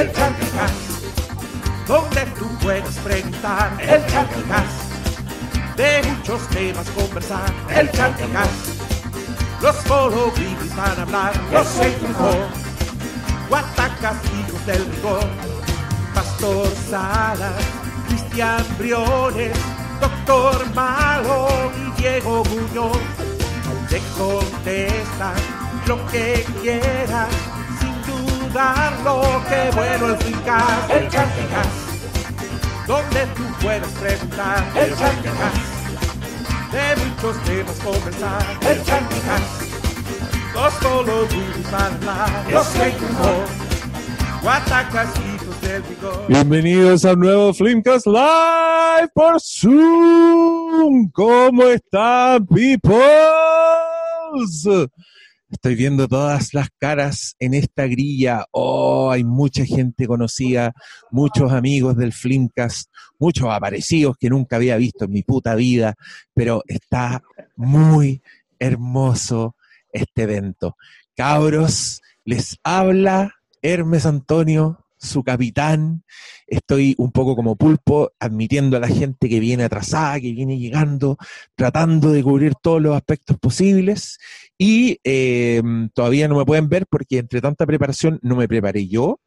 el Charquicast, donde tú puedes preguntar, el Charquicast, de muchos temas conversar, el Charquicast, los follow van a hablar, los mejor, guatacas hijos del rigor, Pastor Salas, Cristian Briones, Doctor Malo y Diego Muñoz, te contestan lo que quieras lo que bueno el Fincas, el Charticas, donde tú puedes preguntar, el Charticas, de muchos temas conversar, el Charticas, los solo a hablar, los que Guatacasitos del vigor. Bienvenidos a un nuevo Flimcast Live por Zoom. ¿Cómo están, people? Estoy viendo todas las caras en esta grilla. Oh, hay mucha gente conocida, muchos amigos del Flimcast, muchos aparecidos que nunca había visto en mi puta vida, pero está muy hermoso este evento. Cabros, les habla Hermes Antonio su capitán. Estoy un poco como pulpo, admitiendo a la gente que viene atrasada, que viene llegando, tratando de cubrir todos los aspectos posibles. Y eh, todavía no me pueden ver porque entre tanta preparación no me preparé yo.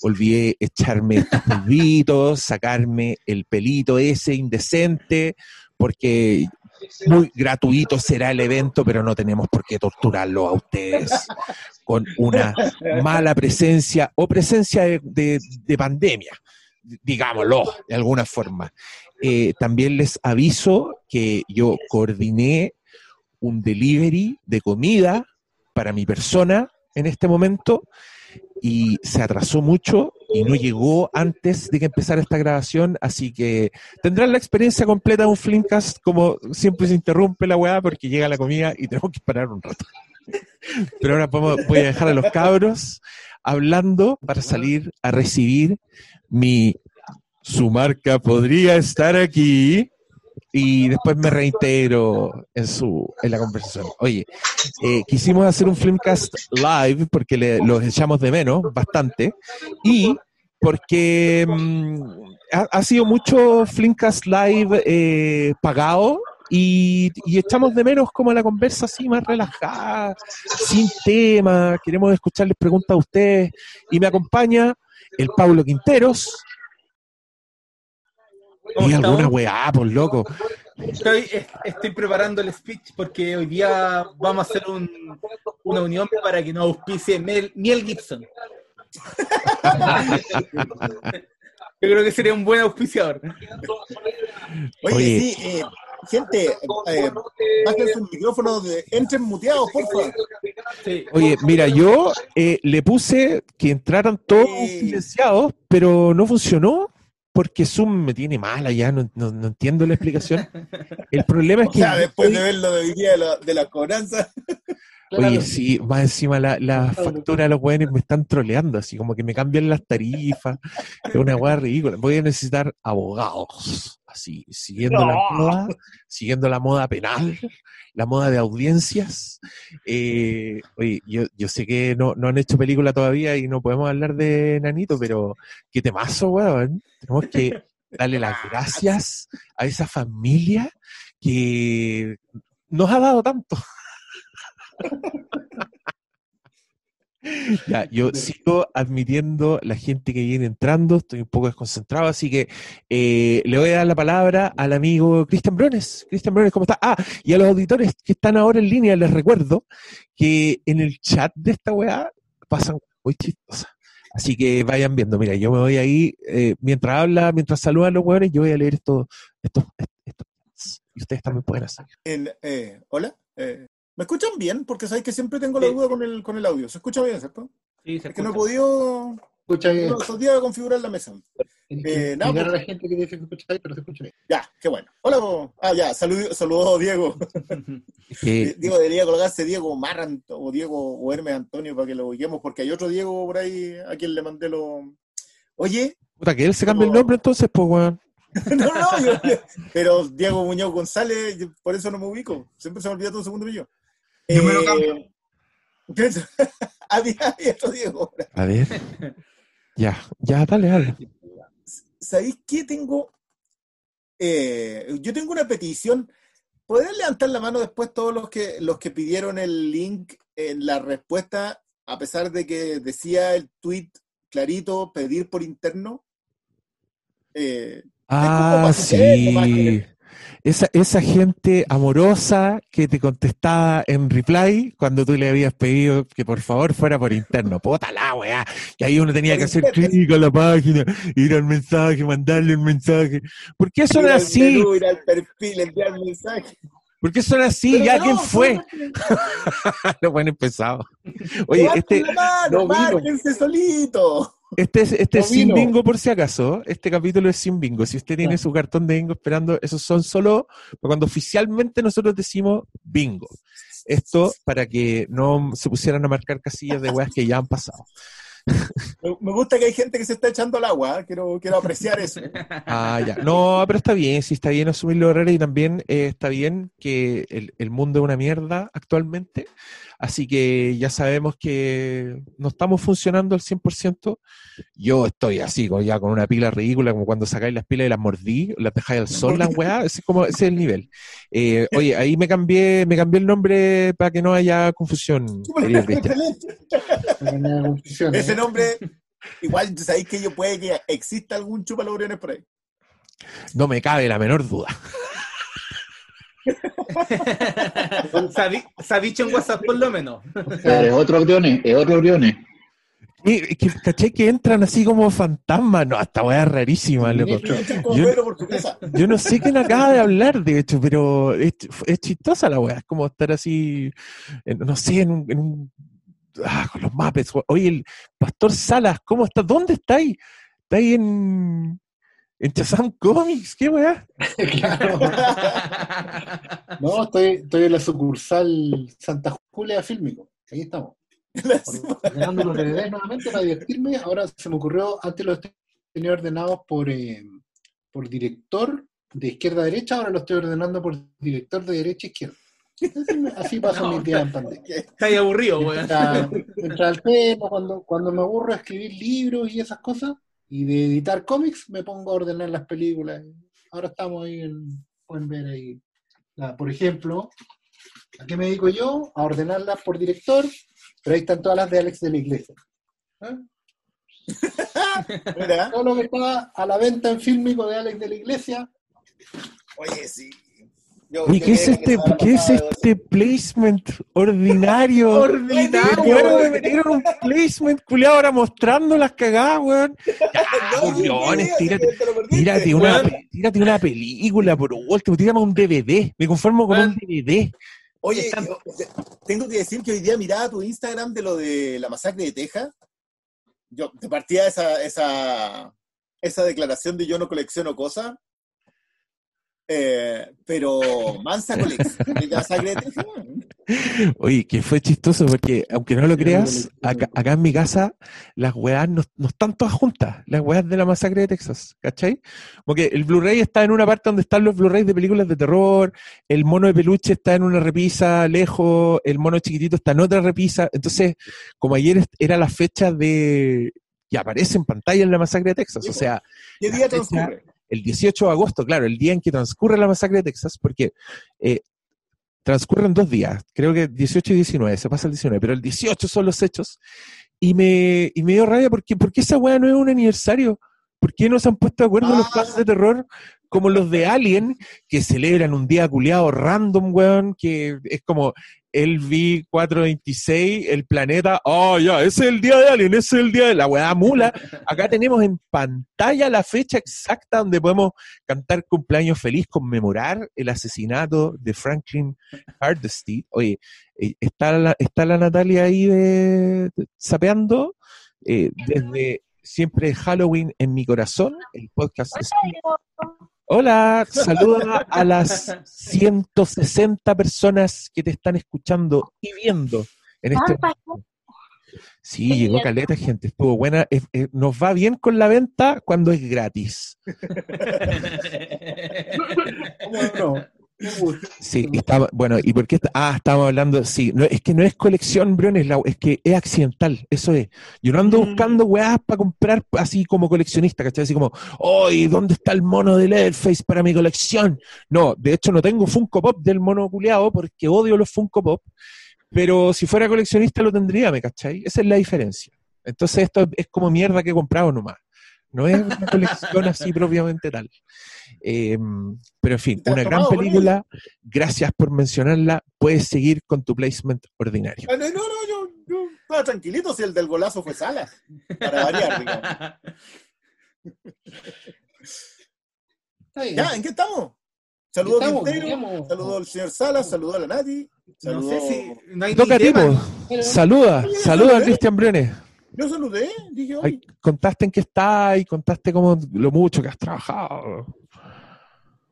Olvidé echarme estos polvitos, sacarme el pelito ese indecente, porque muy gratuito será el evento, pero no tenemos por qué torturarlo a ustedes con una mala presencia o presencia de, pandemia, digámoslo de alguna forma. Eh, también les aviso que yo coordiné un delivery de comida para mi persona en este momento y se atrasó mucho y no llegó antes de que empezara esta grabación, así que tendrán la experiencia completa de un Flimcast, como siempre se interrumpe la weá porque llega la comida y tenemos que parar un rato. Pero ahora voy a dejar a los cabros hablando para salir a recibir mi... Su marca podría estar aquí y después me reintegro en su en la conversación. Oye, eh, quisimos hacer un Filmcast live porque le, los echamos de menos bastante y porque mm, ha, sido mucho Filmcast live eh, pagado y, y, echamos de menos como la conversa así más relajada, sin tema, queremos escucharles preguntas a ustedes y me acompaña el Pablo Quinteros, y alguna weá, por loco. Estoy, estoy preparando el speech porque hoy día vamos a hacer un, una unión para que nos auspicie Mel, Miel Gibson. Yo creo que sería un buen auspiciador. Oye, sí, eh, gente, eh, bajen sus micrófonos, de, entren muteados, por favor. Oye, mira, yo eh, le puse que entraran todos silenciados, pero no funcionó porque Zoom me tiene mala ya, no, no, entiendo la explicación. El problema es que... Ya, después de ver lo de hoy día de la, de la cobranza. Oye, sí, más encima la, la factura de los weones me están troleando, así como que me cambian las tarifas, es una weá ridícula. Voy a necesitar abogados, así, siguiendo la moda, siguiendo la moda penal, la moda de audiencias. Eh, oye, yo, yo sé que no, no han hecho película todavía y no podemos hablar de Nanito, pero qué temazo, weón. Tenemos que darle las gracias a esa familia que nos ha dado tanto. Ya, yo sigo admitiendo la gente que viene entrando, estoy un poco desconcentrado, así que eh, le voy a dar la palabra al amigo Cristian Brones. Cristian Brones, ¿cómo está? Ah, y a los auditores que están ahora en línea, les recuerdo que en el chat de esta weá pasan muy chistosas. Así que vayan viendo, mira, yo me voy ahí, eh, mientras habla, mientras saludan a los weones, yo voy a leer estos, estos, estos, y ustedes también pueden hacer. Eh, Hola, ¿Me escuchan bien? Porque sabéis que siempre tengo la duda con el, con el audio. ¿Se escucha bien, cierto? Sí, se Es que no he podido... Escucha bien. Estos días configurar la mesa. Eh, nada, pues, la gente que dice que escucha bien, pero se escucha bien. Ya, qué bueno. Hola, ah, ya, saludos, saludos Diego. Diego debería colgarse Diego Marrant o Diego o Hermes Antonio para que lo oiguemos, porque hay otro Diego por ahí a quien le mandé lo. Oye. Puta, que él se cambie el nombre entonces, pues, weón. no, no, pero Diego Muñoz González, por eso no me ubico. Siempre se me olvida todo un segundo mío. Yo me lo cambio. Eh, había, otro Diego. A ver. Ya, ya, dale, dale. ¿Sabéis qué tengo? Eh, yo tengo una petición. ¿Podrían levantar la mano después todos los que, los que pidieron el link en la respuesta, a pesar de que decía el tweet clarito, pedir por interno? Eh, ah, sí. Esa, esa gente amorosa que te contestaba en reply cuando tú le habías pedido que por favor fuera por interno. Puta la weá. Y ahí uno tenía que hacer clic a la página, ir al mensaje, mandarle un mensaje. ¿Por qué son así? ir al perfil, enviar mensaje. ¿Por qué son así? ¿Ya quién fue? Lo buen empezado. Oye, este. no solito. Este es, este sin bingo por si acaso. Este capítulo es sin bingo. Si usted tiene su cartón de bingo esperando, esos son solo cuando oficialmente nosotros decimos bingo. Esto para que no se pusieran a marcar casillas de weas que ya han pasado. Me gusta que hay gente que se está echando al agua, ¿eh? quiero, quiero apreciar eso. Ah, ya. No, pero está bien, sí está bien asumir los horarios y también eh, está bien que el, el, mundo es una mierda actualmente Así que ya sabemos que no estamos funcionando al 100%. Yo estoy así, ya con una pila ridícula, como cuando sacáis las pilas y las mordí, las dejáis al sol, las weá, ese es, como, ese es el nivel. Eh, oye, ahí me cambié, me cambié el nombre para que no haya confusión. ese nombre, igual, ¿sabéis que yo puede que exista algún chupaloriones por ahí? No me cabe la menor duda. se, ha, dicho en WhatsApp por lo menos. es otro Oriones, es otro Oriones. que, ¿Caché que entran así como fantasmas? No, esta weá es rarísima, loco. Yo, no sé quién acaba de hablar, de hecho, pero es, chistosa la weá. Es como estar así, no sé, en un, ah, con los mapes. Oye, el Pastor Salas, ¿cómo está? ¿Dónde está ahí? Está ahí en, en Chazam Comics, ¿qué weá? claro. no, estoy, estoy en la sucursal Santa Julia Fílmico. Ahí estamos. Ordenando los DVDs nuevamente para divertirme. Ahora se me ocurrió, antes los tenía ordenados por, eh, por director de izquierda a derecha, ahora los estoy ordenando por director de derecha a izquierda. Así pasa mi vida en pandemia. Está ahí aburrido, weón. Mientras, mientras tema, cuando, cuando me aburro a escribir libros y esas cosas, y de editar cómics me pongo a ordenar las películas. Ahora estamos ahí, en, pueden ver ahí. por ejemplo, ¿a qué me dedico yo? A ordenarlas por director, pero ahí están todas las de Alex de la Iglesia. ¿Eh? Todo lo que está a la venta en fílmico de Alex de la Iglesia. Oye, sí. ¿Y qué es este, ¿qué es este placement ordinario? ordinario. me metieron un placement culiado ahora mostrando las cagadas, weón. Ya, tírate, tírate, una, tírate una película por último, tírame un DVD. Me conformo con un DVD. Oye, tengo que decir que hoy día miraba tu Instagram de lo de la masacre de Texas. Yo te partía esa, esa, esa declaración de yo no colecciono cosas eh, pero mansa colección Oye, que fue chistoso porque, aunque no lo creas, acá, en mi casa las weas no, están todas juntas, las weas de la masacre de Texas, ¿cachai? Porque el Blu-ray está en una parte donde están los Blu-rays de películas de terror, el mono de peluche está en una repisa lejos, el mono chiquitito está en otra repisa. Entonces, como ayer era la fecha de que aparece en pantalla en la masacre de Texas, o sea, ¿qué día transcurre? El 18 de agosto, claro, el día en que transcurre la masacre de Texas, porque eh, transcurren dos días, creo que 18 y 19, se pasa el 19, pero el 18 son los hechos, y me, y me dio rabia porque, porque esa weá no es un aniversario. ¿Por qué no se han puesto de acuerdo los fans de terror como los de Alien, que celebran un día culiado random, weón, que es como el V426, el planeta, oh ya, ese es el día de Alien, ese es el día de la weá mula. Acá tenemos en pantalla la fecha exacta donde podemos cantar cumpleaños feliz, conmemorar el asesinato de Franklin Hardesty. Oye, eh, está la, está la Natalia ahí de, sapeando eh, desde siempre Halloween en mi corazón, el podcast. Hola, saluda a las 160 personas que te están escuchando y viendo en este momento. Sí, llegó caleta, gente, estuvo buena. nos va bien con la venta cuando es gratis. Sí, estaba, bueno, ¿y por qué? ah, estábamos hablando, sí, no, es que no es colección, Briones, es que es accidental, eso es. Yo no ando mm. buscando weas para comprar así como coleccionista, ¿cachai? Así como, ¡Oy! ¿Dónde está el mono de Leatherface para mi colección? No, de hecho no tengo Funko Pop del mono culeado porque odio los Funko Pop, pero si fuera coleccionista lo tendría, ¿me cachai? Esa es la diferencia. Entonces esto es como mierda que he comprado nomás. No es una colección así propiamente tal. Em, pero en fin, una gran película. Gracias por mencionarla. Puedes seguir con tu placement ordinario. No, no, no, yo, yo estaba tranquilito si el del golazo fue Sala. Para variar, digamos. Ya, ¿en qué estamos? Saludos a Quintero, saludos al señor Salas, saludos a la Nati. No sé si no hay Toca tipo. Saluda, saluda a Cristian Briones. Yo saludé, dije hoy. contaste en qué estás y contaste como lo mucho que has trabajado.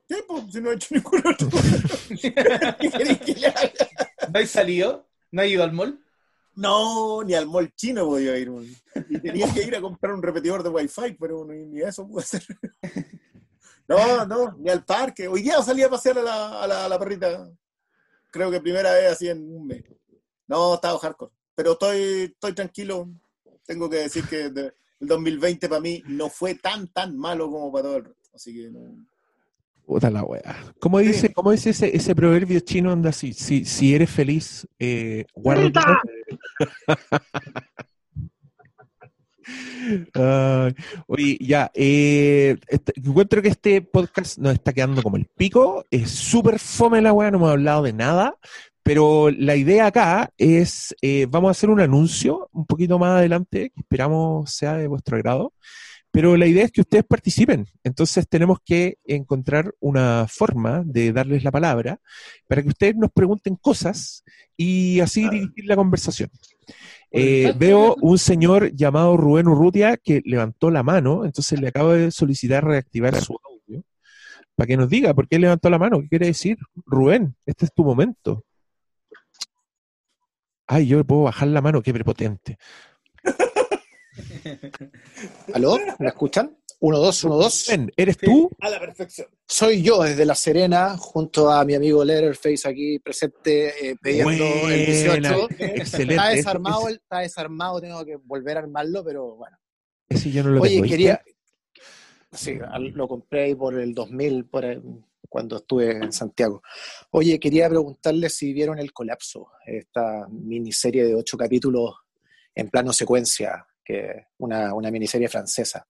¿Qué? Pues si no he hecho ningún otro. ¿No hay salido? ¿No has ido al mall? No, ni al mall chino podía ir. Y tenía que ir a comprar un repetidor de wifi, pero ni, eso pude hacer. No, no, ni al parque. Hoy día salí a pasear a la, a la, a la perrita. Creo que primera vez así en un mes. No, estaba hardcore. Pero estoy, estoy tranquilo tengo que decir que el 2020 para mí no fue tan, tan malo como para todo el resto. Así que no. Puta la wea. ¿Cómo dice, ¿cómo dice ese, ese proverbio chino anda así? Si, si eres feliz, eh, guarda. oye, ya, eh, este, encuentro que este podcast nos está quedando como el pico, es súper fome la weá, no hemos hablado de nada, pero la idea acá es, eh, vamos a hacer un anuncio un poquito más adelante, que esperamos sea de vuestro agrado, pero la idea es que ustedes participen. Entonces tenemos que encontrar una forma de darles la palabra para que ustedes nos pregunten cosas y así dirigir la conversación. Eh, veo un señor llamado Rubén Urrutia que levantó la mano, entonces le acabo de solicitar reactivar su audio para que nos diga por qué levantó la mano, qué quiere decir. Rubén, este es tu momento. Ay, yo puedo bajar la mano, qué prepotente. ¿Aló? ¿Me escuchan? Uno, dos, uno, dos. ¿Eres tú? A la perfección. Soy yo desde La Serena, junto a mi amigo Letterface aquí presente, eh, pidiendo el 18. Excelente. Está desarmado, está desarmado, tengo que volver a armarlo, pero bueno. Ese yo no lo Oye, quería. Sí, lo compré ahí por el 2000, por el, cuando estuve en Santiago. Oye, quería preguntarle si vieron El Colapso, esta miniserie de ocho capítulos en plano secuencia, que una, una miniserie francesa.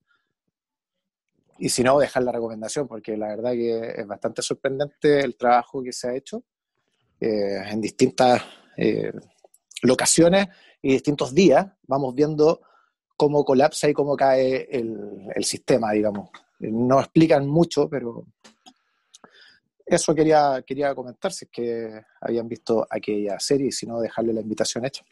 Y si no, dejar la recomendación, porque la verdad que es bastante sorprendente el trabajo que se ha hecho eh, en distintas eh, locaciones y distintos días. Vamos viendo cómo colapsa y cómo cae el, el sistema, digamos. No explican mucho, pero eso quería, quería comentar, si es que habían visto aquella serie y si no, dejarle la invitación hecha.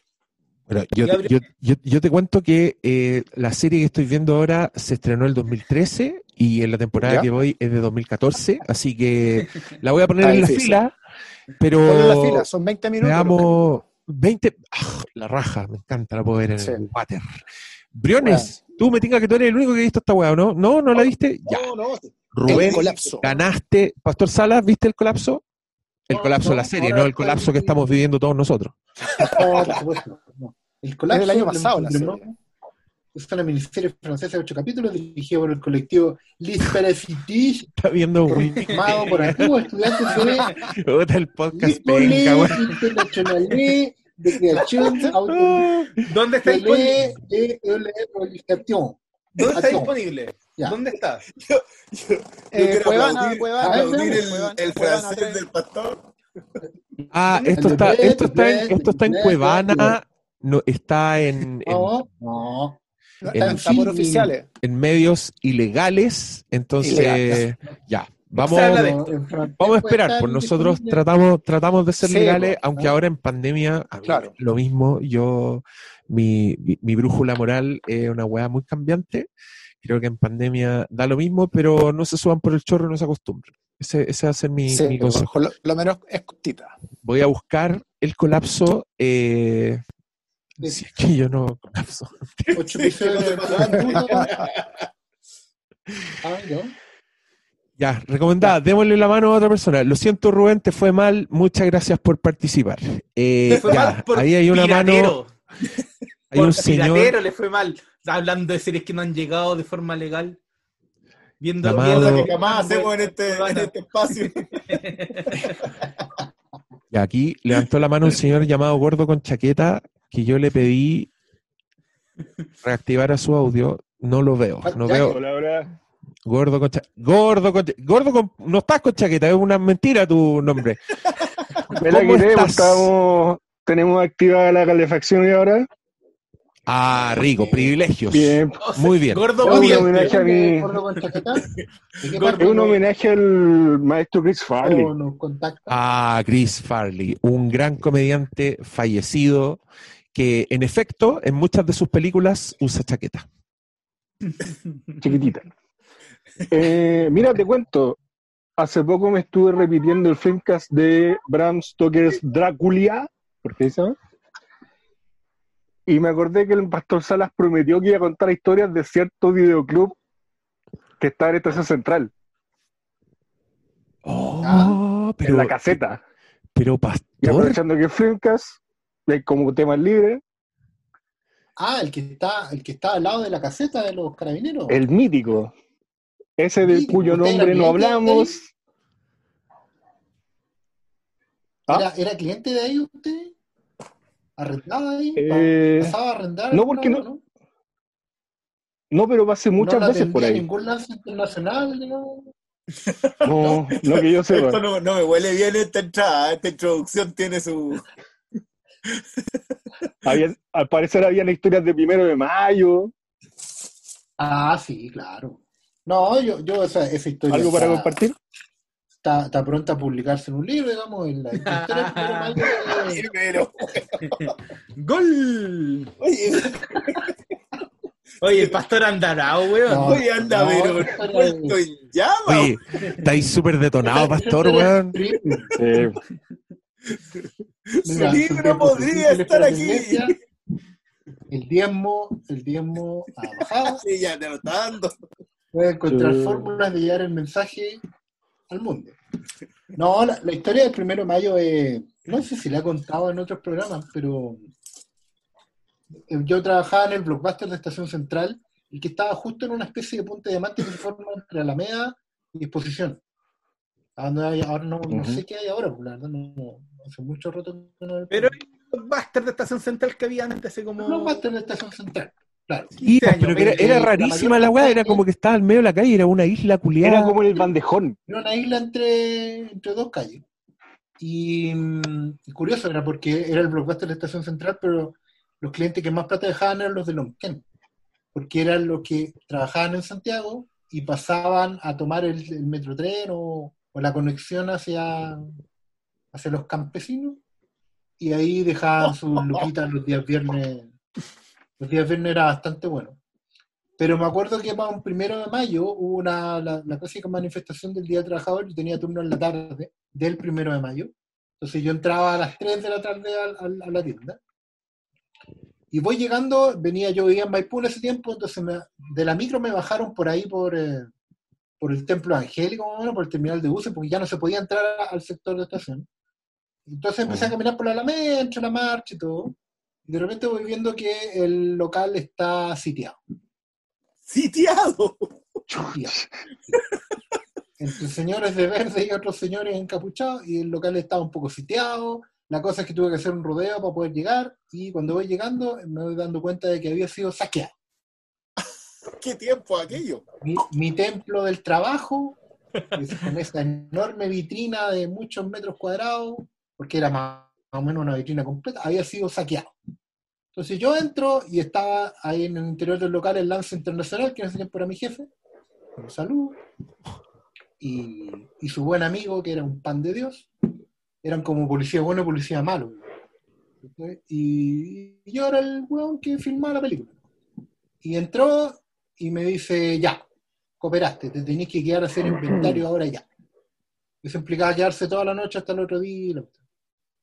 yo, te cuento que eh, la serie que estoy viendo ahora se estrenó el 2013 y en la temporada que voy es de 2014, así que la voy a poner en la fila, pero... la fila, son 20 minutos. Veamos, 20... ¡ah! la raja, me encanta, la puedo ver en el water. Briones, tú me tengas que tú eres el único que ha visto esta weá, ¿no? ¿No? ¿No la viste? Ya. No, Rubén, ganaste. Pastor Salas, ¿viste el colapso? El colapso de la serie, no el colapso que estamos viviendo todos nosotros. El colapso del año pasado, la serie. Es una miniserie francesa de ocho capítulos dirigida por el colectivo Les Parasitis. Está viendo un Formado por antiguos estudiantes de el podcast penca, de creación ¿Dónde está disponible? ¿Dónde está disponible? ¿Dónde está? Yo, yo, eh, Cuevana, Cuevana, el, francés del pastor. Ah, esto está, esto está en, esto está en Cuevana, no, está en, en no, no. En, por oficiales. en medios ilegales, entonces ya. Vamos, vamos a esperar, por pues nosotros tratamos, tratamos de ser legales, aunque ahora en pandemia, claro. lo mismo, yo, mi, mi, mi, brújula moral es una weá muy cambiante, Creo que en pandemia da lo mismo, pero no se suban por el chorro, no se acostumbren. Ese, ese va a ser mi, mi consejo. Lo, menos es cortita. Voy a buscar el colapso. Eh, si es que yo no colapso. Ya, recomendada, démosle la mano a otra persona. Lo siento, Rubén, te fue mal. Muchas gracias por participar. Eh, ya, ahí hay una mano. Hay un señor. le fue mal. Hablando de series que no han llegado de forma legal. Viendo, viendo que jamás hacemos en este, en este espacio. Y aquí levantó la mano un señor llamado Gordo con Chaqueta que yo le pedí reactivar a su audio. No lo veo. No veo. Gordo con chaqueta. Gordo con Gordo con... No estás con chaqueta, es una mentira tu nombre. ¿Cómo estás? tenemos activada la calefacción y ahora. Ah, rico, privilegios. Bien. Muy bien. Gordo un homenaje a mí. Es un homenaje al maestro Chris Farley. Ah, Chris Farley, un gran comediante fallecido que en efecto en muchas de sus películas usa chaqueta. Chiquitita. Eh, mira, te cuento. Hace poco me estuve repitiendo el filmcast de Bram Stoker's Drácula, ¿por qué dice? Y me acordé que el Pastor Salas prometió que iba a contar historias de cierto videoclub que está en Estación Central. Oh, pero, en la caseta. Pero Pastor. Y aprovechando que Filmcast como tema libre. Ah, el que está, el que está al lado de la caseta de los carabineros. El mítico. Ese de cuyo nombre no hablamos. ¿Ah? ¿Era, cliente de ahí usted? ¿Arrendaba ahí? Eh, ¿Pasaba a arrendar? No, porque no. No, pero pasé muchas veces por ahí. ningún lance internacional? No, no, no que yo sepa. Esto no, no me huele bien esta entrada. Esta introducción tiene su. al parecer habían historias de primero de mayo. Ah, sí, claro. No, yo, yo esa, esa historia. ¿Algo para compartir? Está, está, pronta a publicarse en un libro, digamos, en la historia primero ¡Gol! Oye. Oye, el pastor andará, weón. No, Oye, anda, no, pero puesto en llama. Oye, estáis súper detonado, pastor, weón. Su libro podría estar aquí. El diezmo, el diezmo ha bajado. Sí, ya te lo está dando. Puede encontrar fórmulas de llevar el mensaje al mundo. No, la, historia del primero de mayo, es, no sé si la he contado en otros programas, pero yo trabajaba en el blockbuster de Estación Central y que estaba justo en una especie de punto de diamante que se forma entre Alameda y Exposición. Ahora no, no sé qué hay ahora, pues, la verdad no, hace mucho rato que no Pero hay blockbuster de Estación Central que había antes, así como. Blockbuster de Estación Central. Claro. Sí, pero era, rarísima la weá, era como que estaba al medio de la calle, era una isla culiada. Era como en el bandejón. Era una isla entre, entre dos calles. Y, curioso era porque era el blockbuster de Estación Central, pero los clientes que más plata dejaban eran los de Lonquén, porque eran los que trabajaban en Santiago y pasaban a tomar el, el metrotren o, o la conexión hacia, hacia los campesinos y ahí dejaban sus luquitas los días viernes. Los días viernes era bastante bueno. Pero me acuerdo que para un primero de mayo hubo una, la, clásica manifestación del Día del Trabajador, yo tenía turno en la tarde del primero de mayo. Entonces yo entraba a las 3 de la tarde a, la tienda. Y voy llegando, venía yo vivía en Maipú en ese tiempo, entonces de la micro me bajaron por ahí por, eh, por el templo angélico, por el terminal de buses, porque ya no se podía entrar al sector de estación. Entonces empecé a caminar por la Alameda, entre la marcha y todo. De repente voy viendo que el local está sitiado. ¡Sitiado! Entre señores de verde y otros señores encapuchados, y el local estaba un poco sitiado. La cosa es que tuve que hacer un rodeo para poder llegar, y cuando voy llegando me voy dando cuenta de que había sido saqueado. ¿Qué tiempo aquello? Mi, templo del trabajo, con esa enorme vitrina de muchos metros cuadrados, porque era más, o menos una vitrina completa, había sido saqueado. Entonces yo entro y estaba ahí en el interior del local el Lance Internacional, que en ese tiempo era mi jefe, con salud, y, su buen amigo, que era un pan de Dios, eran como policía bueno y policía malo. Y, y yo era el weón que filmaba la película. Y entró y me dice, ya, cooperaste, te tenés que quedar a hacer inventario ahora ya. Eso implicaba quedarse toda la noche hasta el otro día.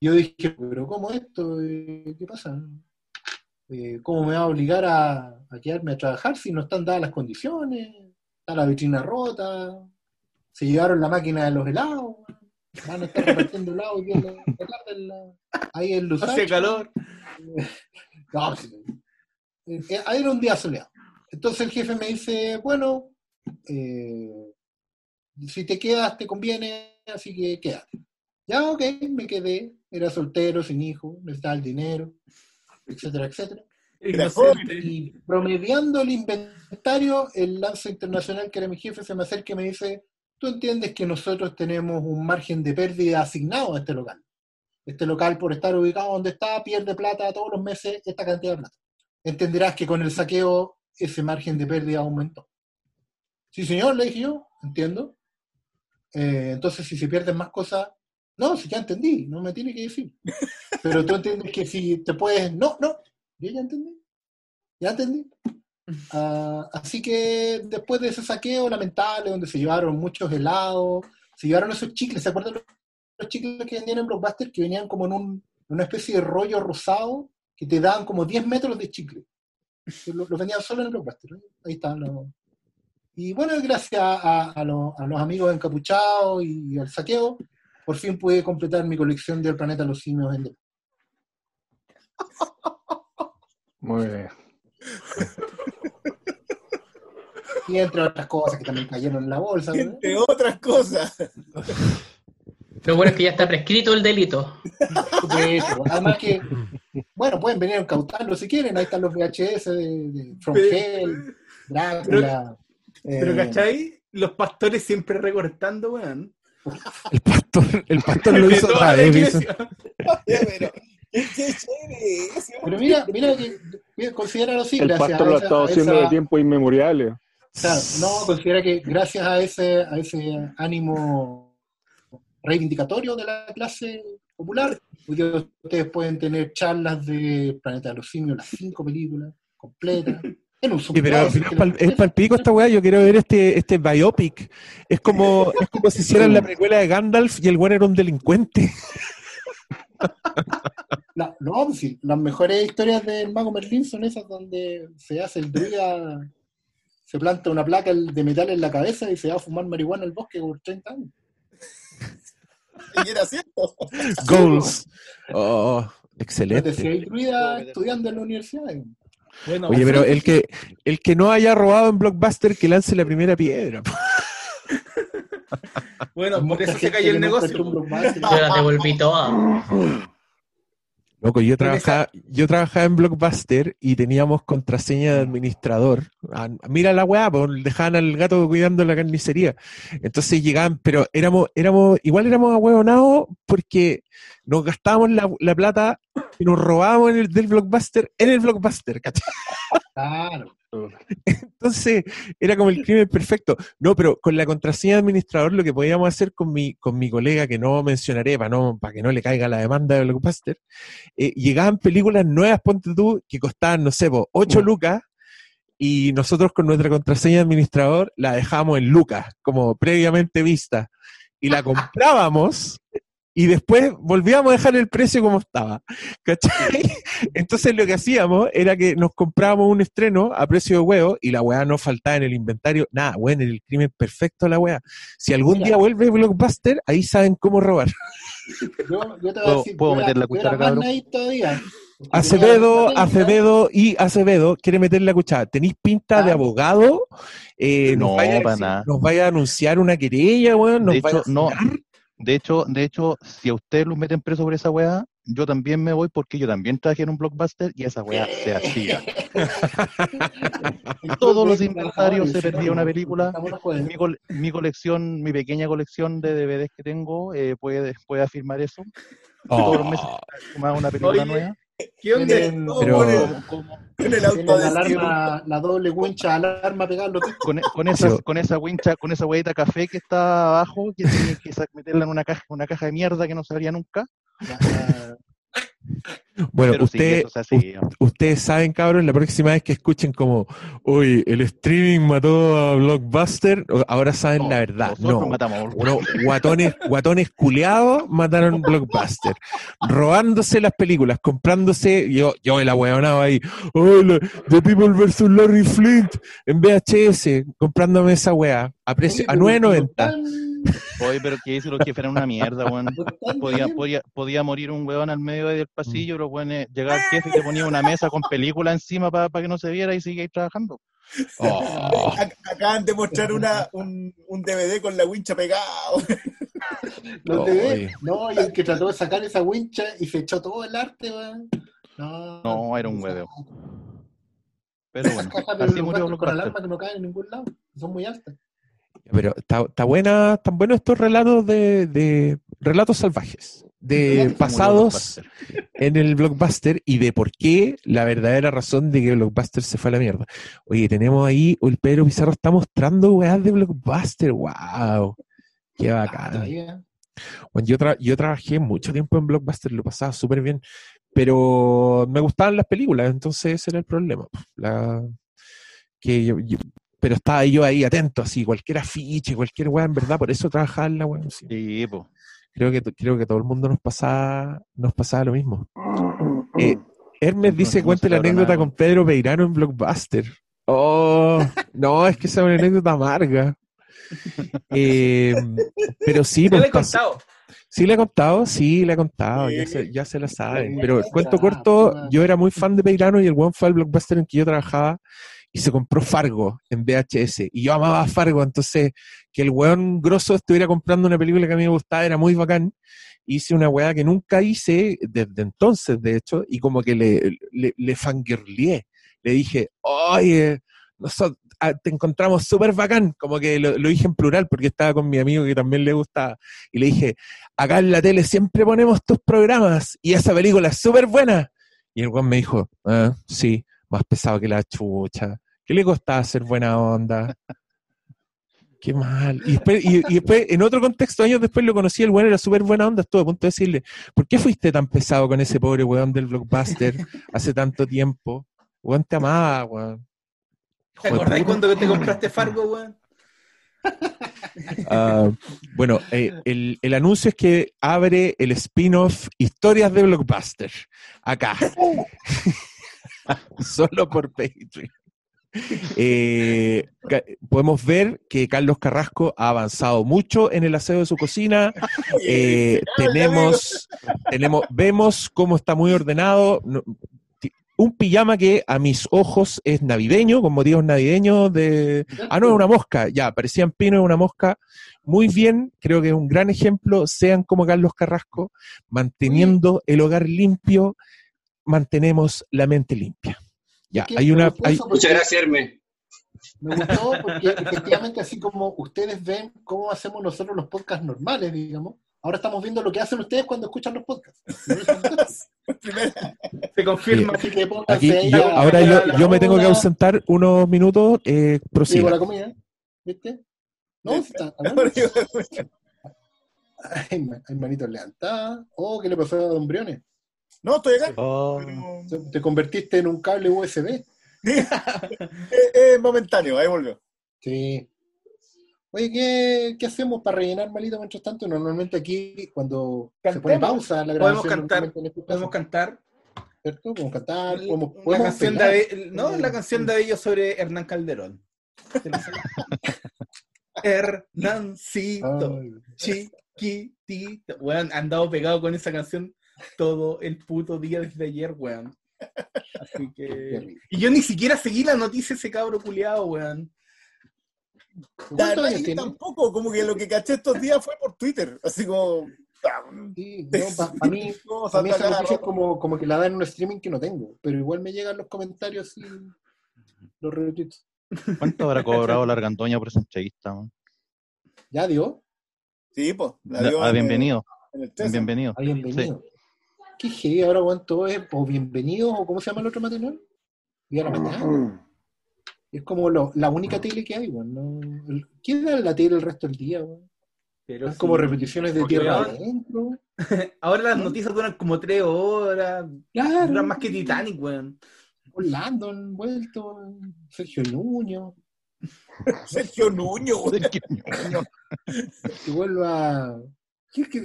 Yo dije, pero ¿cómo esto? Eh, ¿Qué pasa? Eh, ¿Cómo me va a obligar a, quedarme a trabajar si no están dadas las condiciones? Está la vitrina rota. se llevaron la máquina de los helados. Van a estar repartiendo helados en la, ahí en Luz. Hace calor. No, eh, ahí era un día soleado. Entonces el jefe me dice, bueno, eh, si te quedas te conviene, así que quédate. Ya, ok, me quedé, era soltero, sin hijo, necesitaba el dinero, etcétera, etcétera. Y promediando el inventario, el Lanza Internacional, que era mi jefe, se me acerca y me dice, tú entiendes que nosotros tenemos un margen de pérdida asignado a este local. Este local, por estar ubicado donde está, pierde plata todos los meses esta cantidad de plata. Entenderás que con el saqueo ese margen de pérdida aumentó. Sí, señor, le dije yo, entiendo. Eh, entonces, si se pierden más cosas, no, si ya entendí, no me tiene que decir. Pero tú entiendes que si te puedes, no, no, yo ya entendí, ya entendí. Ah, así que después de ese saqueo lamentable, donde se llevaron muchos helados, se llevaron esos chicles, ¿se acuerdan los, chicles que vendían en Blockbuster? Que venían como en un, una especie de rollo rosado que te daban como 10 metros de chicle. Los lo vendían solo en el Blockbuster. ¿eh? Ahí están los, y bueno, gracias a, los, amigos encapuchados y, al saqueo, por fin pude completar mi colección del planeta Los Simios en Muy bien. Y entre otras cosas que también cayeron en la bolsa. Entre otras cosas. Lo bueno es que ya está prescrito el delito. además que, bueno, pueden venir a incautarlo si quieren. Ahí están los VHS de, de From Hell, Drácula. Pero, eh, ¿cachai? Los pastores siempre recortando, weón. El pastor, el pastor lo hizo otra vez. Pero mira, mira que considera así. El pastor lo ha estado haciendo de tiempo inmemoriales. no, considera que gracias a ese, a ese ánimo reivindicatorio de la clase popular, ustedes pueden tener charlas de Planeta de los Simios, las cinco películas completas, pero es para el pico esta weá, yo quiero ver este, este biopic. Es como, es como si hicieran la precuela de Gandalf y el weón era un delincuente. No, no pues sí, las mejores historias del mago Merlín son esas donde se hace el druida, se planta una placa de metal en la cabeza y se va a fumar marihuana al bosque por 30 años. Y era cierto. Goals. Oh, excelente. Si hay druida estudiando en la universidad. Oye, pero el que, el que no haya robado en Blockbuster, que lance la primera piedra. bueno, por eso se cayó el negocio. Yo la devolví toda. Loco, yo trabajaba, yo trabajaba en Blockbuster y teníamos contraseña de administrador. Ah, mira la weá, pues dejaban al gato cuidando la carnicería. Entonces llegaban, pero éramos, éramos, igual éramos ahueonados porque nos gastábamos la, plata y nos robábamos en el, del Blockbuster en el Blockbuster, ¿cachai? Claro. Entonces, era como el crimen perfecto. No, pero con la contraseña de administrador lo que podíamos hacer con mi, con mi colega, que no mencionaré para, no, para que no le caiga la demanda de Blockbuster, eh, llegaban películas nuevas, ponte tú, que costaban, no sé, 8 lucas, y nosotros con nuestra contraseña de administrador la dejamos en lucas, como previamente vista, y la comprábamos y después volvíamos a dejar el precio como estaba. ¿Cachai? Entonces lo que hacíamos era que nos comprábamos un estreno a precio de huevo y la weá no faltaba en el inventario. Nada, bueno, el crimen perfecto la weá. Si algún día vuelve Blockbuster, ahí saben cómo robar. Yo, te voy a decir, ¿Puedo meter la cuchara, cabrón? Acevedo, Acevedo y Acevedo quiere meter la cuchara. ¿Tenéis pinta de ah. abogado? Eh, no, nos, vaya, para nada. nos vaya a anunciar una querella, weón. de hecho, no, de hecho, de hecho, si a ustedes los meten preso por esa weá, yo también me voy porque yo también trabajé en un blockbuster y esa weá se hacía. Todos los inventarios se perdía una película. Mi, colección, mi pequeña colección de DVDs que tengo eh, puede, puede afirmar eso. Todos los meses oh. una película nueva. ¿Qué onda? pero, el auto la, alarma, la doble wincha alarma pegando. Con, con esa con esa wincha con esa huevita café que está abajo que tiene que meterla en una caja una caja de mierda que no se abría nunca Bueno, Pero sí, usted, u- ustedes saben, cabros, la próxima vez que escuchen como, uy, el streaming mató a Blockbuster, ahora saben la verdad. No, matamos unos guatones, guatones culiados mataron Blockbuster, robándose las películas, comprándose, yo, yo la huevonaba ahí, oh, la- The People vs. Larry Flint en VHS, comprándome esa wea a precio, a 9.90. Oye, pero que dice los jefes eran una mierda, weón. Podía, podía, podía morir un weón al medio del pasillo, pero bueno, llegaba el jefe y te ponía una mesa con película encima para que no se viera y seguía ahí trabajando. Oh. Ac- Acaban de mostrar una, un, un DVD con la wincha pegado. Los Oh, DVD, oye. no, y el que trató de sacar esa wincha y se echó todo el arte, weón. No, No, era un hueveo. Pero bueno, así murió con Blockbuster. alarma que no caen en ningún lado. Son muy altas. Pero está, está buena, están buenos estos relatos de, de relatos salvajes, de pasados en el blockbuster y de por qué la verdadera razón de que blockbuster se fue a la mierda. Oye, tenemos ahí, el Pedro Pizarro está mostrando weas de blockbuster, wow, qué bacán. Bueno, yo, tra- yo trabajé mucho tiempo en blockbuster, lo pasaba súper bien, pero me gustaban las películas, entonces ese era el problema. La, que yo- yo- pero estaba yo ahí atento, así, cualquier afiche, cualquier wea, en verdad, por eso trabajaba en la wea. sí. Sí, po. Creo que, creo que todo el mundo nos pasaba, nos pasaba lo mismo. Eh, Hermes No, dice, no cuente la anécdota nada. con Pedro Peirano en Blockbuster. Oh, no, es que esa es una anécdota amarga. Eh, pero sí, pues, le he contado. sí le he contado, sí le he contado, ya se, ya se la saben. Pero el cuento corto, ah. yo era muy fan de Peirano y el one fue al Blockbuster en que yo trabajaba y se compró Fargo en VHS. Y yo amaba Fargo, entonces que el weón grosso estuviera comprando una película que a mí me gustaba era muy bacán. Hice una weá que nunca hice desde entonces, de hecho, y como que le, le, le fangirleé. Le dije, oye, nosotros, ah, te encontramos súper bacán, como que lo, dije en plural porque estaba con mi amigo que también le gustaba. Y le dije, acá en la tele siempre ponemos tus programas y esa película es súper buena. Y el weón me dijo, ah, sí, más pesado que la chucha. ¿Qué le costaba ser buena onda? Qué mal. Y después, y, y después, en otro contexto, años después lo conocí, el weón era súper buena onda, estuve a punto de decirle, ¿por qué fuiste tan pesado con ese pobre weón del blockbuster hace tanto tiempo? Weón te amaba, weón. ¿Te acordás cuando te compraste Fargo, weón? Ah, bueno, eh, el, el anuncio es que abre el spin-off Historias de Blockbuster. Acá. Solo por Patreon. Eh, podemos ver que Carlos Carrasco ha avanzado mucho en el aseo de su cocina. Eh, tenemos, tenemos, vemos cómo está muy ordenado. Un pijama que a mis ojos es navideño, con motivos navideños de... Ah, no, es una mosca. Ya, parecía en pino, es una mosca. Muy bien, creo que es un gran ejemplo. Sean como Carlos Carrasco, manteniendo el hogar limpio, mantenemos la mente limpia. Ya, hay una... hay- Muchas gracias, Hermes. Me gustó porque efectivamente así como ustedes ven cómo hacemos nosotros los podcasts normales, digamos, ahora estamos viendo lo que hacen ustedes cuando escuchan los podcasts. Se confirma. Así que Aquí, ahí yo- a- ahora a- yo, yo me tengo que ausentar unos minutos. Eh, prosiga. la comida, ¿viste? No, si está. Hay, ma- hay manitos levantadas. Oh, ¿qué le pasó a Don Briones? No, estoy acá. Oh, Te- Te convertiste en un cable USB. Es es momentáneo, ahí volvió. Sí. Oye, ¿qué, qué hacemos para rellenar malito mientras tanto? Normalmente aquí, cuando se pone pausa la Podemos grabación, cantar. normalmente en este Podemos cantar. ¿cierto? Podemos cantar, podemos, La podemos canción, de, no, la canción de ellos sobre Hernán Calderón. Hernancito, Ay, chiquitito. Weón, han andado pegado con esa canción todo el puto día desde ayer, weón. Así que. Y yo ni siquiera seguí la noticia de ese cabro culiado, weón. Tampoco, como que lo que caché estos días fue por Twitter, así como... Sí, no, para mí, Como pa' mí esa noticia es como, como que la dan en un streaming que no tengo, pero igual me llegan los comentarios y los retweets. ¿Cuánto habrá cobrado la argandoña por esa entrevista? man? ¿Ya dio? Sí, pues. la dio Ah, en- bienvenido, en el bienvenido. Ah, bienvenido. ¿Qué heavy? Ahora cuánto es, o bienvenido, o cómo se llama el otro material? Día de la mañana. Es como lo- la única tele que hay, weón. No, ¿Quién da la tele el resto del día, weón? Pero Es sí. como repeticiones de tierra weón, adentro. Ahora las noticias duran como tres horas. Duran más que Titanic, weón. Orlando vuelto, Sergio Nuño. Sergio Nuño, que vuelva.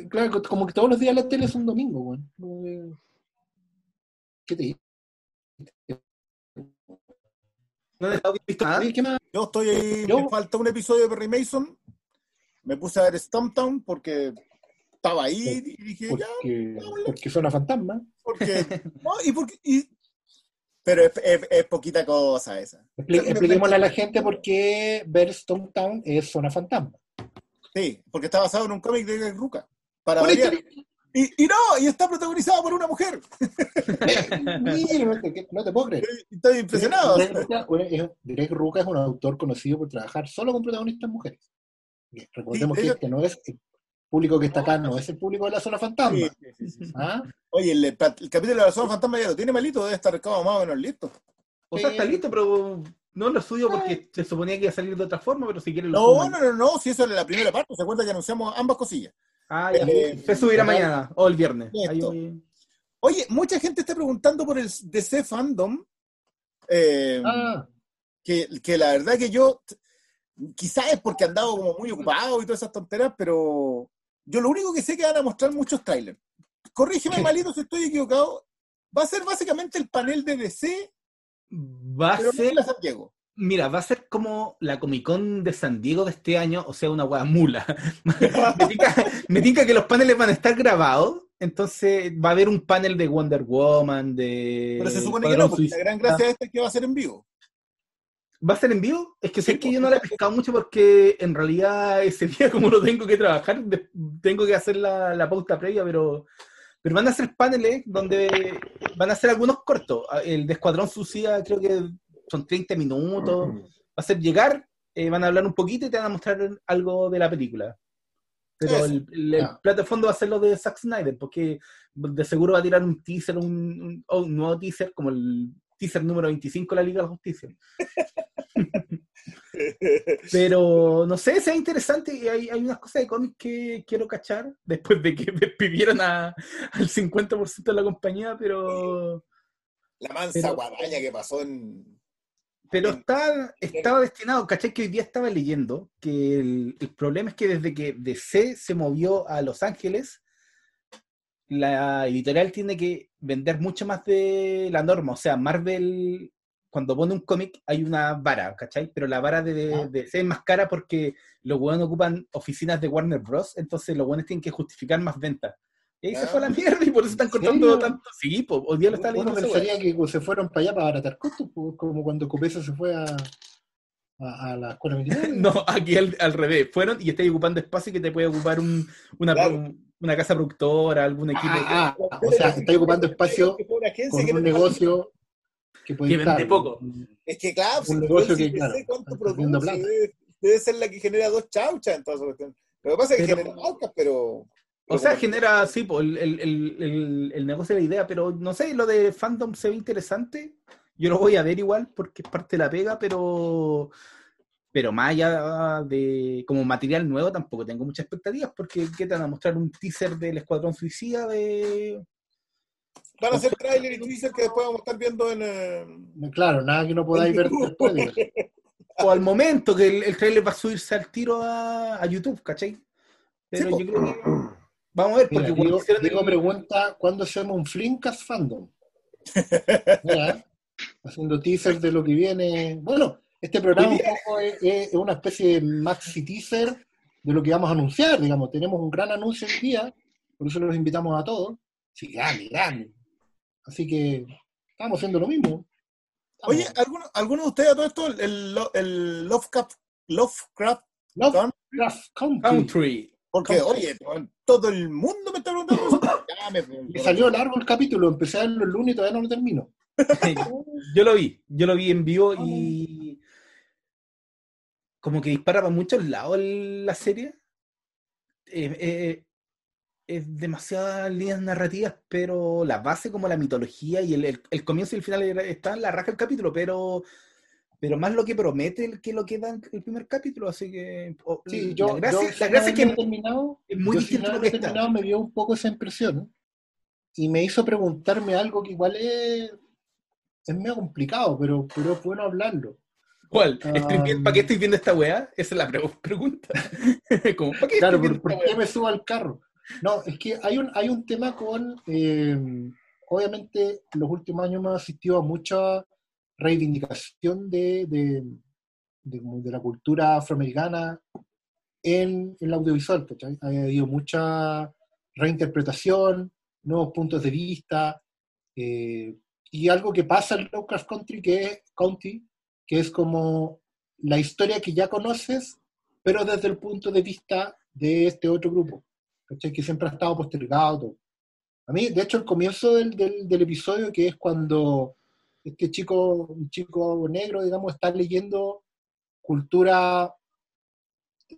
Claro, como que todos los días la tele es un domingo, weón. ¿Qué te digo? ¿No visto nada? Yo estoy ahí, me falta un episodio de Perry Mason. Me puse a ver Stumptown porque estaba ahí y dije, porque, ya. Porque suena fantasma. Porque, y porque, y, pero es, poquita cosa esa. expliquémosle a la gente por qué ver Stumptown es zona fantasma. Sí, porque está basado en un cómic de Ruka. Para y, y, no, y está protagonizado por una mujer. Mira, no te, puedo creer. Estoy impresionado. Greg Ruca es un autor conocido por trabajar solo con protagonistas mujeres. Recordemos que este no es el público que está acá, no es el público de la zona fantasma. ¿Ah? Oye, el, capítulo de la zona fantasma ya lo tiene malito, debe estar más o menos listo. O sea, está listo, pero no lo estudio porque se suponía que iba a salir de otra forma, pero si quiere lo No, no, no, no, si eso es la primera parte, se cuenta que anunciamos ambas cosillas. Ah, ya. Eh, se subirá mañana o el viernes. Oye, mucha gente está preguntando por el DC Fandom. Eh, ah. que, que, la verdad que yo, quizás es porque han dado como muy ocupado y todas esas tonteras, pero yo lo único que sé es que van a mostrar muchos trailers. Corrígeme, malito, si estoy equivocado. Va a ser básicamente el panel de DC. Va a ser. la Santiago. Mira, va a ser como la Comic Con de San Diego de este año, o sea, una hueá mula. me, tinca, que los paneles van a estar grabados, entonces va a haber un panel de Wonder Woman, de... Pero se supone que no, porque la gran gracia de este es que va a ser en vivo. ¿Va a ser en vivo? Es que sé que yo no le he pescado mucho porque en realidad ese día como lo tengo que trabajar, tengo que hacer la, la pauta previa, pero, pero van a ser paneles donde van a ser algunos cortos. El de Escuadrón Suicida creo que son 30 minutos. Va a ser llegar, eh, van a hablar un poquito y te van a mostrar algo de la película. Pero el, el, plato de fondo va a ser lo de Zack Snyder, porque de seguro va a tirar un teaser, un, nuevo teaser, como el teaser número 25 de la Liga de la Justicia. Pero no sé, sea interesante y hay, hay unas cosas de cómics que quiero cachar después de que despidieron a, al 50% de la compañía, pero... La mansa guadaña que pasó en, pero está, estaba destinado, ¿cachai? Que hoy día estaba leyendo que el, problema es que desde que DC se movió a Los Ángeles, la editorial tiene que vender mucho más de la norma. O sea, Marvel, cuando pone un cómic, hay una vara, ¿cachai? Pero la vara de, ah. DC es más cara porque los buenos ocupan oficinas de Warner Bros. Entonces los buenos tienen que justificar más ventas. Y ahí se fue la mierda y por eso están cortando tanto. Sí, pues, hoy día lo está leyendo. Uno pensaría que se fueron para allá para abaratar costos, como cuando Copesa se fue a, a, la escuela militar. no, aquí al, al, revés. Fueron y estáis ocupando espacio que te puede ocupar un, una, una casa productora, algún equipo. Ah, ah o sea, estáis ocupando espacio con un negocio que puede que vende poco. Es que claro, un negocio que, claro, cuánto produce, debe, debe, ser la que genera dos chauchas en toda Lo que pasa es que genera marcas, pero o sea, genera, sí, el, el, el, negocio de la idea, pero no sé, lo de fandom se ve interesante. Yo lo voy a ver igual porque es parte de la pega, pero pero más allá de como material nuevo tampoco tengo muchas expectativas porque ¿qué te van a mostrar? Un teaser del Escuadrón Suicida de... Van a ser trailer y teaser que después vamos a estar viendo en... Eh, claro, nada que no podáis ver después. o al momento que el, el, trailer va a subirse al tiro a, a YouTube, ¿cachai? Pero yo creo que Vamos a ver, porque Diego, Diego pregunta cuándo hacemos un Flinkas Fandom. haciendo teaser de lo que viene. Bueno, este programa es, una especie de maxi teaser de lo que vamos a anunciar, digamos. Tenemos un gran anuncio el día, por eso los invitamos a todos. Sí, grande, grande. Así que estamos haciendo lo mismo. Oye, ¿alguno, ¿alguno de ustedes a todo esto, el, el Lovecraft, Lovecraft, Lovecraft Country. Porque, oye, todo el mundo me está preguntando. me, salió largo el capítulo, empecé a verlo el lunes y todavía no lo termino. yo lo vi, yo lo vi en vivo y como que dispara para muchos lados la serie. Eh, eh, es demasiadas líneas narrativas, pero la base como la mitología y el, el, comienzo y el final está en la raja del capítulo, pero pero más lo que promete que lo que da el primer capítulo, así que sí, yo, la gracia, es que terminado, es muy distinto lo que terminado me dio un poco esa impresión y me hizo preguntarme algo que igual es, es medio complicado, pero, pero es bueno hablarlo. ¿Cuál? ¿Para qué estoy viendo esta weá? Esa es la pregunta. ¿para qué claro, ¿por, qué me subo al carro? No, es que hay un, hay un tema con, eh, obviamente, los últimos años hemos asistido a mucha reivindicación de, de, de, la cultura afroamericana en, el audiovisual. Ha habido mucha reinterpretación, nuevos puntos de vista, eh, y algo que pasa en Lovecraft Country, que es, County, que es como la historia que ya conoces, pero desde el punto de vista de este otro grupo, que siempre ha estado postergado. A mí, de hecho, el comienzo del, del, episodio, que es cuando este chico, un chico negro, digamos, está leyendo cultura,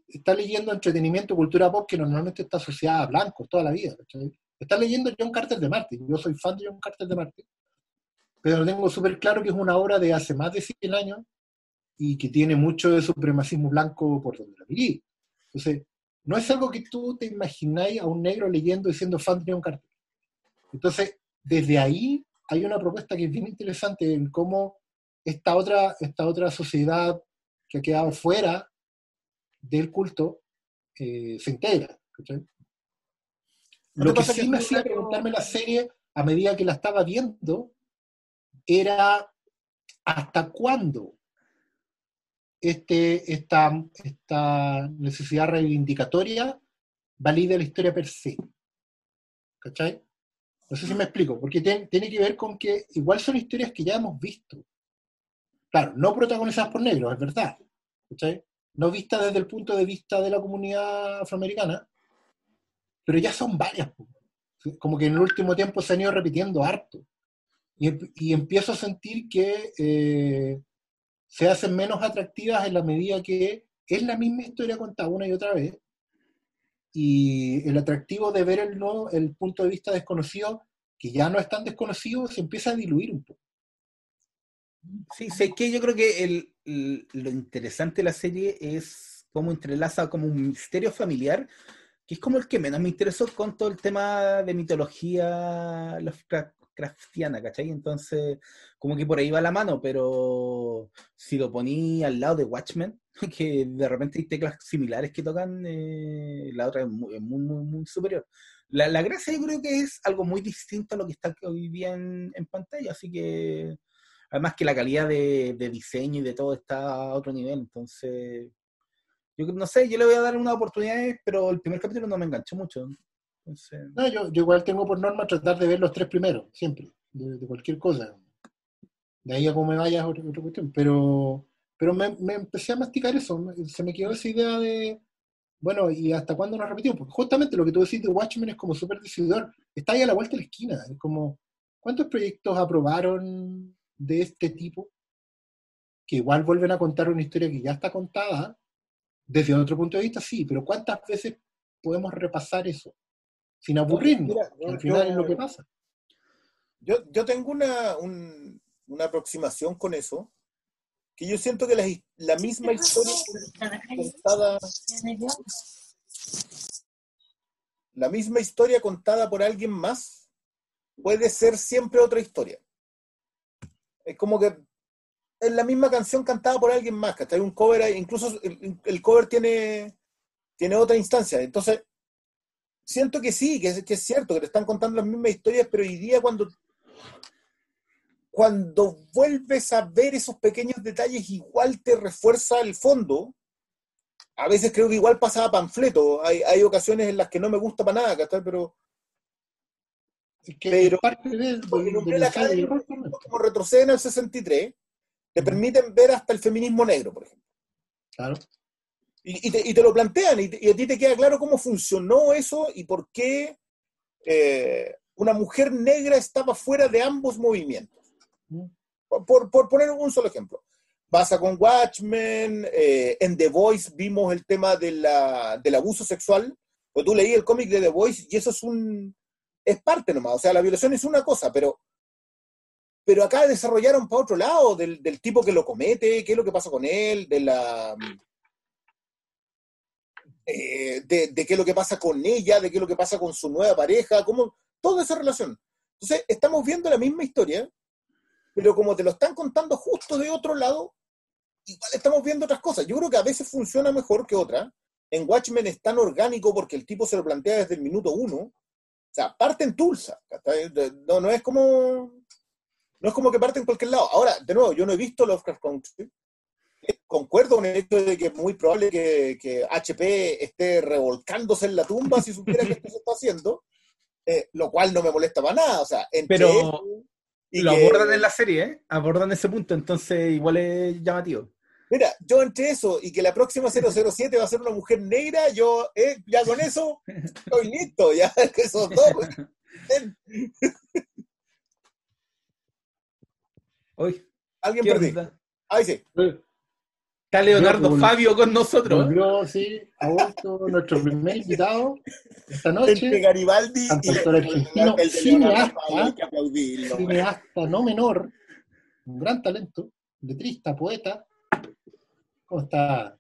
está leyendo entretenimiento, cultura pop, que normalmente está asociada a blancos toda la vida. Está leyendo John Carter de Marte. Yo soy fan de John Carter de Marte pero tengo súper claro que es una obra de hace más de 100 años y que tiene mucho de supremacismo blanco por donde la viví. Entonces, no es algo que tú te imagináis a un negro leyendo y siendo fan de un cartel. Entonces, desde ahí hay una propuesta que es bien interesante en cómo esta otra, esta otra sociedad que ha quedado fuera del culto eh, se integra. Lo que sí me hacía preguntarme la serie a medida que la estaba viendo era hasta cuándo este, esta, esta necesidad reivindicatoria valida la historia per se. ¿Cachai? No sé si me explico, porque tiene que ver con que igual son historias que ya hemos visto. Claro, no protagonizadas por negros, es verdad. ¿Cachai? No vistas desde el punto de vista de la comunidad afroamericana, pero ya son varias. Como que en el último tiempo se han ido repitiendo harto y, empiezo a sentir que eh, se hacen menos atractivas en la medida que es la misma historia contada una y otra vez. Y el atractivo de ver el, el punto de vista desconocido, que ya no es tan desconocido, se empieza a diluir un poco. Sí, sé que yo creo que el, lo interesante de la serie es cómo entrelaza como un misterio familiar, que es como el que menos me interesó con todo el tema de mitología craftiana, ¿cachai? Entonces, como que por ahí va la mano, pero si lo poní al lado de Watchmen, que de repente hay teclas similares que tocan, eh, la otra es muy, muy, muy, superior. La, la, gracia yo creo que es algo muy distinto a lo que está hoy día en, pantalla, así que además que la calidad de, diseño y de todo está a otro nivel, entonces yo no sé, yo le voy a dar una oportunidad, pero el primer capítulo no me enganchó mucho. No, yo, igual tengo por norma tratar de ver los tres primeros, siempre, de, cualquier cosa. De ahí a cómo me vaya otra, otra cuestión. Pero, pero me, empecé a masticar eso, se me quedó esa idea de, bueno, ¿y hasta cuándo nos repetimos? Porque justamente lo que tú decís de Watchmen es como súper decidor, está ahí a la vuelta de la esquina, es como, ¿cuántos proyectos aprobaron de este tipo? Que igual vuelven a contar una historia que ya está contada, desde otro punto de vista, sí, pero ¿cuántas veces podemos repasar eso? Sin aburrirnos. al final es lo que pasa. Yo, yo tengo una, una aproximación con eso, que yo siento que la, la misma historia contada, la misma historia contada por alguien más puede ser siempre otra historia. Es como que es la misma canción cantada por alguien más, que hay un cover, incluso el, el, cover tiene, tiene otra instancia. Entonces, siento que sí, que es, que es cierto, que te están contando las mismas historias, pero hoy día cuando, cuando vuelves a ver esos pequeños detalles, igual te refuerza el fondo. A veces creo que igual pasaba panfleto. Hay, hay ocasiones en las que no me gusta para nada, ¿cachai? Pero. pero parte de, como retrocede en el 63, te permiten ver hasta el feminismo negro, por ejemplo. Claro. Y, te, lo plantean, y, a ti te queda claro cómo funcionó eso y por qué eh, una mujer negra estaba fuera de ambos movimientos. Mm. Por, poner un solo ejemplo. Pasa con Watchmen, eh, en The Voice vimos el tema del abuso sexual, pues tú leí el cómic de The Voice y eso es un es parte nomás, o sea, la violación es una cosa, pero pero acá desarrollaron para otro lado, del, del, tipo que lo comete, qué es lo que pasa con él, de la... Eh, de, qué es lo que pasa con ella, de qué es lo que pasa con su nueva pareja, cómo, toda esa relación. Entonces, estamos viendo la misma historia, pero como te lo están contando justo de otro lado, igual estamos viendo otras cosas. Yo creo que a veces funciona mejor que otra. En Watchmen es tan orgánico porque el tipo se lo plantea desde el minuto uno. O sea, parte en Tulsa. No, no es como. No es como que parte en cualquier lado. Ahora, de nuevo, yo no he visto Lovecraft Country. Concuerdo con el hecho de que es muy probable que, HP esté revolcándose en la tumba si supiera que esto se está haciendo, eh, lo cual no me molesta para nada. O sea, Pero lo abordan en la serie, ¿eh? Abordan ese punto, entonces igual es llamativo. Mira, yo entre eso y que la próxima 007 va a ser una mujer negra, yo eh, ya con eso estoy listo, ya esos dos. Hoy. Alguien perdí. Ahí sí. Está Leonardo Fabio con nosotros. Volvió, sí, a vuelto nuestro primer invitado esta noche. Entre Garibaldi y el, argentino, el, cineasta, cineasta no menor, un gran talento, letrista, poeta. ¿Cómo está,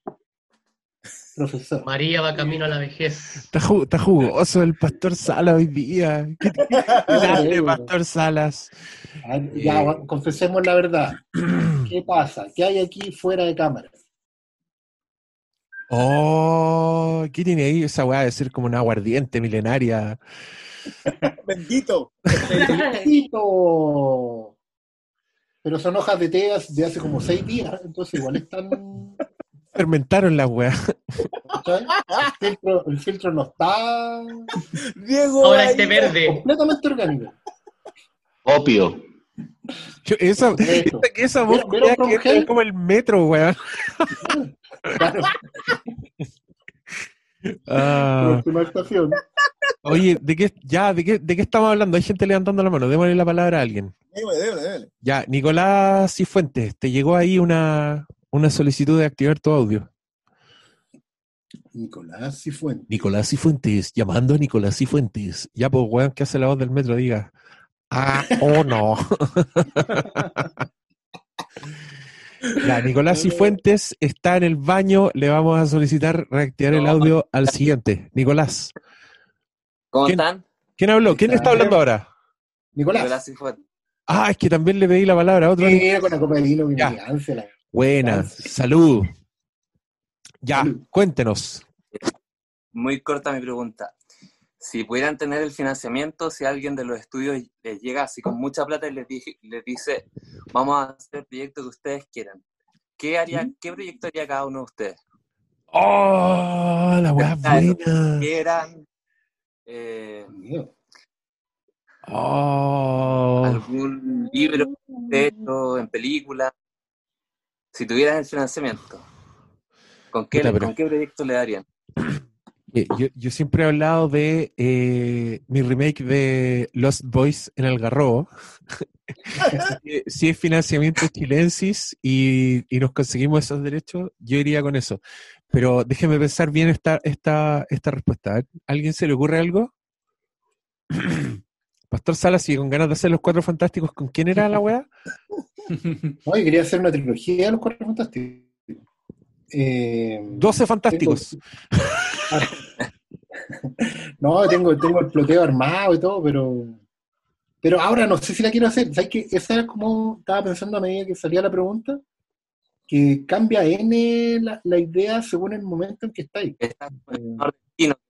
profesor? María va camino a la vejez. Está, jugoso el Pastor Salas hoy día. ¿Qué, qué, Pastor Salas? Ya, eh, confesemos la verdad. ¿Qué pasa? ¿Qué hay aquí fuera de cámara? Oh, ¿qué tiene ahí? Esa weá de ser como una aguardiente milenaria. Bendito. Bendito. Pero son hojas de té de hace como seis días, entonces igual están. Fermentaron la weá. El filtro, no está. Diego. Ahora este verde. Completamente orgánico. Opio. Esa, esa, esa voz que es como el metro, weón. Claro. Ah. estación. Oye, ¿de qué, ya, de qué, ¿de qué estamos hablando? Hay gente levantando la mano. Démosle la palabra a alguien. Ya, Nicolás Cifuentes, te llegó ahí una, una solicitud de activar tu audio. Nicolás Cifuentes. Nicolás Cifuentes, llamando a Nicolás Cifuentes. Ya, pues, weón, que hace la voz del metro? Diga. Ah, o oh, no. Ya, Nicolás Cifuentes está en el baño. Le vamos a solicitar reactivar el audio al siguiente. Nicolás. ¿Cómo están? ¿Quién habló? ¿Quién está hablando ahora? Nicolás. Nicolás Cifuentes. Ah, es que también le pedí la palabra a otro. Sí, con la copa de vino, Buena, salud. Ya, cuéntenos. Muy corta mi pregunta si pudieran tener el financiamiento, si alguien de los estudios les llega así con mucha plata y les, les dice, vamos a hacer el proyecto que ustedes quieran, ¿qué, haría, ¿qué proyecto haría cada uno de ustedes? ¡Oh, la weá buena! Quieran, eh, oh. algún libro, texto, en película, si tuvieran el financiamiento, ¿con qué, ¿con qué proyecto le darían? Yo, siempre he hablado de eh, mi remake de Lost Boys en el Garrobo. si es financiamiento chilensis y, nos conseguimos esos derechos, yo iría con eso. Pero déjeme pensar bien esta, esta, esta respuesta. ¿Alguien se le ocurre algo? Pastor Salas, y con ganas de hacer los cuatro fantásticos, ¿con quién era la weá? Oye, quería hacer una trilogía de los cuatro fantásticos. Eh, 12 fantásticos. no, tengo, tengo el ploteo armado y todo, pero pero ahora no sé si la quiero hacer. ¿Sabes que Esa era como estaba pensando a medida que salía la pregunta, que cambia N la, idea según el momento en que estáis.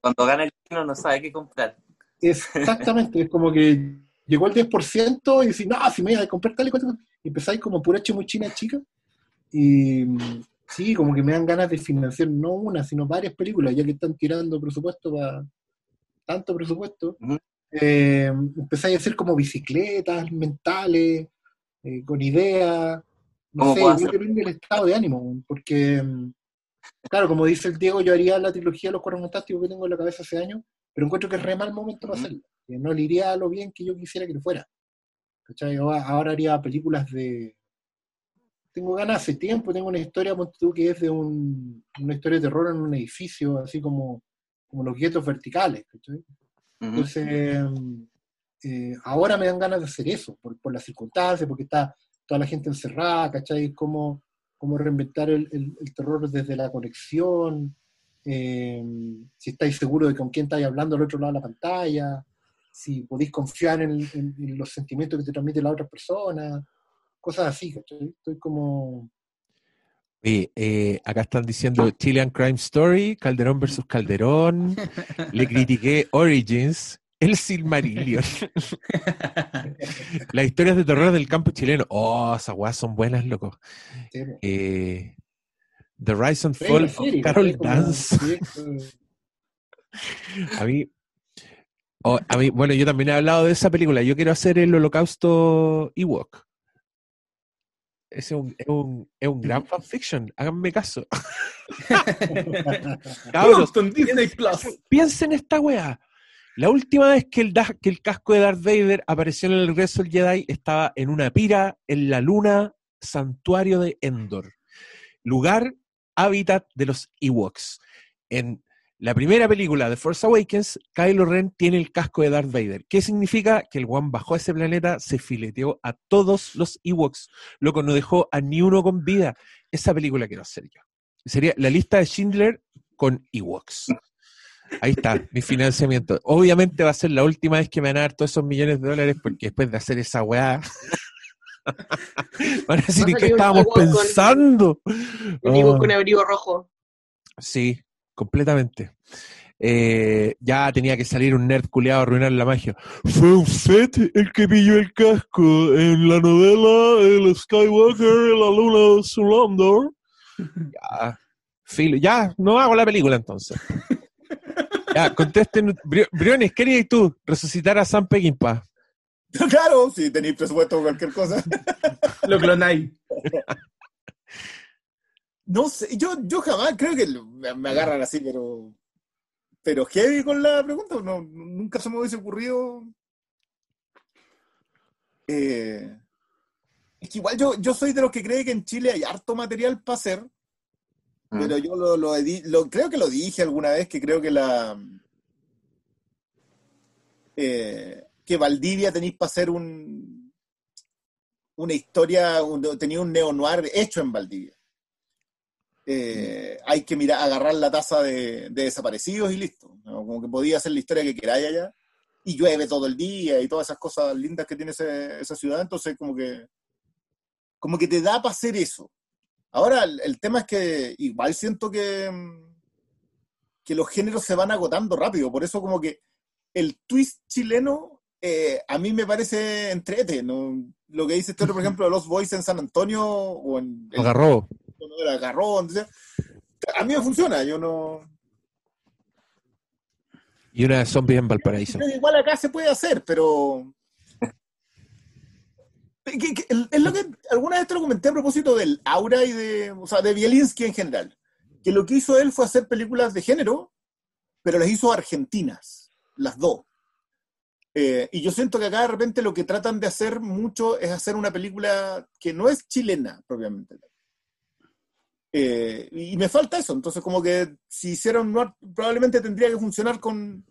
Cuando gana el chino no sabe qué comprar. Exactamente, es como que llegó el 10% y decís, no, si me voy a comprar tal y cual, y empezáis como pura chimuchina chica. Y, Sí, como que me dan ganas de financiar no una, sino varias películas, ya que están tirando presupuesto para tanto presupuesto. Eh, empezáis a hacer como bicicletas mentales, eh, con ideas. No sé, depende del estado de ánimo, porque, claro, como dice el Diego, yo haría la trilogía de los cuernos fantásticos que tengo en la cabeza hace años, pero encuentro que es re mal momento para hacerlo. No le iría a lo bien que yo quisiera que le fuera. ¿Cachai? Ahora haría películas de, tengo ganas hace tiempo, tengo una historia, tú, que es de un, una historia de terror en un edificio, así como, como los guetos verticales. Entonces, eh, ahora me dan ganas de hacer eso, por, por las circunstancias, porque está toda la gente encerrada, ¿cachai? Cómo, cómo reinventar el, el, terror desde la conexión, eh, si estáis seguros de con quién estáis hablando al otro lado de la pantalla, si podéis confiar en, los sentimientos que te transmite la otra persona, cosas así, ¿cachai? Estoy como... Eh, acá están diciendo Chilean Crime Story, Calderón versus Calderón, le critiqué Origins, el Silmarillion. Las historias de terror del campo chileno. Oh, esas weas son buenas, loco. Eh, The Rise and Fall of Carol Dance. a mí, oh, a mí, bueno, yo también he hablado de esa película. Yo quiero hacer el Holocausto Ewok. Es un, es un, es un gran fanfiction, háganme caso. Cabros, piensen, en esta wea. La última vez que el, que el casco de Darth Vader apareció en el regreso del Jedi estaba en una pira en la luna santuario de Endor, lugar, hábitat de los Ewoks. En la primera película de Force Awakens, Kylo Ren tiene el casco de Darth Vader. ¿Qué significa? Que el One bajó a ese planeta, se fileteó a todos los Ewoks, loco, no dejó a ni uno con vida. Esa película quiero hacer yo. Sería la lista de Schindler con Ewoks. Ahí está, mi financiamiento. Obviamente va a ser la última vez que me van a dar todos esos millones de dólares, porque después de hacer esa weá. van a decir qué estábamos pensando. Con, con abrigo rojo. Sí, completamente. Eh, ya tenía que salir un nerd culeado a arruinar la magia. Fue un Fett el que pilló el casco en la novela El Skywalker en la luna de Zulandor. Ya, filo, ya, no hago la película entonces. Ya, contesten. Briones, ¿qué harías tú? Resucitar a Sam Peckinpah. Claro, si tenéis presupuesto o cualquier cosa. Lo clonáis. No sé, yo, yo jamás creo que me, agarran así, pero. Pero heavy con la pregunta, no, nunca se me hubiese ocurrido. Eh, es que igual yo, yo soy de los que cree que en Chile hay harto material para hacer. Pero yo lo, lo, creo que lo dije alguna vez, que creo que la... Eh, que Valdivia tenéis para hacer un, una historia, tenía un neo-noir hecho en Valdivia. Eh, hay que mirar, agarrar la tasa de, desaparecidos y listo. Como que podía ser la historia que queráis allá. Y llueve todo el día y todas esas cosas lindas que tiene esa ciudad. Entonces, como que, como que te da para hacer eso. Ahora, el, tema es que igual siento que, que los géneros se van agotando rápido, por eso como que el twist chileno eh, a mí me parece entrete, ¿no? Lo que dice este por ejemplo, de los Boys en San Antonio o en... Agarró. Agarró, a mí me funciona, yo no... Y una de zombies en Valparaíso. Igual acá se puede hacer, pero es lo que alguna vez te lo comenté a propósito del aura y de, o sea, de Bielinski en general. Que lo que hizo él fue hacer películas de género, pero las hizo argentinas, las dos. Eh, y yo siento que acá de repente lo que tratan de hacer mucho es hacer una película que no es chilena propiamente. Eh, y me falta eso, entonces como que si hicieran probablemente tendría que funcionar con,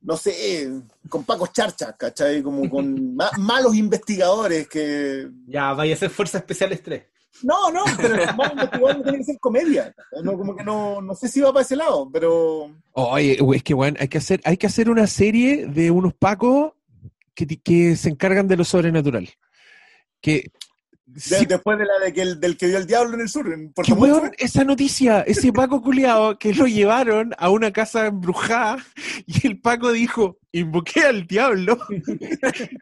no sé, con Paco Charcha, ¿cachai? Como con malos investigadores que... Ya, vaya a ser Fuerza Especiales 3. No, no, pero los malos investigadores tienen que ser comedia. No, como que no, no sé si va para ese lado, pero... Oye, es que bueno, hay que hacer, hay que hacer una serie de unos Pacos que, que se encargan de lo sobrenatural. Que Después de la de que el, del que dio el diablo en el sur. En ¿Qué esa noticia, ese Paco culiado que lo llevaron a una casa embrujada y el Paco dijo, invoqué al diablo.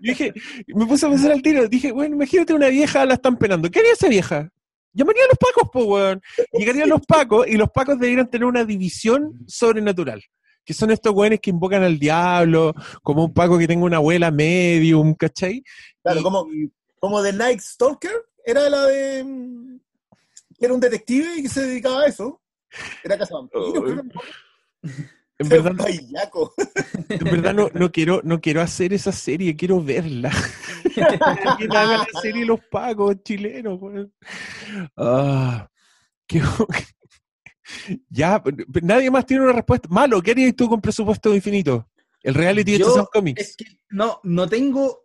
y dije, me puse a pensar al tiro, dije, bueno, imagínate una vieja, la están penando. ¿Qué haría esa vieja? Llamaría a los Pacos, po, weón. Llegarían los Pacos y los Pacos deberían tener una división sobrenatural que son estos weones que invocan al diablo, como un Paco que tenga una abuela medium, ¿cachai? Claro, como, como The Night Stalker, era la de. Mm, era un detective y que se dedicaba a eso. Era cazavampiros, En verdad, en verdad no, no, quiero, no quiero hacer esa serie, quiero verla. que haga la serie Los Pagos chilenos. Ah, ya, nadie más tiene una respuesta. Malo, ¿qué harías tú con presupuesto infinito? El reality de Yo- Chazam Comics. Es que no, no tengo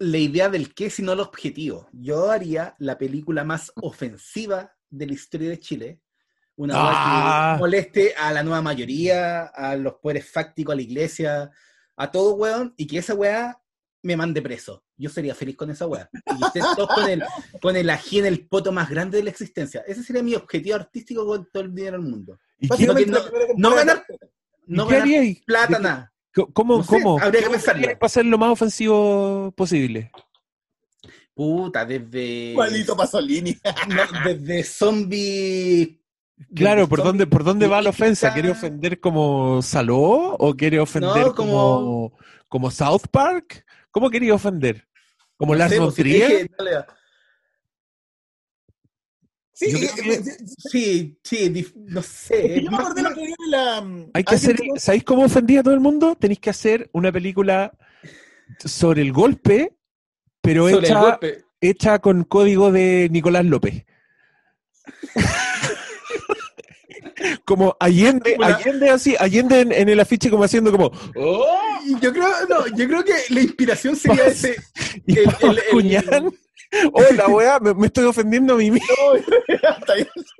la idea del qué, sino el objetivo. Yo haría la película más ofensiva de la historia de Chile. Una Ah. que moleste a la nueva mayoría, a los poderes fácticos, a la iglesia, a todo weón, y que esa weá me mande preso. Yo sería feliz con esa weá. Y todos con el, con el ají en el poto más grande de la existencia. Ese sería mi objetivo artístico con todo el dinero del mundo. ¿Y No, no, ganar, no ¿Y qué ganar plata, ¿De- nada. ¿Cómo? No sé, cómo? habría que ¿Cómo pensarlo. haríais para ser lo más ofensivo posible? Puta, desde. Malito Pasolini. no, desde zombie. Claro, desde ¿por zombie dónde, ¿por dónnde va la ofensa? ¿Quiere ofender como Saló o quiere ofender No, como... como- como South Park? ¿Cómo quería ofender? ¿Como No Lars von pues, Trier? Sí, creo eh, Sí, no es sé. que yo me más- la. Hay que hacer, ¿sabéis cómo ofendía a todo el mundo? Tenéis que hacer una película sobre el golpe, pero sobre hecha, golpe. hecha con código de Nicolás López. como Allende, Allende así, Allende en, en el afiche como haciendo como "Oh", yo creo, no, yo creo que la inspiración sería Pas- ese. y el- el- el- Cuñán. Oh, la weá, me, me estoy ofendiendo a mí mismo.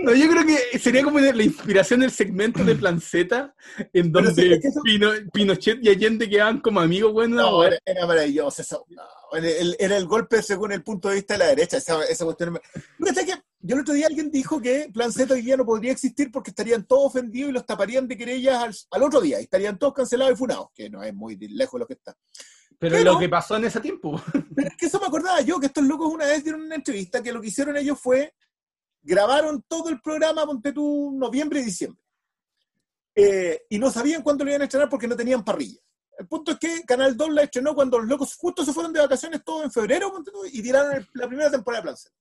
No, yo creo que sería como la inspiración del segmento de Planceta, en Pero sí, donde es que eso- Pino- Pinochet y Allende quedaban como amigos, bueno, No, era, era maravilloso eso. No, era, el, era el golpe según el punto de vista de la derecha. Esa, esa cuestión. me- Fíjate que yo el otro día alguien dijo que Plan Z hoy día no podría existir porque estarían todos ofendidos y los taparían de querellas al, al otro día. Y estarían todos cancelados y funados, que no es muy lejos de lo que está. Pero, pero- lo que pasó en ese tiempo. Pero es que eso me acordaba yo, que estos locos una vez dieron una entrevista que lo que hicieron ellos fue grabaron todo el programa, ponte tú, noviembre y diciembre. Eh, y no sabían cuándo lo iban a estrenar porque no tenían parrilla. El punto es que Canal 2 la estrenó cuando los locos justo se fueron de vacaciones todos en febrero ponte tú, y tiraron el- la primera temporada de Plan Z.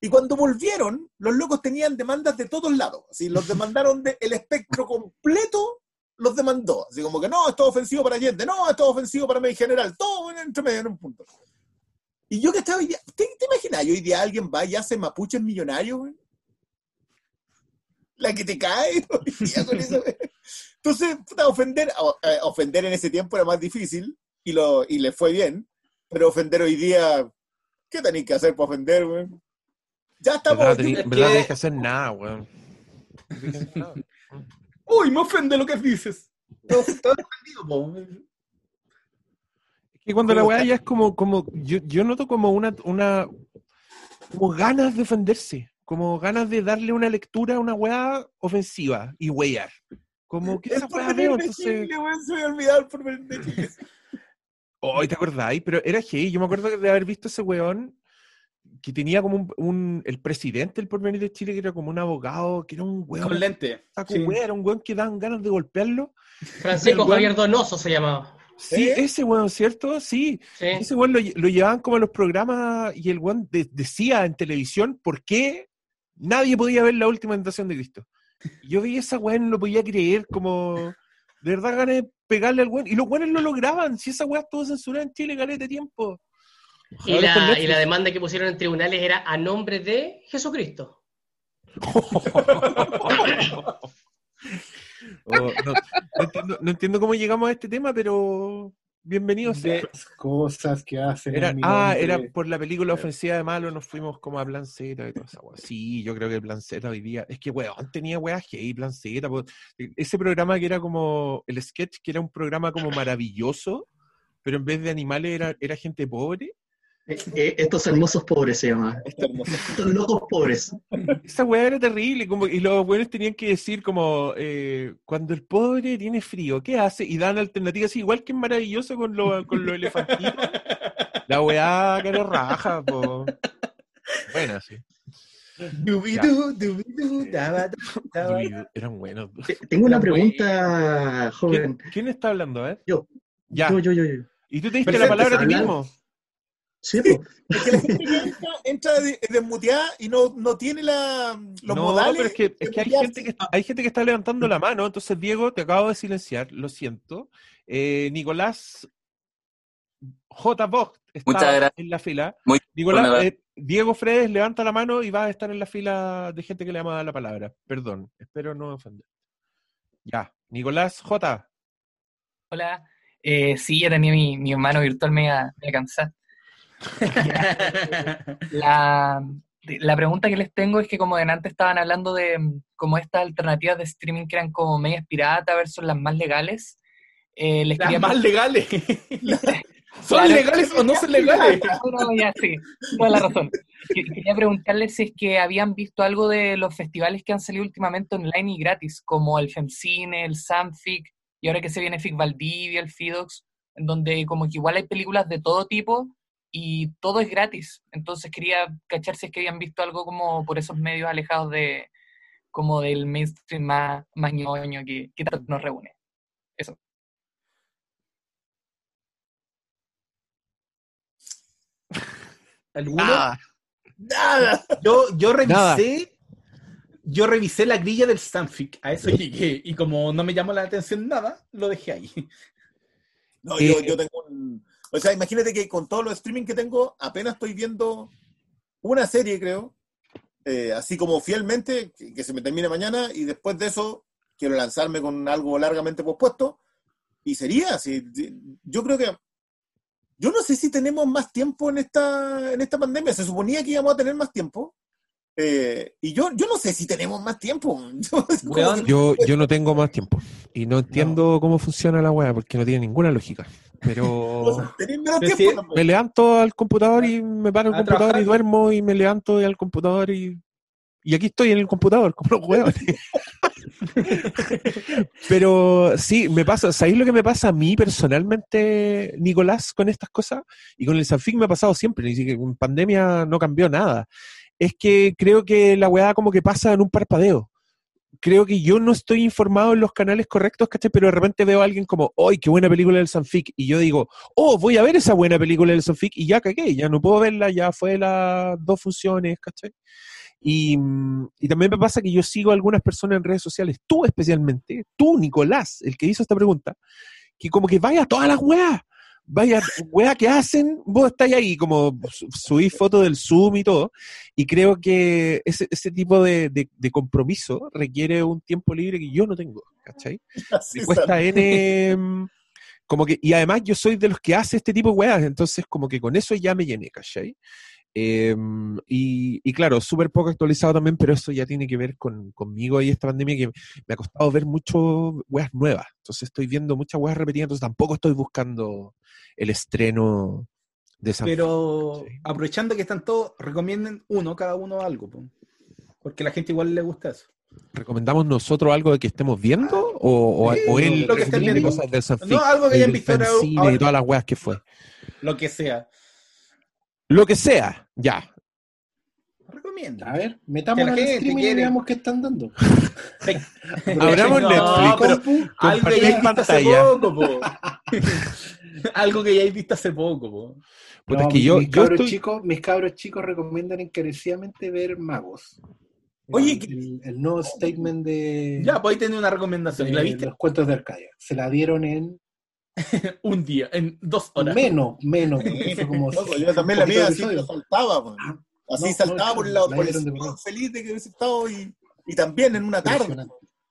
Y cuando volvieron, los locos tenían demandas de todos lados. Así, los demandaron de, el espectro completo, los demandó. Así como que no, esto es ofensivo para Allende, no, esto es ofensivo para en general, todo en- entre medio en un punto. Y yo que estaba hoy día, ¿te, te imaginas? Hoy día alguien va y hace mapuches millonarios, güey? La que te cae hoy día con eso, güey. Entonces, puta, ofender, eh, ofender en ese tiempo era más difícil y, lo, y le fue bien, pero ofender hoy día, ¿qué tenéis que hacer para ofender, güey? Ya estamos. ¿Verdad? Tení- es ¿verdad? que- Tenés que hacer nada, weón. Uy, me ofende lo que dices. Todo, todo ofendido. Es que cuando la ¿Cómo weá ya es como, como yo, yo noto como una, una, como ganas de ofenderse, como ganas de darle una lectura a una weá ofensiva y weyar. Como que Es esa por weá veo, entonces, se me el por venir de hoy te acordáis, pero era gay, yo me acuerdo de haber visto ese weón que tenía como un, un- el presidente del porvenir de Chile, que era como un abogado, que era un weón, Con lente. saco sí. weá, era un weón que daban ganas de golpearlo. Francisco weón- Javier Donoso se llamaba. Sí, ¿Eh? ese weón, ¿cierto? Sí, Sí. Ese weón lo, lo llevaban como a los programas y el weón de- decía en televisión por qué nadie podía ver la última tentación de Cristo. Yo veía esa weón, no lo podía creer, como de verdad gané de pegarle al weón. Y los weones lo lograban, si esa weá estuvo censurada en Chile, caleta de tiempo. Y la, y la demanda que pusieron en tribunales era a nombre de Jesucristo. Oh, no, no entiendo, no entiendo cómo llegamos a este tema, pero bienvenidos. De las cosas que hacen. Era, ah, era por la película Ofensiva de Malo, nos fuimos como a Plan Z y toda esa weá. Sí, yo creo que Plan Z hoy día. Es que, weón, tenía weas gay, Plan Z. po. E, Ese programa que era como. El sketch, que era un programa como maravilloso, pero en vez de animales era, era gente pobre. Eh, eh, estos hermosos pobres se llama. Estos locos pobres. Esa weá era terrible. Como, y los weones tenían que decir, como. eh, cuando el pobre tiene frío, ¿qué hace? Y dan alternativas, igual que es maravilloso con los con elefantitos. La weá que raja, po. Bueno, sí. Dubidú, dubidú, daba, daba. Eran buenos. Tengo una pregunta, joven. ¿Quién, quién está hablando, eh? Yo. Ya. Yo, yo, yo, yo. Y tú te diste la palabra a ti mismo. Sí, po. Es que la gente que entra, entra de- desmuteada y no, no tiene la, los no, modales. pero es que, es que hay, gente que hay gente que está levantando la mano, entonces Diego, te acabo de silenciar, lo siento. Eh, Nicolás J. Vogt está en la fila. Muy Nicolás, eh, Diego Fredes levanta la mano y va a estar en la fila de gente que le vamos a dar la palabra. Perdón, espero no ofender. Ya, Nicolás J. Hola. Eh, sí, ya tenía mi, mi hermano virtual, me iba, me iba a cansar. la, la pregunta que les tengo es que como antes estaban hablando de mm, como estas alternativas de streaming que eran como medias piratas versus las más legales. Eh, les Las más legales. ¿Son Claro. legales o no son legales? Bueno, ya, sí, toda la razón. Que- Quería preguntarles si es que habían visto algo de los festivales que han salido últimamente online y gratis, como el FEMCINE, el SAMFIC, y ahora que se viene FIC Valdivia, el FIDOX, en donde como que igual hay películas de todo tipo y todo es gratis. Entonces quería cachar si es que habían visto algo como por esos medios alejados de como del mainstream más, más ñoño que, que tanto nos reúne. Eso. ¿Alguno? Nada. Nada. Yo, yo revisé. Nada. Yo revisé la grilla del Stanfic. A eso llegué. Y como no me llamó la atención nada, lo dejé ahí. No, Eh, yo, yo tengo un... O sea, imagínate que con todos los streaming que tengo, apenas estoy viendo una serie, creo, eh, así como fielmente, que, que se me termine mañana, y después de eso quiero lanzarme con algo largamente pospuesto, y sería así. Yo creo que... Yo no sé si tenemos más tiempo en esta, en esta pandemia. Se suponía que íbamos a tener más tiempo. eh, y yo, yo no sé si tenemos más tiempo. Yo, yo no tengo más tiempo. Y no entiendo cómo funciona la weá, porque no tiene ninguna lógica. Pero tiempo sí, me levanto al computador y me paro el A computador trabajar. y duermo y me levanto al computador y. Y aquí estoy en el computador, como los huevos. Pero sí, me pasa, ¿sabéis lo que me pasa a mí personalmente, Nicolás, con estas cosas? Y con el Sanfic me ha pasado siempre, ni siquiera en pandemia no cambió nada. Es que creo que la weá como que pasa en un parpadeo. Creo que yo no estoy informado en los canales correctos, ¿cachai? Pero de repente veo a alguien como, ¡ay, qué buena película del Sanfic! Y yo digo, ¡oh, voy a ver esa buena película del Sanfic! Y ya cagué, ya no puedo verla, ya fue las dos funciones, ¿cachai? Y, y también me pasa que yo sigo algunas personas en redes sociales, tú especialmente, tú, Nicolás, el que hizo esta pregunta, que como que vaya a todas las weas, vaya, weas que hacen, vos estáis ahí, como su- subís fotos del Zoom y todo, y creo que ese, ese tipo de, de- de compromiso requiere un tiempo libre que yo no tengo, ¿cachai? Así Me cuesta. N, mm, como que, y además yo soy de los que hace este tipo de weas, entonces como que con eso ya me llené, ¿cachai? Em, y, y claro, súper poco actualizado también, pero eso ya tiene que ver con, conmigo y esta pandemia que me ha costado ver mucho weas nuevas. Entonces estoy viendo muchas weas repetidas, entonces tampoco estoy buscando el estreno de San Pero aprovechando que están todos, recomienden uno, cada uno algo. po. Porque a la gente igual le gusta eso. ¿Recomendamos nosotros algo de que estemos viendo? ¿O, Sí, o él lo que estén recomiende viendo. cosas del Sanfic, No, algo que hayan visto ahora. y todas las weas que fue? Lo que sea. Lo que sea, ya. Recomiendo. A ver, el gente streaming y veamos qué están dando. Abramos No, Netflix. pero algo que ya visto hace poco, po. algo que ya he visto hace poco, po. Puta, No, es que yo, mis, yo cabros estoy- chicos, mis cabros chicos recomiendan encarecidamente ver Magos. Oye, el, el- el nuevo statement de, Ya, pues ahí tenés una recomendación. ¿Y la viste? los cuentos de Arcadia. Se la dieron en Un día, en dos horas. menos, menos. como Loco, yo también la mía así saltaba, pues. así no, saltaba no, por, la la, por el verdad. feliz de que hubiese estado y, y también en una tarde.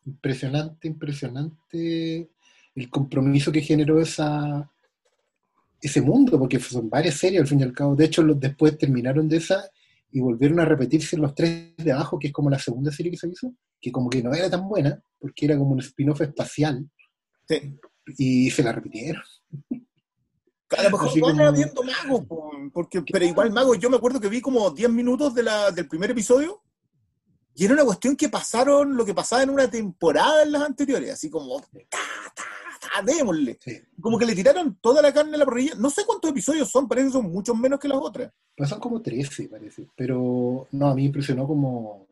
Impresionante, impresionante, impresionante el compromiso que generó esa ese mundo, porque son varias series al fin y al cabo. De hecho, los, después terminaron de esa y volvieron a repetirse los tres de abajo, que es como la segunda serie que se hizo, que como que no era tan buena, porque era como un spin-off espacial, Sí. Y se la repitieron. A lo mejor no como- viendo Magos, po, porque, pero igual Magos, yo me acuerdo que vi como 10 minutos de la, del primer episodio y era una cuestión que pasaron lo que pasaba en una temporada en las anteriores, así como, ta, ta, ta, démosle. Como que le tiraron toda la carne a la parrilla. No sé cuántos episodios son, parece que son muchos menos que las otras. Pues son como 13, parece. Pero no, a mí me impresionó como,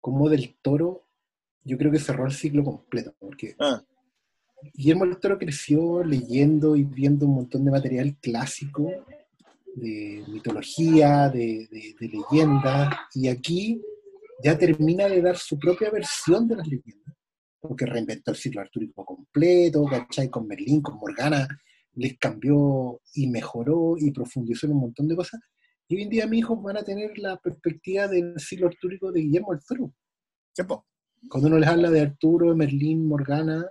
como del toro, yo creo que cerró el ciclo completo, porque Ah. Guillermo del Toro creció leyendo y viendo un montón de material clásico, de mitología, de, de, de leyendas, y aquí ya termina de dar su propia versión de las leyendas, porque reinventó el ciclo artúrico completo, ¿cachai? Con Merlín, con Morgana, les cambió y mejoró y profundizó en un montón de cosas. Y hoy en día mis hijos van a tener la perspectiva del ciclo artúrico de Guillermo del Toro. Cuando uno les habla de Arturo, Merlín, Morgana,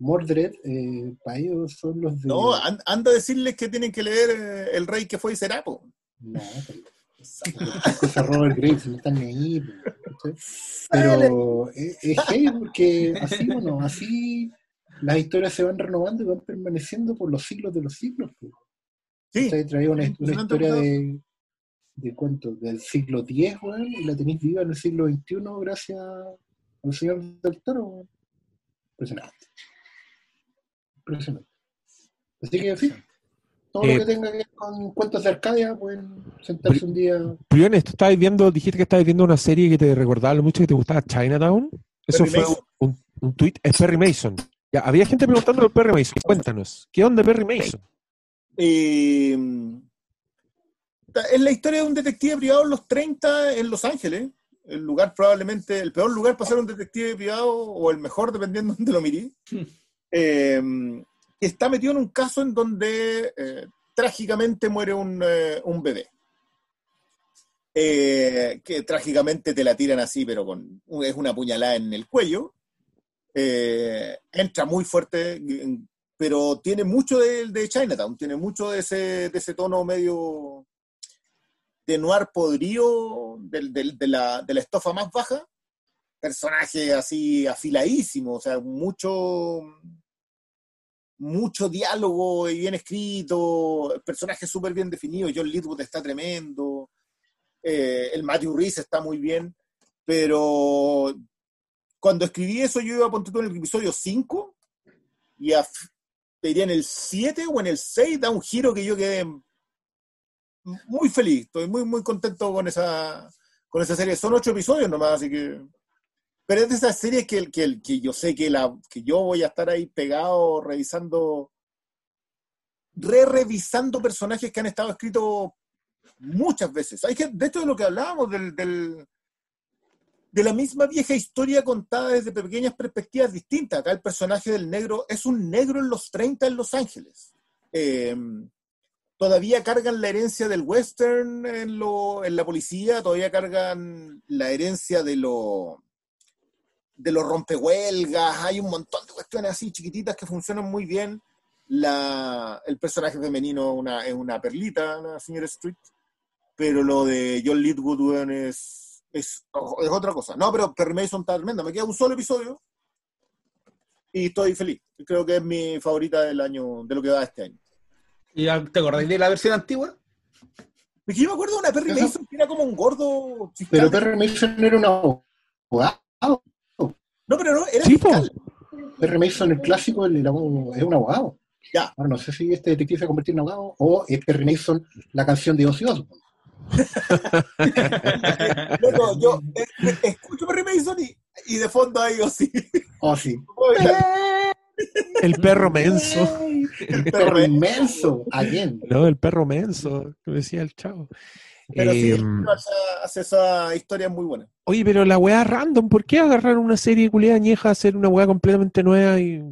Mordred, eh, para ellos son los de... No, an- anda a decirles que tienen que leer eh, El Rey que fue y será, po. No, pero- cosas Robert Graves, no están ahí. po, ¿cachai? Pero es, es heavy porque así, bueno, así las historias se van renovando y van permaneciendo por los siglos de los siglos. po. Sí. Una, historia de, de cuánto, del siglo X, weón, y la tenéis viva en el siglo XXI gracias al señor del Toro. weón. Impresionante. Impresionante. Así que, en fin, todo Eh, lo que tenga que ver con cuentos de Arcadia, pueden sentarse un día. Briones, tú estabas viendo, dijiste que estabas viendo una serie que te recordaba lo mucho que te gustaba Chinatown. Eso Perry fue Mason. un, un tweet, es Perry Mason. Ya, había gente preguntando por Perry Mason. Cuéntanos, ¿qué onda Perry Mason? Eh, es la historia de un detective privado en los 30 en Los Ángeles. El lugar probablemente, el peor lugar para ser un detective privado, o el mejor, dependiendo de donde lo miré. Que está metido en un caso en donde eh, trágicamente muere un, eh, un bebé. Eh, que trágicamente te la tiran así, pero con es una puñalada en el cuello. Entra muy fuerte, pero tiene mucho de, de Chinatown, tiene mucho de ese, de ese tono medio de noir podrido, del- del- de, la, de la estofa más baja. Personaje así afiladísimo, o sea, mucho, mucho diálogo y bien escrito, el personaje súper bien definido, John Litwood está tremendo, eh, el Matthew Reese está muy bien, pero cuando escribí eso yo iba a poner en el episodio 5 y a, en el 7 o en el 6 da un giro que yo quedé muy feliz, estoy muy muy contento con esa con esa serie. Son ocho episodios nomás, así que pero es de esas series que, que, que yo sé que, la, que yo voy a estar ahí pegado revisando, re-revisando personajes que han estado escritos muchas veces. Hay que, de hecho, de lo que hablábamos, del, del- de la misma vieja historia contada desde pequeñas perspectivas distintas. Acá el personaje del negro es un negro en los 30 en Los Ángeles. Eh, todavía cargan la herencia del western en, lo, en la policía, todavía cargan la herencia de lo de los rompehuelgas, hay un montón de cuestiones así chiquititas que funcionan muy bien. La, el personaje femenino una, es una perlita, la señora Street, pero lo de John Litwood weón, es, es, es otra cosa. No, pero Perry Mason está tremenda. Me queda un solo episodio y estoy feliz. Creo que es mi favorita del año, de lo que va este año. ¿Y te acordáis de la versión antigua? Es que yo me acuerdo de una Perry Mason que era como un gordo fiscal. Pero Perry Mason era un abogado. No, pero no, era Sí, fiscal. Perry Mason, el clásico, él era un- es un abogado. Ya. Ahora no sé si este detective se ha convertido en abogado o es Perry Mason la canción de Ozzy Osbourne. Loco, yo eh, eh, escucho Perry Mason y, y de fondo hay así. Oh, sí. El perro menso. El perro inmenso. Again. No, el perro menso, que decía el chavo. Pero sí, Em, hace, esa historia muy buena. Oye, pero la weá random, ¿por qué agarrar una serie culiada añeja a hacer una weá completamente nueva y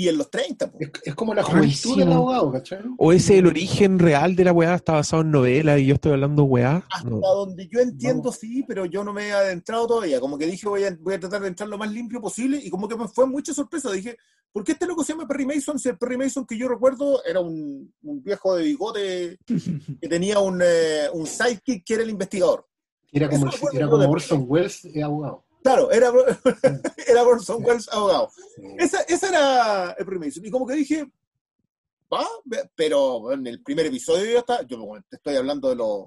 Y en los 30, po. Es, es como la juventud del abogado, ¿cachai? O ese el origen real de la weá está basado en novela y yo estoy hablando weá. Hasta No. donde yo entiendo, sí, pero yo no me he adentrado todavía. Como que dije, voy a, voy a tratar de entrar lo más limpio posible y como que me fue mucha sorpresa. Dije, ¿por qué este loco se llama Perry Mason? Si el Perry Mason que yo recuerdo era un, un viejo de bigote que tenía un, eh, un sidekick que era el investigador. Era como, Eso acuerdo era como Orson Welles eh, abogado. Claro, era, era Orson Welles abogado. Esa, esa era el Perry Mason. Y como que dije, va, pero en el primer episodio ya está, yo te estoy hablando de los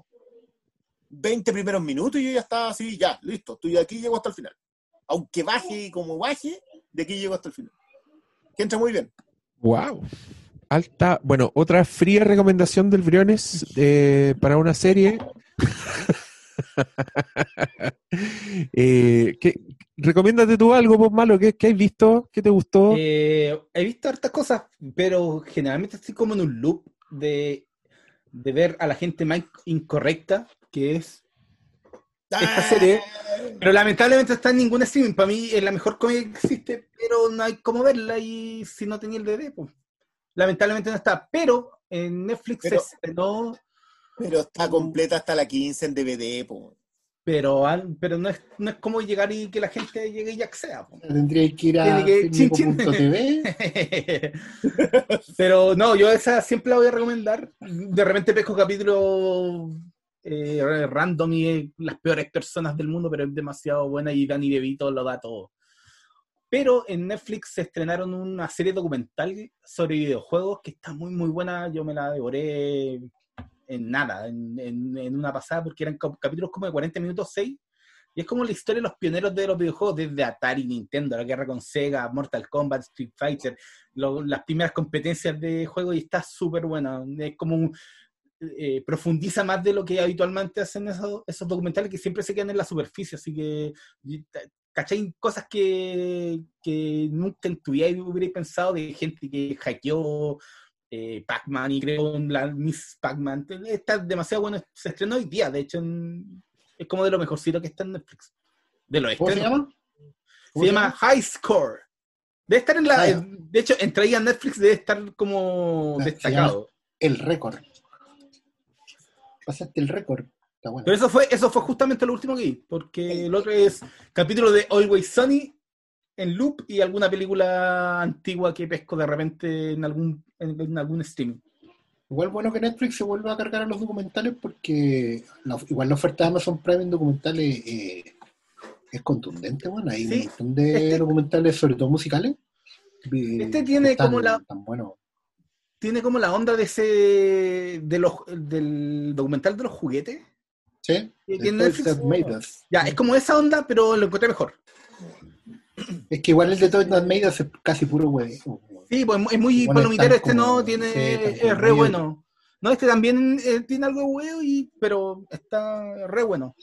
20 primeros minutos y yo ya estaba así, ya, listo, estoy de aquí y llego hasta el final. Aunque baje y como baje, de aquí llego hasta el final. Que entra muy bien. Wow. Alta. Bueno, otra fría recomendación del Briones eh, para una serie. eh, ¿qué- recomiéndate tú algo, pues malo, ¿qué, qué has visto? ¿Qué te gustó? Eh, he visto hartas cosas, pero generalmente estoy como en un loop de, de ver a la gente más incorrecta, que es esta serie. Pero lamentablemente está en ningún streaming. Para mí es la mejor comedia que existe, pero no hay cómo verla y si no tenía el DVD, pues. Lamentablemente no está. Pero en Netflix Pero- se estrenó Pero está completa hasta la 15 en DVD, po. pero, pero no, es, no es como llegar y que la gente llegue y acceda. Tendría que ir a TV. pero no, yo esa siempre la voy a recomendar. De repente pesco capítulos eh, random y las peores personas del mundo, pero es demasiado buena y Danny DeVito lo da todo. Pero en Netflix se estrenaron una serie documental sobre videojuegos que está muy, muy buena. Yo me la devoré en nada, en, en, una pasada, porque eran capítulos como de 40 minutos, 6. Y es como la historia de los pioneros de los videojuegos, desde Atari, Nintendo, la guerra con Sega, Mortal Kombat, Street Fighter, las primeras competencias de juego, y está súper buena. Es como eh, profundiza más de lo que habitualmente hacen esos, esos, documentales que siempre se quedan en la superficie, así que ¿cachai? Cosas que, que nunca en tu vida hubierais pensado de gente que hackeó eh, Pac-Man y creó la Miss Pac-Man. Está demasiado bueno. Se estrenó hoy día, de hecho, es como de lo mejorcito que está en Netflix. De lo ¿Cómo se llama? Se llama High Score. Debe estar en la. Ah, de hecho, a Netflix debe estar como ah, destacado. El récord. Pasaste el récord. Bueno. Pero eso fue, eso fue justamente lo último que vi, porque el otro es capítulo de Always Sunny en loop y alguna película antigua que pesco de repente en algún, en, algún streaming. Igual bueno que Netflix se vuelva a cargar a los documentales porque igual la oferta de Amazon Prime en documentales eh, es contundente, bueno, hay un montón de este documentales, sobre todo musicales. Este tiene como la tiene como la onda de ese de los del documental de los juguetes. Sí. Ya, es como esa onda, pero lo encontré mejor. Es que igual el de Toy Made es casi puro huevo. Sí, pues es muy palomitero, este no, tiene, es re bueno. No, este también eh, tiene algo de huevo, y, pero está re bueno.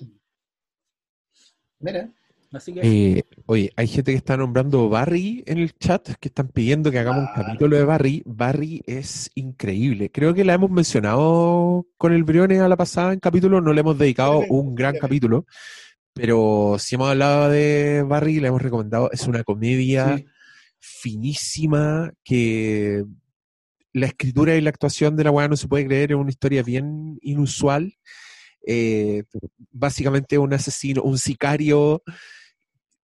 Mira. Así que... Eh, oye, hay gente que está nombrando Barry en el chat, que están pidiendo que hagamos un ah. capítulo de Barry. Barry es increíble. Creo que la hemos mencionado con el Briones a la pasada en capítulo, no le hemos dedicado un gran capítulo, pero si hemos hablado de Barry, le hemos recomendado, es una comedia finísima que la escritura y la actuación de la weá no se puede creer, es una historia bien inusual. Eh, básicamente un asesino, un sicario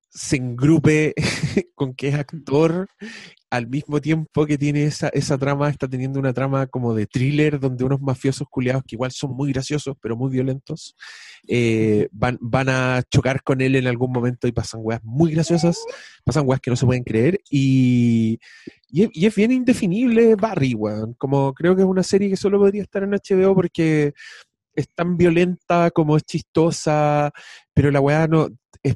se engrupe con que es actor al mismo tiempo que tiene esa, esa trama, está teniendo una trama como de thriller donde unos mafiosos culiados que igual son muy graciosos pero muy violentos eh, van, van a chocar con él en algún momento y pasan weas muy graciosas, pasan weas que no se pueden creer y, y, es bien indefinible Barry, weón. Como creo que es una serie que solo podría estar en HBO porque es tan violenta como es chistosa, pero la weá no. Es,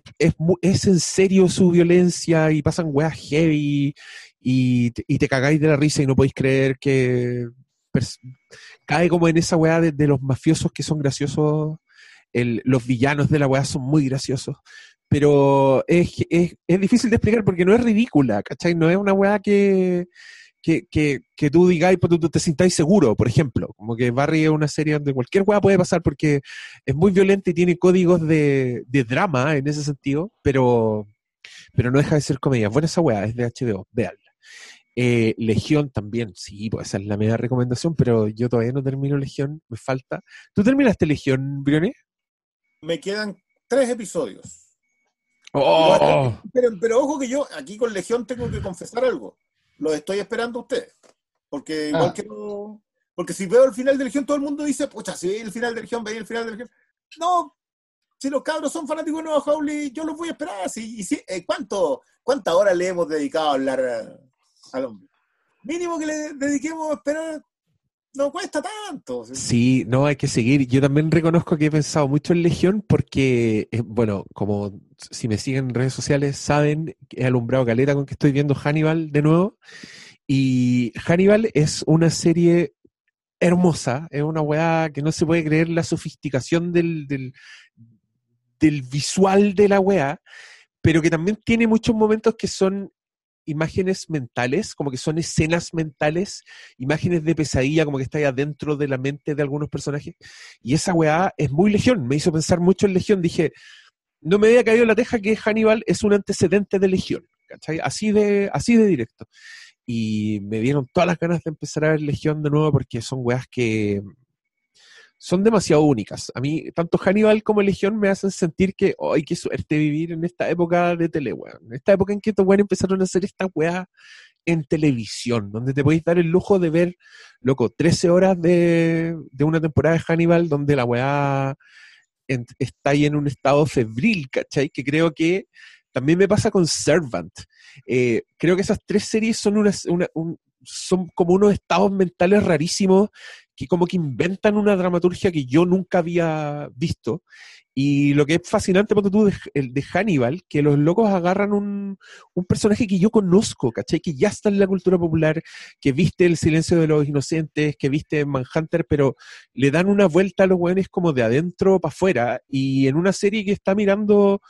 es, en serio su violencia y pasan weas heavy y, y, te cagáis de la risa y no podéis creer que cae como en esa weá de, los mafiosos que son graciosos. Los villanos de la weá son muy graciosos. Pero es, es, es difícil de explicar porque no es ridícula, ¿cachai? No es una weá que que, que, que tú digáis, pues tú te sintáis seguro, por ejemplo. Como que Barry es una serie donde cualquier hueá puede pasar porque es muy violenta y tiene códigos de, de drama en ese sentido, pero, pero no deja de ser comedia. Buena esa hueá, es de HBO, véanla. Eh, Legión también, sí, pues esa es la media recomendación, pero yo todavía no termino Legión, me falta. ¿Tú terminaste Legión, Briones? Me quedan tres episodios. Oh. Pero, pero, ojo que yo aquí con Legión tengo que confesar algo los estoy esperando a ustedes. Porque igual ah. que no. Porque si veo el final de Legión, todo el mundo dice, pucha, si el final de Legión, veis el final de Legión. No, si los cabros son fanáticos de Nueva yo los voy a esperar. Si, y eh, ¿cuánto, ¿Cuántas horas le hemos dedicado a hablar al hombre? Mínimo que le dediquemos a esperar no cuesta tanto. Sí, no, hay que seguir. Yo también reconozco que he pensado mucho en Legión porque, eh, bueno, como si me siguen en redes sociales, saben he alumbrado caleta con que estoy viendo Hannibal de nuevo. Y Hannibal es una serie hermosa, es una weá que no se puede creer la sofisticación del, del, del visual de la weá, pero que también tiene muchos momentos que son imágenes mentales, como que son escenas mentales, imágenes de pesadilla, como que está ahí adentro de la mente de algunos personajes. Y esa weá es muy Legión, me hizo pensar mucho en Legión. Dije, no me había caído la teja que Hannibal es un antecedente de Legión, ¿cachai? Así de, así de directo. Y me dieron todas las ganas de empezar a ver Legión de nuevo porque son weas que son demasiado únicas. A mí, tanto Hannibal como Legión me hacen sentir que, ¡ay, qué suerte vivir en esta época de tele, weón! En esta época en que estos weones empezaron a hacer esta weá en televisión, donde te podéis dar el lujo de ver, loco, 13 horas de, de una temporada de Hannibal donde la weá está ahí en un estado febril, ¿cachai? Que creo que también me pasa con Servant. Eh, creo que esas tres series son, una- un- son como unos estados mentales rarísimos que como que inventan una dramaturgia que yo nunca había visto. Y lo que es fascinante, ponte tú, de, el de Hannibal, que los locos agarran un, un personaje que yo conozco, ¿cachai? Que ya está en la cultura popular, que viste El silencio de los inocentes, que viste Manhunter, pero le dan una vuelta a los weones como de adentro para afuera. Y en una serie que está mirando,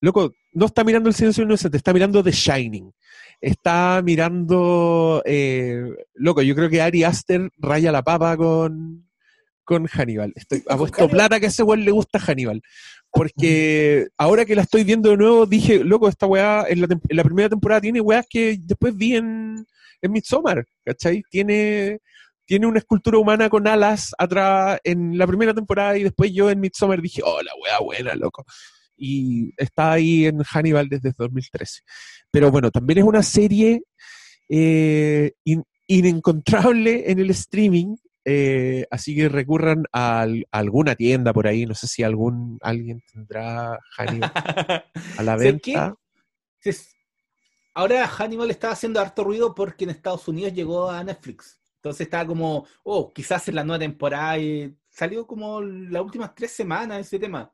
loco, no está mirando El silencio inocentes, está mirando The Shining. Está mirando, eh, loco, yo creo que Ari Aster raya la papa con, con Hannibal. Estoy, ha puesto plata que a ese weón le gusta Hannibal. Porque ahora que la estoy viendo de nuevo, dije, loco, esta weá en la, en la primera temporada tiene weas que después vi en, en Midsommar, ¿cachai? Tiene, tiene una escultura humana con alas atrás en la primera temporada y después yo en Midsommar dije, oh, la weá buena, loco. Y está ahí en Hannibal desde 2013. Pero bueno, también es una serie eh, in- inencontrable en el streaming, eh, así que recurran a, al- a alguna tienda por ahí, no sé si algún alguien tendrá Hannibal a la venta. Es- Ahora Hannibal está haciendo harto ruido porque en Estados Unidos llegó a Netflix. Entonces está como, oh, quizás en la nueva temporada. y salió como las últimas tres semanas ese tema.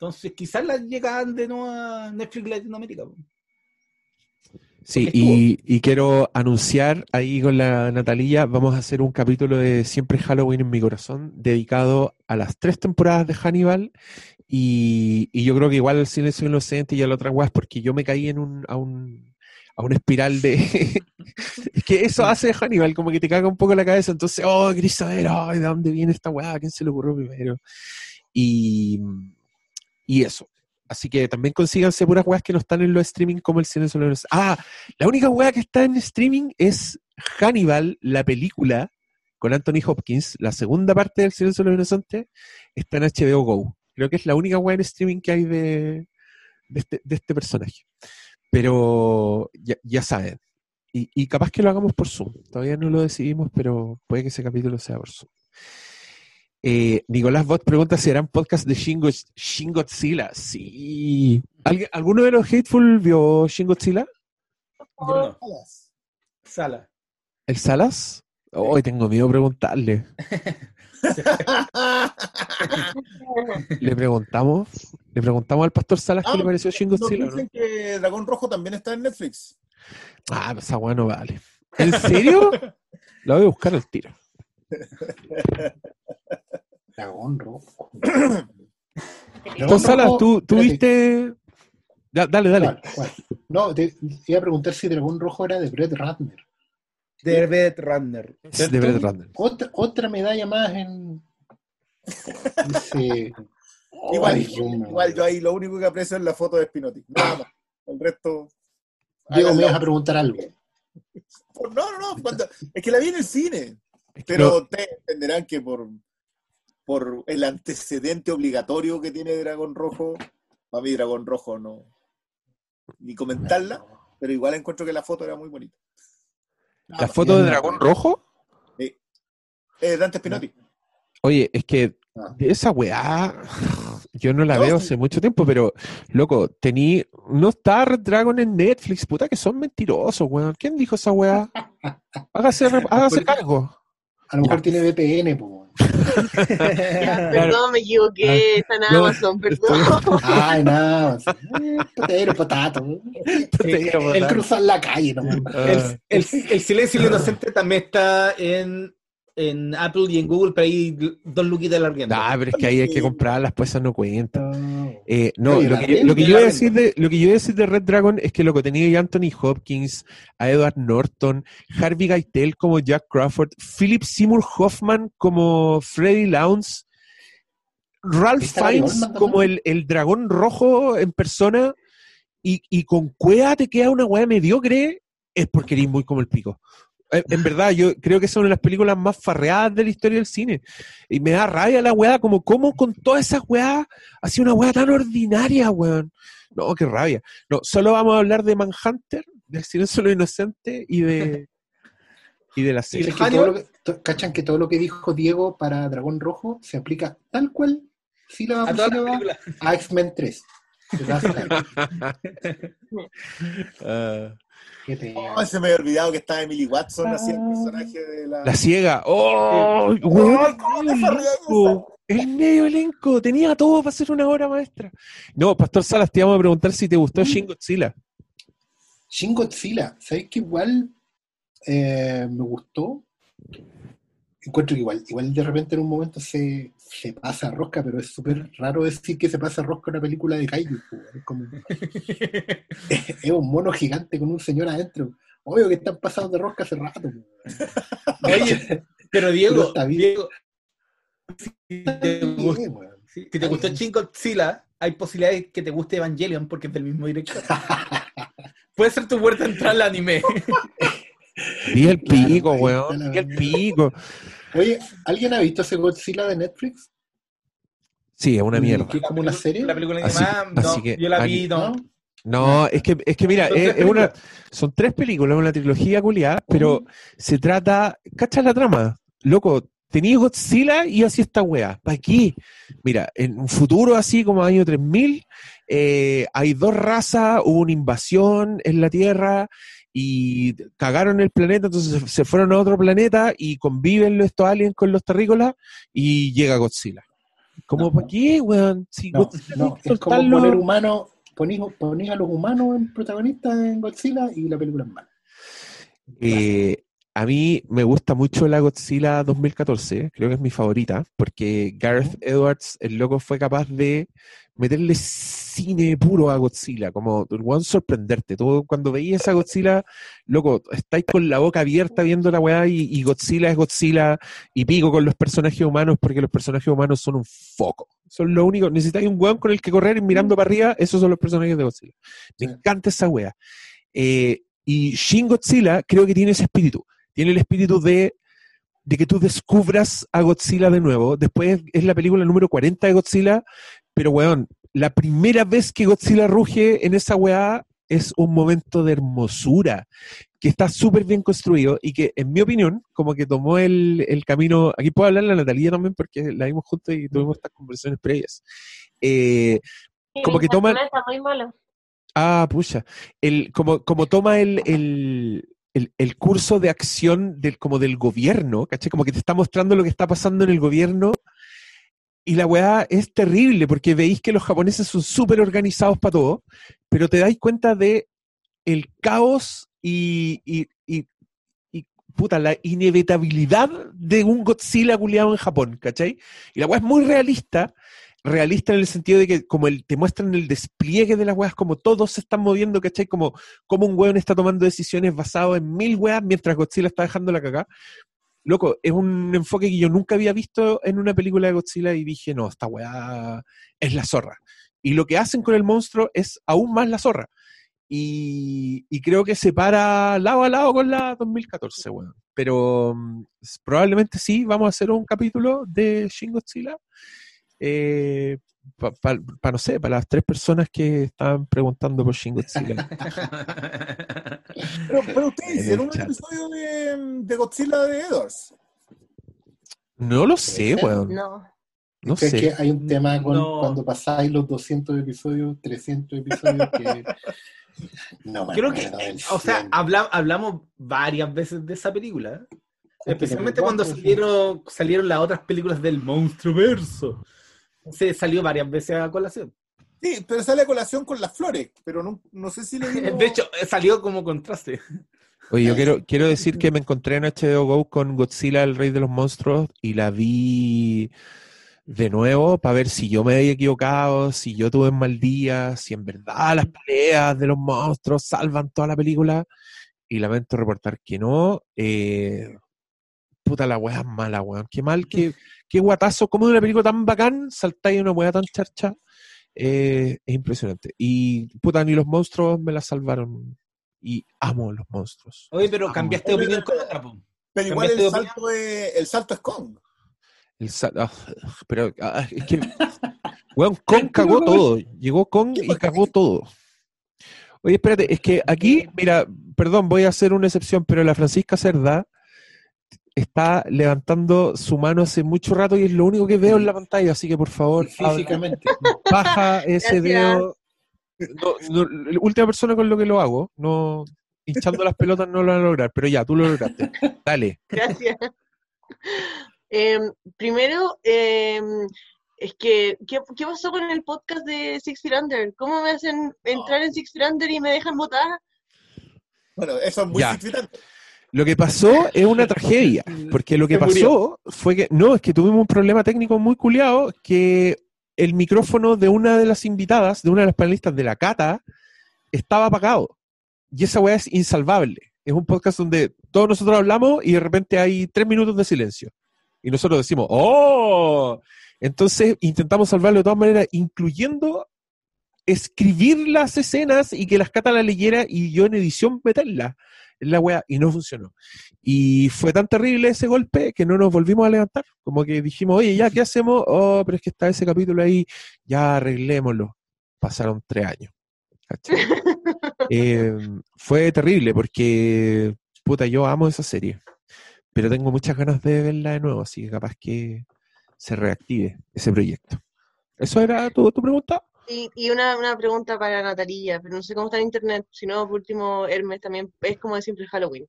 Entonces quizás la llegan de nuevo a Netflix Latinoamérica. Sí, y, y quiero anunciar ahí con la Natalía, vamos a hacer un capítulo de Siempre Halloween en mi corazón, dedicado a las tres temporadas de Hannibal, y, y yo creo que igual al Silencio Inocente y a la otra guas, porque yo me caí en un, a, un, a una espiral de... es que eso hace Hannibal, como que te caga un poco la cabeza, entonces, oh, querés saber, ay, ¿de dónde viene esta weá? ¿A quién se le ocurrió primero? Y, y eso. Así que también consíganse puras weas que no están en los streaming como el los Inocentes. Ah, la única wea que está en streaming es Hannibal, la película, con Anthony Hopkins, la segunda parte del Silencio de los Inocentes, está en HBO Go. Creo que es la única wea en streaming que hay de, de, este, este personaje. Pero ya, saben. Y capaz que lo hagamos por Zoom. Todavía no lo decidimos, pero puede que ese capítulo sea por Zoom. Eh, Nicolás Bot pregunta si harán podcast de Shin, Go- Shin Godzilla. Sí. ¿Alguien- ¿Alguno de los Hateful vio Shin Godzilla? Sala. ¿El Salas? Hoy tengo miedo de preguntarle. Le preguntamos, le preguntamos al pastor Salas qué le pareció Shin Nos. ¿no? dicen que Dragón Rojo también está en Netflix. Ah, esa weá no vale. ¿En serio? La voy a buscar al tiro. Dragón rojo. Entonces, Salas, ¿tú, tú viste...? Da- dale, dale. No, te iba a preguntar si Dragón Rojo era de Brett Ratner. De Brett Runner. Es de Brett Ratner. Otra, otra medalla más en. Ese... Igual, igual yo ahí lo único que aprecio es la foto de Spinotti. Nada más. El resto. Diego, me vas a preguntar algo. No, no, no. cuando- es que la vi en el cine. Pero ustedes entenderán que por, por el antecedente obligatorio que tiene Dragón Rojo, para mí Dragón Rojo no. Ni comentarla, pero igual encuentro que la foto era muy bonita. ¿La foto de Dragón Rojo? Sí. Eh, Dante Spinotti. Oye, es que de esa weá, yo no la No, veo sí. hace mucho tiempo, pero, loco, tení, no está Red Dragon en Netflix, puta que son mentirosos, weón. ¿Quién dijo esa weá? Hágase, hágase cargo. A lo mejor tiene VPN, po. Ya, perdón, me equivoqué. Está en No, Amazon, perdón. Ay, nada. Eh, Potero, potato. El cruzar la calle, no El, el- el silencio inocente también está en, en Apple y en Google, pero hay dos luquitas larguiendo. Ah, pero es que ahí hay que comprarlas, pues esas no cuentan. Eh, no, lo que, yo- lo que renta, yo iba a decir de, lo que yo iba a decir de Red Dragon es que lo que tenía Anthony Hopkins, a Edward Norton, Harvey Keitel como Jack Crawford, Philip Seymour Hoffman como Freddy Lounge, Ralph ¿Está Gary Fiennes como el, el dragón rojo en persona y, y con cueva te queda una weá mediocre, es porque eres muy como el pico. Eh, En verdad, yo creo que son las películas más farreadas de la historia del cine. Y me da rabia la weá, como cómo con todas esas weá hacía una weá tan ordinaria, weón. No, qué rabia. No, solo vamos a hablar de Manhunter, del Silencio de lo Inocente y de. y de la serie. ¿Cachan que, todo lo que, to- ¿Cachan que todo lo que dijo Diego para Dragón Rojo se aplica tal cual, sílaba A por sílaba, a X-Men 3? The Last Stand. Ah, Qué pena. Ay, se me había olvidado que estaba Emily Watson haciendo el personaje de la. la ciega. ¡Oh! weón, Ay, ¿cómo te elenco, El medio elenco. Tenía todo para hacer una obra maestra. No, Pastor Salas, te íbamos a preguntar si te gustó Shin Godzilla. Shin Godzilla, ¿sabes que igual eh, me gustó? Encuentro que igual, igual de repente en un momento se, se pasa rosca, pero es súper raro decir que se pasa rosca en una película de Kaiju. Es, como, es un mono gigante con un señor adentro. Obvio que están pasando de rosca hace rato. Oye, pero Diego, está bien. Diego, si te, gust- Bien, si te gustó Shin Godzilla, hay posibilidades que te guste Evangelion porque es del mismo director. Puede ser tu puerta de entrada al anime. Vi el pico, weón. Vi el pico. Oye, ¿alguien ha visto ese Godzilla de Netflix? Sí, es una mierda. ¿Que es como una serie? La película Así- no, así que- yo la vi, aquí- no. ¿No? Es que, es que mira, Son es, una, películas. son tres películas, una trilogía culiada, pero se trata, ¿cachas la trama? Loco, tenía Godzilla y así esta wea. ¿Para qué? Mira, en un futuro así como año 3000, eh, hay dos razas, hubo una invasión en la Tierra y cagaron el planeta, entonces se- fueron a otro planeta y conviven estos aliens con los terrícolas y llega Godzilla. ¿Cómo No. para qué, weón? Si No, Godzilla es como poner humanos, ponís, ponís a los humanos en protagonistas en Godzilla y la película es mala. Eh, a mí me gusta mucho la Godzilla 2014, creo que es mi favorita, porque Gareth Edwards, el loco, fue capaz de meterle cine puro a Godzilla, como el weón sorprenderte. Todo, cuando veías esa Godzilla, loco, estáis con la boca abierta viendo la weá y, y Godzilla es Godzilla y pico con los personajes humanos porque los personajes humanos son un foco. Son lo único, necesitáis un weón con el que correr y mirando para arriba, esos son los personajes de Godzilla. Me encanta esa weá. Eh, y Shin Godzilla creo que tiene ese espíritu. Tiene el espíritu de, de que tú descubras a Godzilla de nuevo. Después es la película número 40 de Godzilla, pero weón, la primera vez que Godzilla ruge en esa weá es un momento de hermosura, que está súper bien construido y que, en mi opinión, como que tomó el, el camino. Aquí puedo hablar la Natalia también porque la vimos juntos y tuvimos estas conversaciones previas. Eh, como que toma. Está muy malo. Ah, pucha. El, como, como toma el, el, el, el curso de acción del, como del gobierno, ¿cachai? Como que te está mostrando lo que está pasando en el gobierno. Y la weá es terrible porque veis que los japoneses son súper organizados para todo, pero te dais cuenta de el caos y, y, y, puta, la inevitabilidad de un Godzilla culiado en Japón, ¿cachai? Y la weá es muy realista, realista en el sentido de que como el, te muestran el despliegue de las weas, como todos se están moviendo, ¿cachai? Como, como un weón está tomando decisiones basado en mil weas mientras Godzilla está dejando la cagada. Loco, es un enfoque que yo nunca había visto en una película de Godzilla y dije, no, esta weá es la zorra. Y lo que hacen con el monstruo es aún más la zorra. Y, creo que se para lado a lado con la 2014, weón. Pero mm, probablemente sí, vamos a hacer un capítulo de Shin Godzilla. Eh, para, no sé, para las tres personas que estaban preguntando por Shin Godzilla. Pero, pero ustedes En hicieron un chat. episodio de, de Godzilla de Edwards. No lo sé, weón. No. No que sé. hay un tema con, No. cuando pasáis los 200 episodios, 300 episodios que... No me Creo que, o sea, hablamos varias veces de esa película. ¿eh? Especialmente cuando salieron, salieron las otras películas del monstruo verso. Se salió varias veces a colación. Sí, pero sale a colación con las flores, pero no, no sé si le digo... De hecho, salió como contraste. Oye, yo quiero, quiero decir que me encontré en HBO Go con Godzilla, el rey de los monstruos, y la vi de nuevo para ver si yo me había equivocado, si yo tuve un mal día, si en verdad las peleas de los monstruos salvan toda la película. Y lamento reportar que no. Eh, puta, la weá es mala, weón. Qué mal, qué, qué guatazo. ¿Cómo de una película tan bacán saltáis una weá tan charcha? Eh, es impresionante. Y puta, ni los monstruos me la salvaron y amo los monstruos. Oye, pero cambiaste de opinión con otra, po. Pero igual ¿Cambiaste de el salto, es, el salto es Kong. El sal- ah, pero ah, es que, weón, Kong cagó todo. Llegó Kong y cagó todo. Oye, espérate, es que aquí, mira, perdón, voy a hacer una excepción, pero la Francisca Cerda está levantando su mano hace mucho rato y es lo único que veo en la pantalla, así que por favor. Físicamente. baja ese Gracias. dedo. No, no, la última persona con lo que lo hago, no hinchando las pelotas no lo van a lograr, pero ya, tú lo lograste. Dale. Gracias. Em, primero, em, es que, ¿qué, qué pasó con el podcast de Six Feet Under? ¿Cómo me hacen entrar en Six Feet Under y me dejan votar? Bueno, eso es muy Ya. significante. Lo que pasó es una tragedia, porque lo que pasó fue que, no, es que tuvimos un problema técnico muy culiado, que el micrófono de una de las invitadas, de una de las panelistas de la Cata, estaba apagado. Y esa weá es insalvable. Es un podcast donde todos nosotros hablamos y de repente hay tres minutos de silencio. Y nosotros decimos, ¡oh! Entonces intentamos salvarlo de todas maneras, incluyendo escribir las escenas y que las Cata la leyera y yo en edición meterla en la weá y no funcionó. Y fue tan terrible ese golpe que no nos volvimos a levantar. Como que dijimos, oye, ya, ¿qué hacemos? Oh, pero es que está ese capítulo ahí, ya arreglémoslo. Pasaron tres años. Eh, fue terrible porque, puta, yo amo esa serie. Pero tengo muchas ganas de verla de nuevo, así que capaz que se reactive ese proyecto. ¿Eso era tu, tu pregunta? Y, y una, una pregunta para Natalía, pero no sé cómo está en internet, si no, por último, Hermes también es como de siempre Halloween.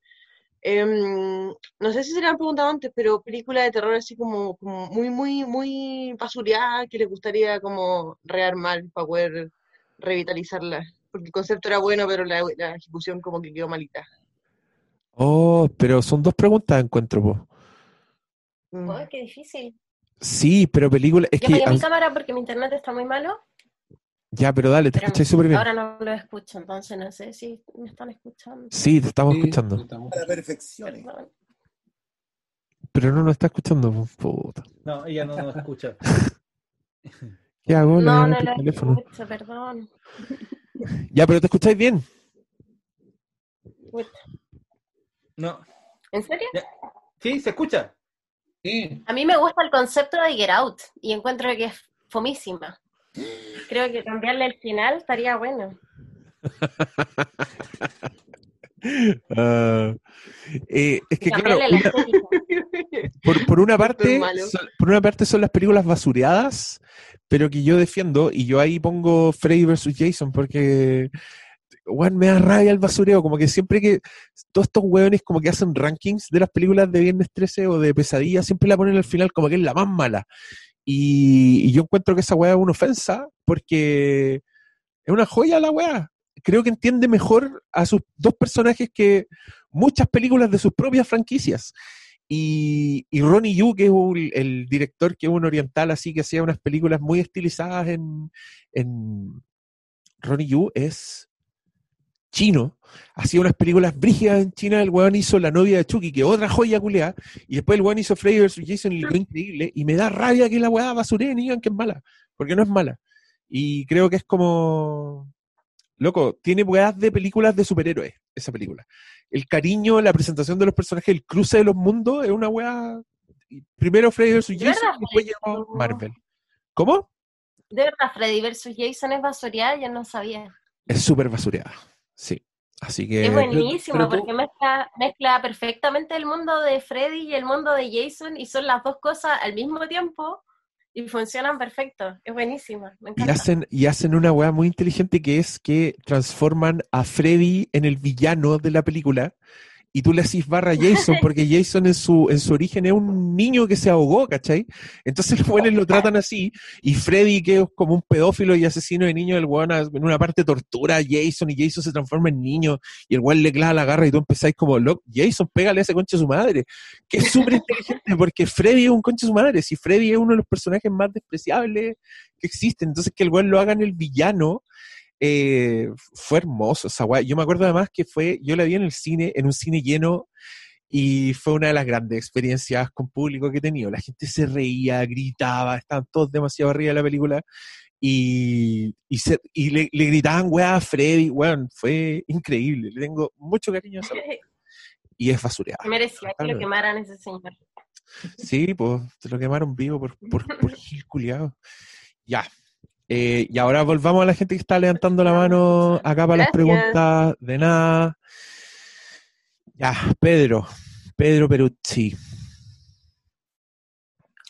Em, no sé si se le han preguntado antes, pero película de terror así como, como muy, muy, muy basureada que les gustaría como rearmar para poder revitalizarla. Porque el concepto era bueno, pero la, la ejecución como que quedó malita. Oh, pero son dos preguntas, encuentro. po. Mm. Ay, qué difícil. Sí, pero película. Es Yo que. apagué mi cámara porque mi internet está muy malo. Ya, pero dale, te pero escucháis súper bien. Ahora no lo escucho, entonces no sé si me están escuchando. Sí, te estamos escuchando. A la perfección. Perdón. Pero no nos está escuchando, puta. No, ella no nos escucha. ¿Qué hago? Le No, no lo teléfono. escucho, perdón. Ya, pero te escucháis bien. No. ¿En serio? Sí, se escucha. Sí. A mí me gusta el concepto de Get Out y encuentro que es fomísima. Creo que cambiarle el final estaría bueno. Ah, eh, es que claro, una- por, por una parte, son, por una parte son las películas basureadas, pero que yo defiendo, y yo ahí pongo Freddy vs. Jason, porque weón, me da rabia el basureo, como que siempre que todos estos weones como que hacen rankings de las películas de Viernes 13 o de Pesadilla, siempre la ponen al final como que es la más mala. Y, yo encuentro que esa weá es una ofensa, porque es una joya la weá. Creo que entiende mejor a sus dos personajes que muchas películas de sus propias franquicias. Y, y Ronnie Yu, que es el director que es un oriental así, que hacía unas películas muy estilizadas en, en... Ronnie Yu es chino, hacía unas películas brígidas en China, el weón hizo La novia de Chucky, que otra joya culiada, y después el weón hizo Freddy vs. Jason y lo increíble, y me da rabia que la weá basureen y digan que es mala, porque no es mala. Y creo que es como... Loco, tiene weas de películas de superhéroes, esa película. El cariño, la presentación de los personajes, el cruce de los mundos, es una wea... Primero Freddy vs. ¿De Jason, y después llegó Marvel. ¿Cómo? De verdad, Freddy versus Jason es basureada, yo no sabía. Es súper basureada, sí. Así que... Es buenísimo pero porque mezcla, mezcla perfectamente el mundo de Freddy y el mundo de Jason y son las dos cosas al mismo tiempo y funcionan perfecto. Es buenísima, me Y encanta. hacen, y hacen una weá muy inteligente que es que transforman a Freddy en el villano de la película y tú le haces barra a Jason porque Jason en su, en su origen es un niño que se ahogó, ¿cachai? Entonces los buenos lo tratan así y Freddy que es como un pedófilo y asesino de niños, el weón a- en una parte tortura a Jason y Jason se transforma en niño y el weón le clava la garra y tú empezáis como, loco, Jason, pégale a ese concha de su madre, que es súper inteligente porque Freddy es un concha de su madre, si Freddy es uno de los personajes más despreciables que existen, entonces que el weón lo haga en el villano eh, fue hermoso esa weá. Yo me acuerdo además que fue, yo la vi en el cine, en un cine lleno, y fue una de las grandes experiencias con público que he tenido. La gente se reía, gritaba, estaban todos demasiado arriba de la película. y, y, se- y le, le gritaban weá a Freddy, weón, fue increíble, le tengo mucho cariño a esa. Y es basureada. Merecía que lo quemaran ese señor. Sí, pues se lo quemaron vivo por, por, por. Ya. Eh, y ahora volvamos a la gente que está levantando la mano acá para las preguntas de nada. Ya, Pedro. Pedro Peruzzi.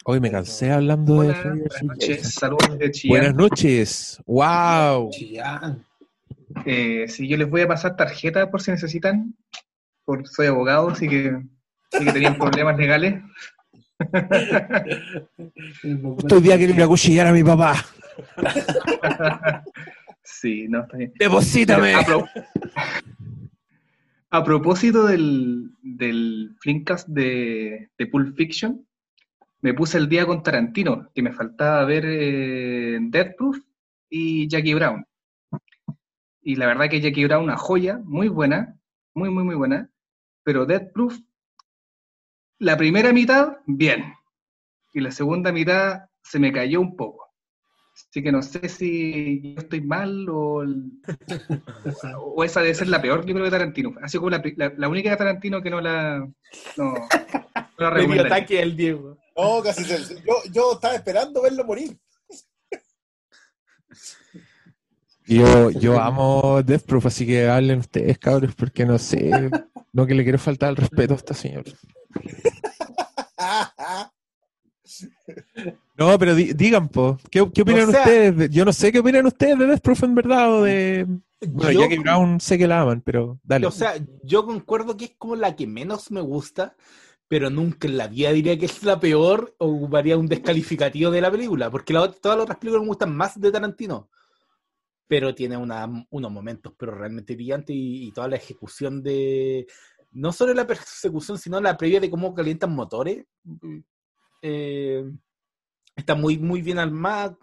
Hoy me cansé hablando de Hola, buenas noches, saludos desde Chillán. Buenas noches. ¡Wow! Eh, sí, yo les voy a pasar tarjeta por si necesitan. Por, soy abogado, así que, así que tenían problemas legales. Justo hoy día quiero ir a cuchillar a mi papá. Sí, no, está bien. Deposítame. A, pro- a propósito del, del Flimcast de, de Pulp Fiction, me puse el día con Tarantino, que me faltaba ver eh, Death Proof y Jackie Brown. Y la verdad que Jackie Brown, una joya, muy buena, muy, muy, muy buena. Pero Death Proof, la primera mitad, bien. Y la segunda mitad se me cayó un poco. Así que no sé si yo estoy mal o, el- o esa debe ser la peor, creo, de Tarantino. Así como la, la- la única de Tarantino que no la, no, no la ataque al Diego. No, casi se- yo, yo estaba esperando verlo morir. Yo, yo amo Death Proof, así que hablen ustedes, cabros, porque no sé. No que le quiero faltar el respeto a esta señora. No, pero di- digan, po, ¿qué, qué opinan O sea- ustedes? de- yo no sé qué opinan ustedes de Death Proof en verdad o de... Bueno, Yo- Jackie Brown sé que la aman, pero dale. O sea, yo concuerdo que es como la que menos me gusta, pero nunca en la vida diría que es la peor o ocuparía un descalificativo de la película, porque la todas las otras películas me gustan más de Tarantino. Pero tiene una- unos momentos pero realmente brillantes y, y toda la ejecución de... No solo la persecución, sino la previa de cómo calientan motores. eh, está muy, muy bien armada,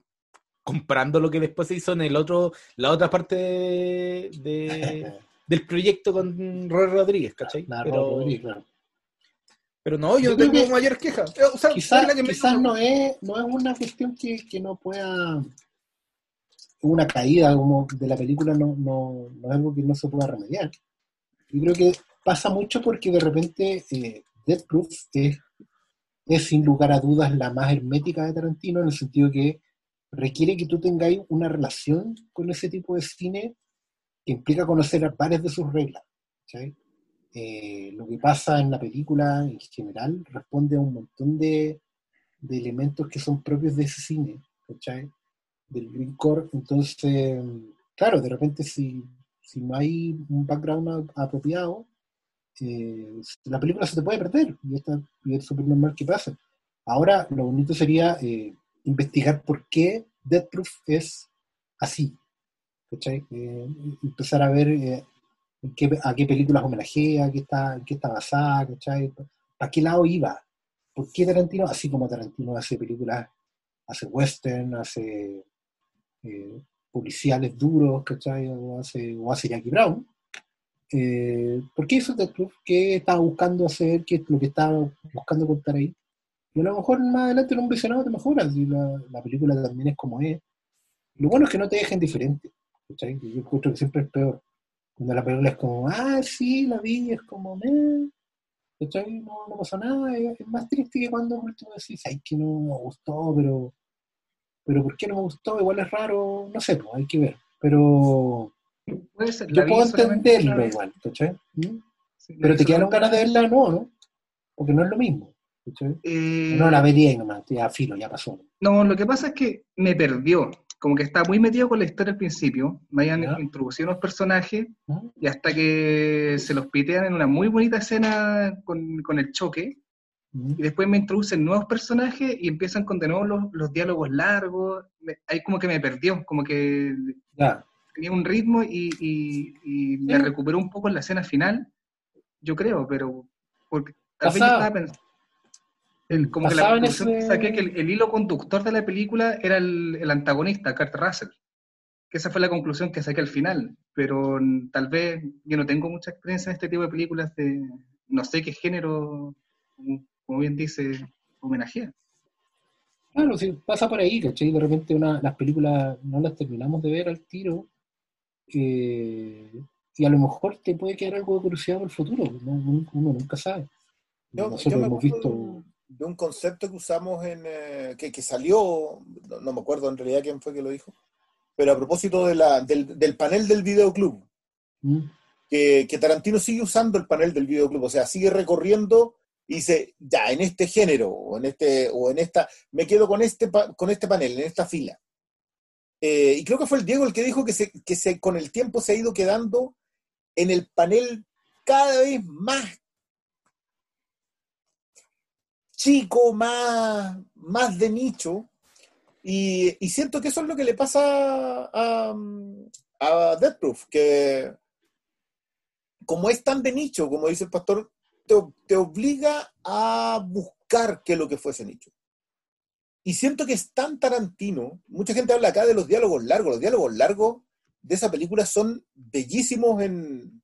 comparando lo que después se hizo en el otro, la otra parte de, de- del proyecto con Roy Rodríguez, ¿cachai? Claro, pero, Rodríguez, claro. pero no, yo, Yo no creo tengo que. O sea, Quizás la me- quizás no, es, no es una cuestión que, que no pueda. Una caída como de la película no, no, no es algo que no se pueda remediar. Yo creo que pasa mucho porque de repente eh, Death Proof es, es sin lugar a dudas la más hermética de Tarantino en el sentido que requiere que tú tengáis una relación con ese tipo de cine que implica conocer a pares de sus reglas. Eh, lo que pasa en la película en general responde a un montón de, elementos que son propios de ese cine, ¿cachai? Del greencore. Entonces, claro, de repente si, si no hay un background apropiado, eh, la película se te puede perder y, esta- y es súper normal que pase. Ahora, lo bonito sería eh, investigar por qué Death Proof es así. Eh, empezar a ver eh, en qué- a qué películas homenajea, qué está, en qué está basada, ¿cachai? ¿Para qué lado iba? ¿Por qué Tarantino, así como Tarantino hace películas, hace western, hace eh, policiales duros, ¿cachai? O hace, o hace Jackie Brown? Eh, ¿Por qué hizo Proof? ¿Qué estaba buscando hacer? ¿Qué es lo que estaba buscando contar ahí? Y a lo mejor más adelante en un visionado te mejoras y la, la película también es como es. Lo bueno es que no te dejen diferente. ¿cachai? Yo encuentro que siempre es peor. Cuando la película es como, ah, sí, la vi, es como, meh. No, no pasó nada. Es, es más triste que cuando por último decís, ay, que no me gustó, pero, pero ¿por qué no me gustó? Igual es raro, no sé, pues hay que ver. Pero Puede ser, la yo puedo entenderlo igual, ¿cachai? ¿Mm? Sí, Pero te quedaron ganas de verla, no, ¿no? Porque no es lo mismo. ¿cachai? No la vería y nomás, ya filo, ya pasó. No, lo que pasa es que me perdió. Como que estaba muy metido con la historia al principio. Me habían introducido unos personajes y hasta que se los pitean en una muy bonita escena con, con el choque. Y después me introducen nuevos personajes y empiezan con de nuevo los, los diálogos largos. Me- ahí como que me perdió, como que Ya. Tenía un ritmo y, y- y me Sí. recuperó un poco en la escena final, yo creo, pero porque tal vez yo estaba pensando, el- como que la ese- saqué que el, el hilo conductor de la película era el, el antagonista, Kurt Russell. Que esa fue la conclusión que saqué al final, pero tal vez yo no tengo mucha experiencia en este tipo de películas de no sé qué género, como, como bien dice, homenajea. Claro, sí, pasa por ahí, ¿cachai? De repente una, las películas no las terminamos de ver al tiro eh, y a lo mejor te puede quedar algo de curiosidad por el futuro, ¿no? uno nunca sabe. Yo, Nosotros yo me hemos visto... De un concepto que usamos en... Eh, que, que, salió, no, me acuerdo en realidad quién fue que lo dijo, pero a propósito de la, del, del panel del videoclub, mm. que, que Tarantino sigue usando el panel del videoclub, o sea, sigue recorriendo y dice, ya, en este género, o en, este, o en esta, me quedo con este, con este panel, en esta fila. Eh, y creo que fue el Diego el que dijo que, se, que se, con el tiempo se ha ido quedando en el panel cada vez más chico, más, más de nicho. Y, y, siento que eso es lo que le pasa a, a Death Proof, que como es tan de nicho, como dice el pastor, te, obliga a buscar qué es lo que fue ese nicho. Y siento que es tan Tarantino, mucha gente habla acá de los diálogos largos, los diálogos largos de esa película son bellísimos en,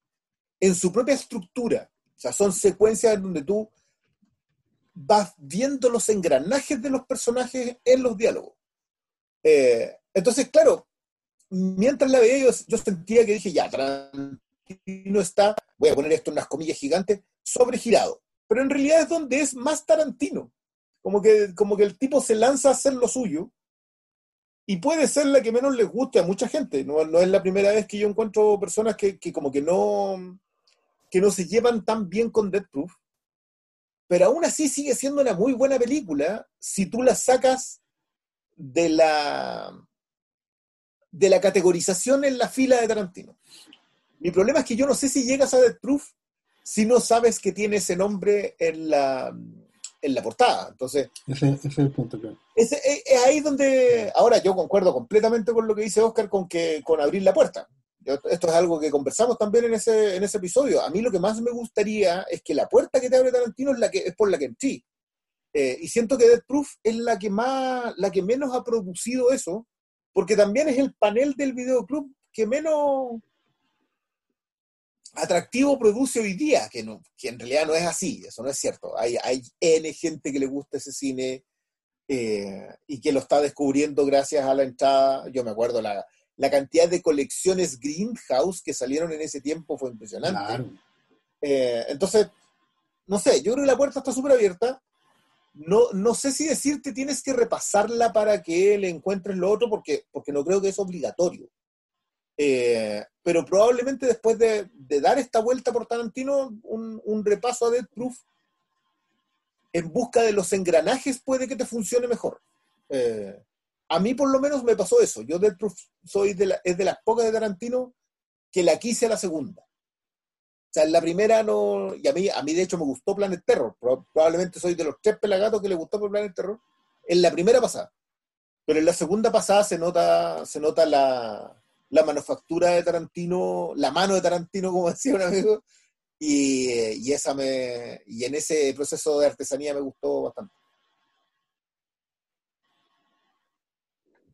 en su propia estructura. O sea, son secuencias donde tú vas viendo los engranajes de los personajes en los diálogos. Eh, entonces, claro, mientras la veía yo, yo, sentía que dije, ya, Tarantino está, voy a poner esto en unas comillas gigantes, sobregirado. Pero en realidad es donde es más Tarantino. Como que, como que el tipo se lanza a hacer lo suyo y puede ser la que menos les guste a mucha gente. No, no es la primera vez que yo encuentro personas que, que, como que no, que no se llevan tan bien con Death Proof. Pero aún así sigue siendo una muy buena película si tú la sacas de la, de la categorización en la fila de Tarantino. Mi problema es que yo no sé si llegas a Death Proof si no sabes que tiene ese nombre en la, en la portada. Entonces, ese, es el punto, claro. Es, ahí donde, ahora yo concuerdo completamente con lo que dice Oscar con, que, con abrir la puerta. esto es algo que conversamos también en ese, en ese episodio. A mí lo que más me gustaría es que la puerta que te abre Tarantino es, la que, es por la que entré. Eh, y siento que Death Proof es la que, más, la que menos ha producido eso, porque también es el panel del videoclub que menos, atractivo produce hoy día, que, no, que en realidad no es así, eso no es cierto. Hay, hay N gente que le gusta ese cine eh, y que lo está descubriendo gracias a la entrada. Yo me acuerdo, la, la cantidad de colecciones Greenhouse que salieron en ese tiempo fue impresionante. Eh, entonces, no sé, yo creo que la puerta está súper abierta. No, no sé si decirte tienes que repasarla para que le encuentres lo otro, porque, porque no creo que es obligatorio. Eh, pero probablemente después de, dar esta vuelta por Tarantino, un, repaso a Death Proof en busca de los engranajes puede que te funcione mejor. Eh, a mí por lo menos me pasó eso. Yo Death Proof soy de es de las pocas de Tarantino que la quise a la segunda. O sea, en la primera no, y a mí, a mí de hecho me gustó Planet Terror. Probablemente soy de los tres pelagatos que le gustó por Planet Terror. En la primera pasada. Pero en la segunda pasada se nota, se nota la, la manufactura de Tarantino, la mano de Tarantino, como decía un amigo, y, esa me, y en ese proceso de artesanía me gustó bastante.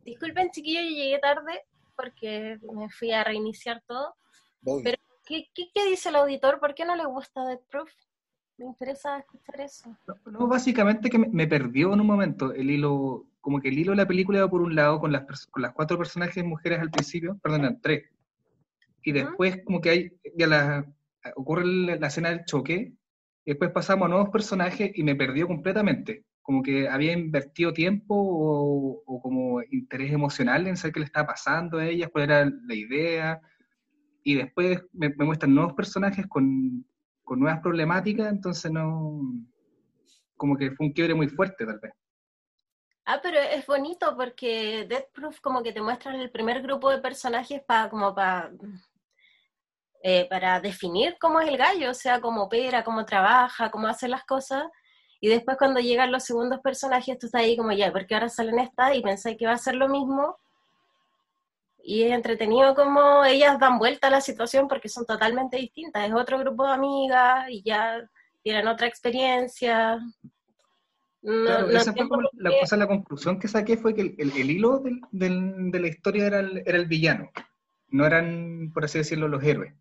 Disculpen, chiquillos, yo llegué tarde porque me fui a reiniciar todo. Pero, ¿qué, dice el auditor? ¿Por qué no le gusta Death Proof? Me interesa escuchar eso. No, básicamente que me, perdió en un momento el hilo como que el hilo de la película va por un lado con las, con las cuatro personajes mujeres al principio, perdón, tres. Y después como que hay, ya la, ocurre la, escena del choque, y después pasamos a nuevos personajes y me perdió completamente. Como que había invertido tiempo o, como interés emocional en saber qué le estaba pasando a ellas, cuál era la idea. Y después me, muestran nuevos personajes con, con nuevas problemáticas, entonces no... Como que fue un quiebre muy fuerte tal vez. Ah, pero es bonito porque Death Proof como que te muestran el primer grupo de personajes para como para eh, para definir cómo es el gallo, o sea, cómo opera, cómo trabaja, cómo hace las cosas. Y después cuando llegan los segundos personajes, tú estás ahí como ya, porque ahora salen estas y pensáis que va a ser lo mismo. Y es entretenido como ellas dan vuelta a la situación porque son totalmente distintas. Es otro grupo de amigas y ya tienen otra experiencia. Claro, esa fue la, la conclusión que saqué fue que el, hilo de la historia era el, era el, villano, no eran, por así decirlo, los héroes.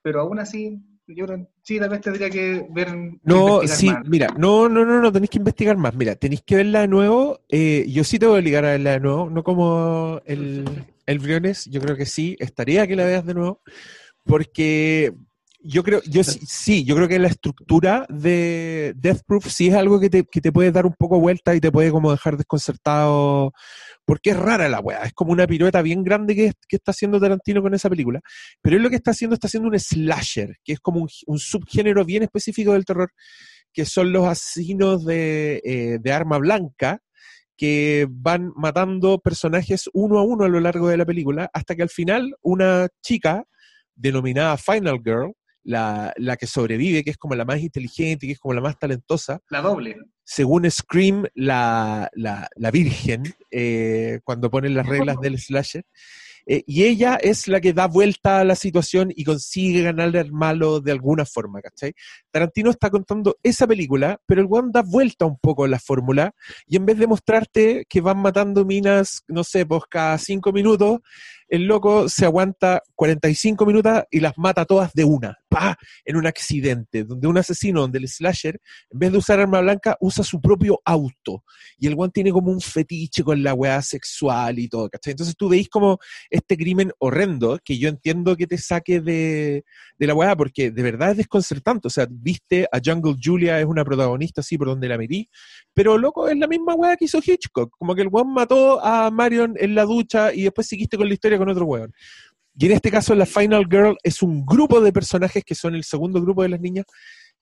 Pero aún así, yo creo- sí, tal vez tendría que ver. No, sí, más. mira, no, no, no, no, tenéis que investigar más. Mira, tenéis que verla de nuevo. Eh, yo sí te voy a obligar a verla de nuevo, no como el, el Briones, yo creo que sí, estaría que la veas de nuevo, porque yo creo, yo sí, sí, yo creo que la estructura de Death Proof sí es algo que te, que puede dar un poco vuelta y te puede como dejar desconcertado, porque es rara la weá, es como una pirueta bien grande que, está haciendo Tarantino con esa película, pero él lo que está haciendo está haciendo un slasher, que es como un, subgénero bien específico del terror, que son los asesinos eh, de arma blanca, que van matando personajes uno a uno a lo largo de la película, hasta que al final una chica denominada Final Girl, la, la que sobrevive, que es como la más inteligente, que es como la más talentosa, La doble. según Scream, la, la, la virgen, eh, cuando ponen las reglas del slasher. Eh, y ella es la que da vuelta a la situación y consigue ganarle al malo de alguna forma, ¿cachai? Tarantino está contando esa película, pero el weón da vuelta un poco a la fórmula y en vez de mostrarte que van matando minas, no sé, pues cada cinco minutos, el loco se aguanta 45 minutos y las mata todas de una, pa, en un accidente, donde un asesino, donde el slasher, en vez de usar arma blanca, usa su propio auto. Y el one tiene como un fetiche con la weá sexual y todo, ¿cachai? Entonces tú veis como este crimen horrendo, que yo entiendo que te saque de, de la weá, porque de verdad es desconcertante. O sea, viste a Jungle Julia, es una protagonista así por donde la metí, pero loco, es la misma weá que hizo Hitchcock. Como que el weón mató a Marion en la ducha y después seguiste con la historia con otro weón. Y en este caso, la Final Girl es un grupo de personajes que son el segundo grupo de las niñas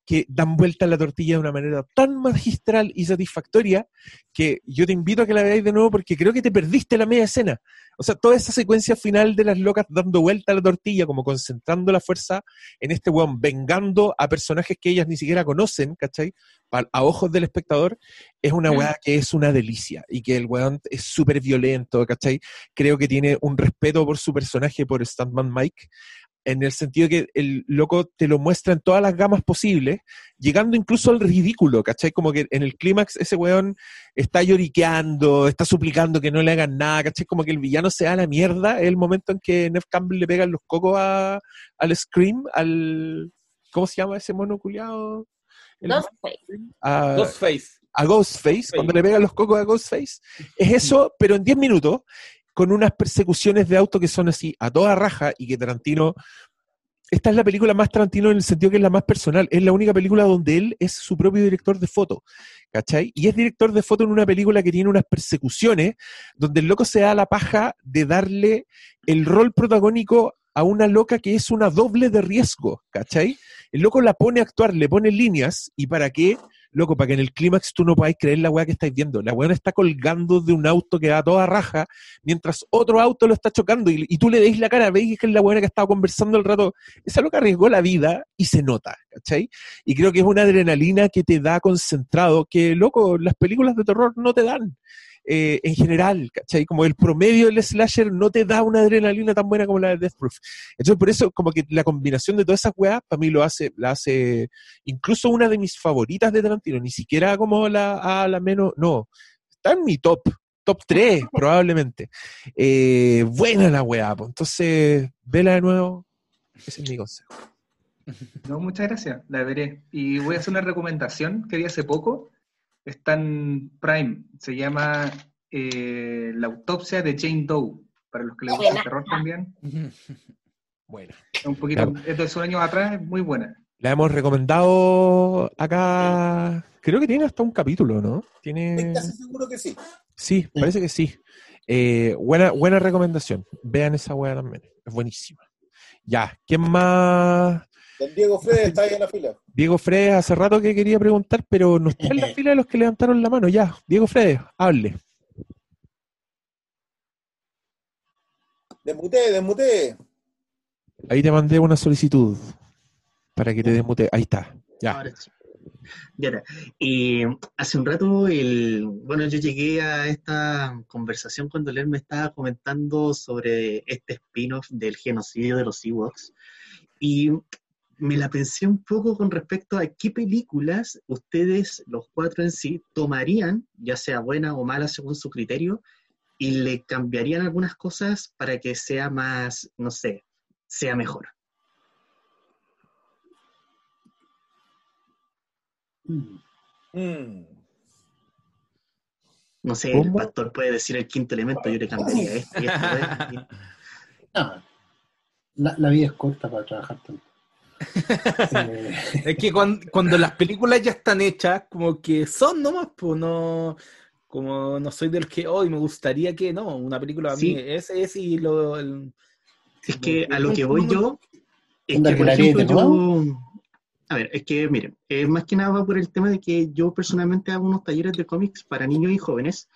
que dan vuelta a la tortilla de una manera tan magistral y satisfactoria que yo te invito a que la veáis de nuevo porque creo que te perdiste la media escena. O sea, toda esa secuencia final de las locas dando vuelta a la tortilla, como concentrando la fuerza en este weón, vengando a personajes que ellas ni siquiera conocen, ¿cachai? A ojos del espectador, es una weá que es una delicia y que el weón es súper violento, ¿cachai? Creo que tiene un respeto por su personaje, por Stuntman Mike, en el sentido que el loco te lo muestra en todas las gamas posibles, llegando incluso al ridículo, ¿cachai? Como que en el clímax ese weón está lloriqueando, está suplicando que no le hagan nada, ¿cachai? Como que el villano se da la mierda, es el momento en que Nev Campbell le pega los cocos a- al Scream, al... ¿Cómo se llama ese mono culiado? A, Ghostface. a Ghostface, cuando le pegan los cocos a Ghostface, es eso, pero en 10 minutos, con unas persecuciones de auto que son así, a toda raja, y que Tarantino. Esta es la película más Tarantino en el sentido que es la más personal. Es la única película donde él es su propio director de foto. ¿Cachai? Y es director de foto en una película que tiene unas persecuciones donde el loco se da la paja de darle el rol protagónico a una loca que es una doble de riesgo, ¿cachai? El loco la pone a actuar, le pone líneas, ¿y para qué? Loco, para que en el clímax tú no podáis creer la weá que estáis viendo. La weá está colgando de un auto que va toda raja, mientras otro auto lo está chocando y, y tú le deis la cara, veis que es la weá que estaba conversando el rato. Esa loca arriesgó la vida y se nota, ¿cachai? Y creo que es una adrenalina que te da concentrado, que, loco, las películas de terror no te dan. Eh, en general, ¿cachai? Como el promedio del slasher no te da una adrenalina tan buena como la de Death Proof. Entonces, por eso, como que la combinación de todas esas weas, para mí lo hace, la hace incluso una de mis favoritas de Tarantino, ni siquiera como la, a la menos, no, está en mi top, top 3 probablemente. Eh, buena la wea, pues. entonces, vela de nuevo, ese es mi consejo. No, muchas gracias, la veré. Y voy a hacer una recomendación que vi hace poco. Está en Prime. Se llama eh, La autopsia de Jane Doe. Para los que les gusta el terror también. Buena. Es Un poquito, es de sus años atrás, es muy buena. La hemos recomendado acá, creo que tiene hasta un capítulo, ¿no? Tiene... Casi seguro que sí. Sí, parece que sí. Eh, buena, buena recomendación. Vean esa weá también. Es buenísima. Ya, ¿quién más? Don Diego Fred está ahí en la fila. Diego Fredes, hace rato que quería preguntar, pero no está en la fila de los que levantaron la mano. Ya, Diego Fredes, hable. Desmuté, desmuté. Ahí te mandé una solicitud para que te desmute. Ahí está. Ya. Ahora sí. Y hace un rato, el, bueno, yo llegué a esta conversación cuando él me estaba comentando sobre este spin-off del genocidio de los Ewoks. Y me la pensé un poco con respecto a qué películas ustedes, los cuatro en sí, tomarían, ya sea buena o mala según su criterio, y le cambiarían algunas cosas para que sea más, no sé, sea mejor. Mm. No sé, el pastor puede decir el quinto elemento, yo le cambiaría este y este. y- No, la, la vida es corta para trabajar tanto. Eh, Es que cuando, cuando las películas ya están hechas, como que son nomás, pues no. Como no soy del que hoy me gustaría que no, una película a Sí. mí es, es y lo. el- Es que a lo que voy yo es que, por ejemplo, yo... A ver, es que, miren, eh, más que nada va por el tema de que yo personalmente hago unos talleres de cómics para niños y jóvenes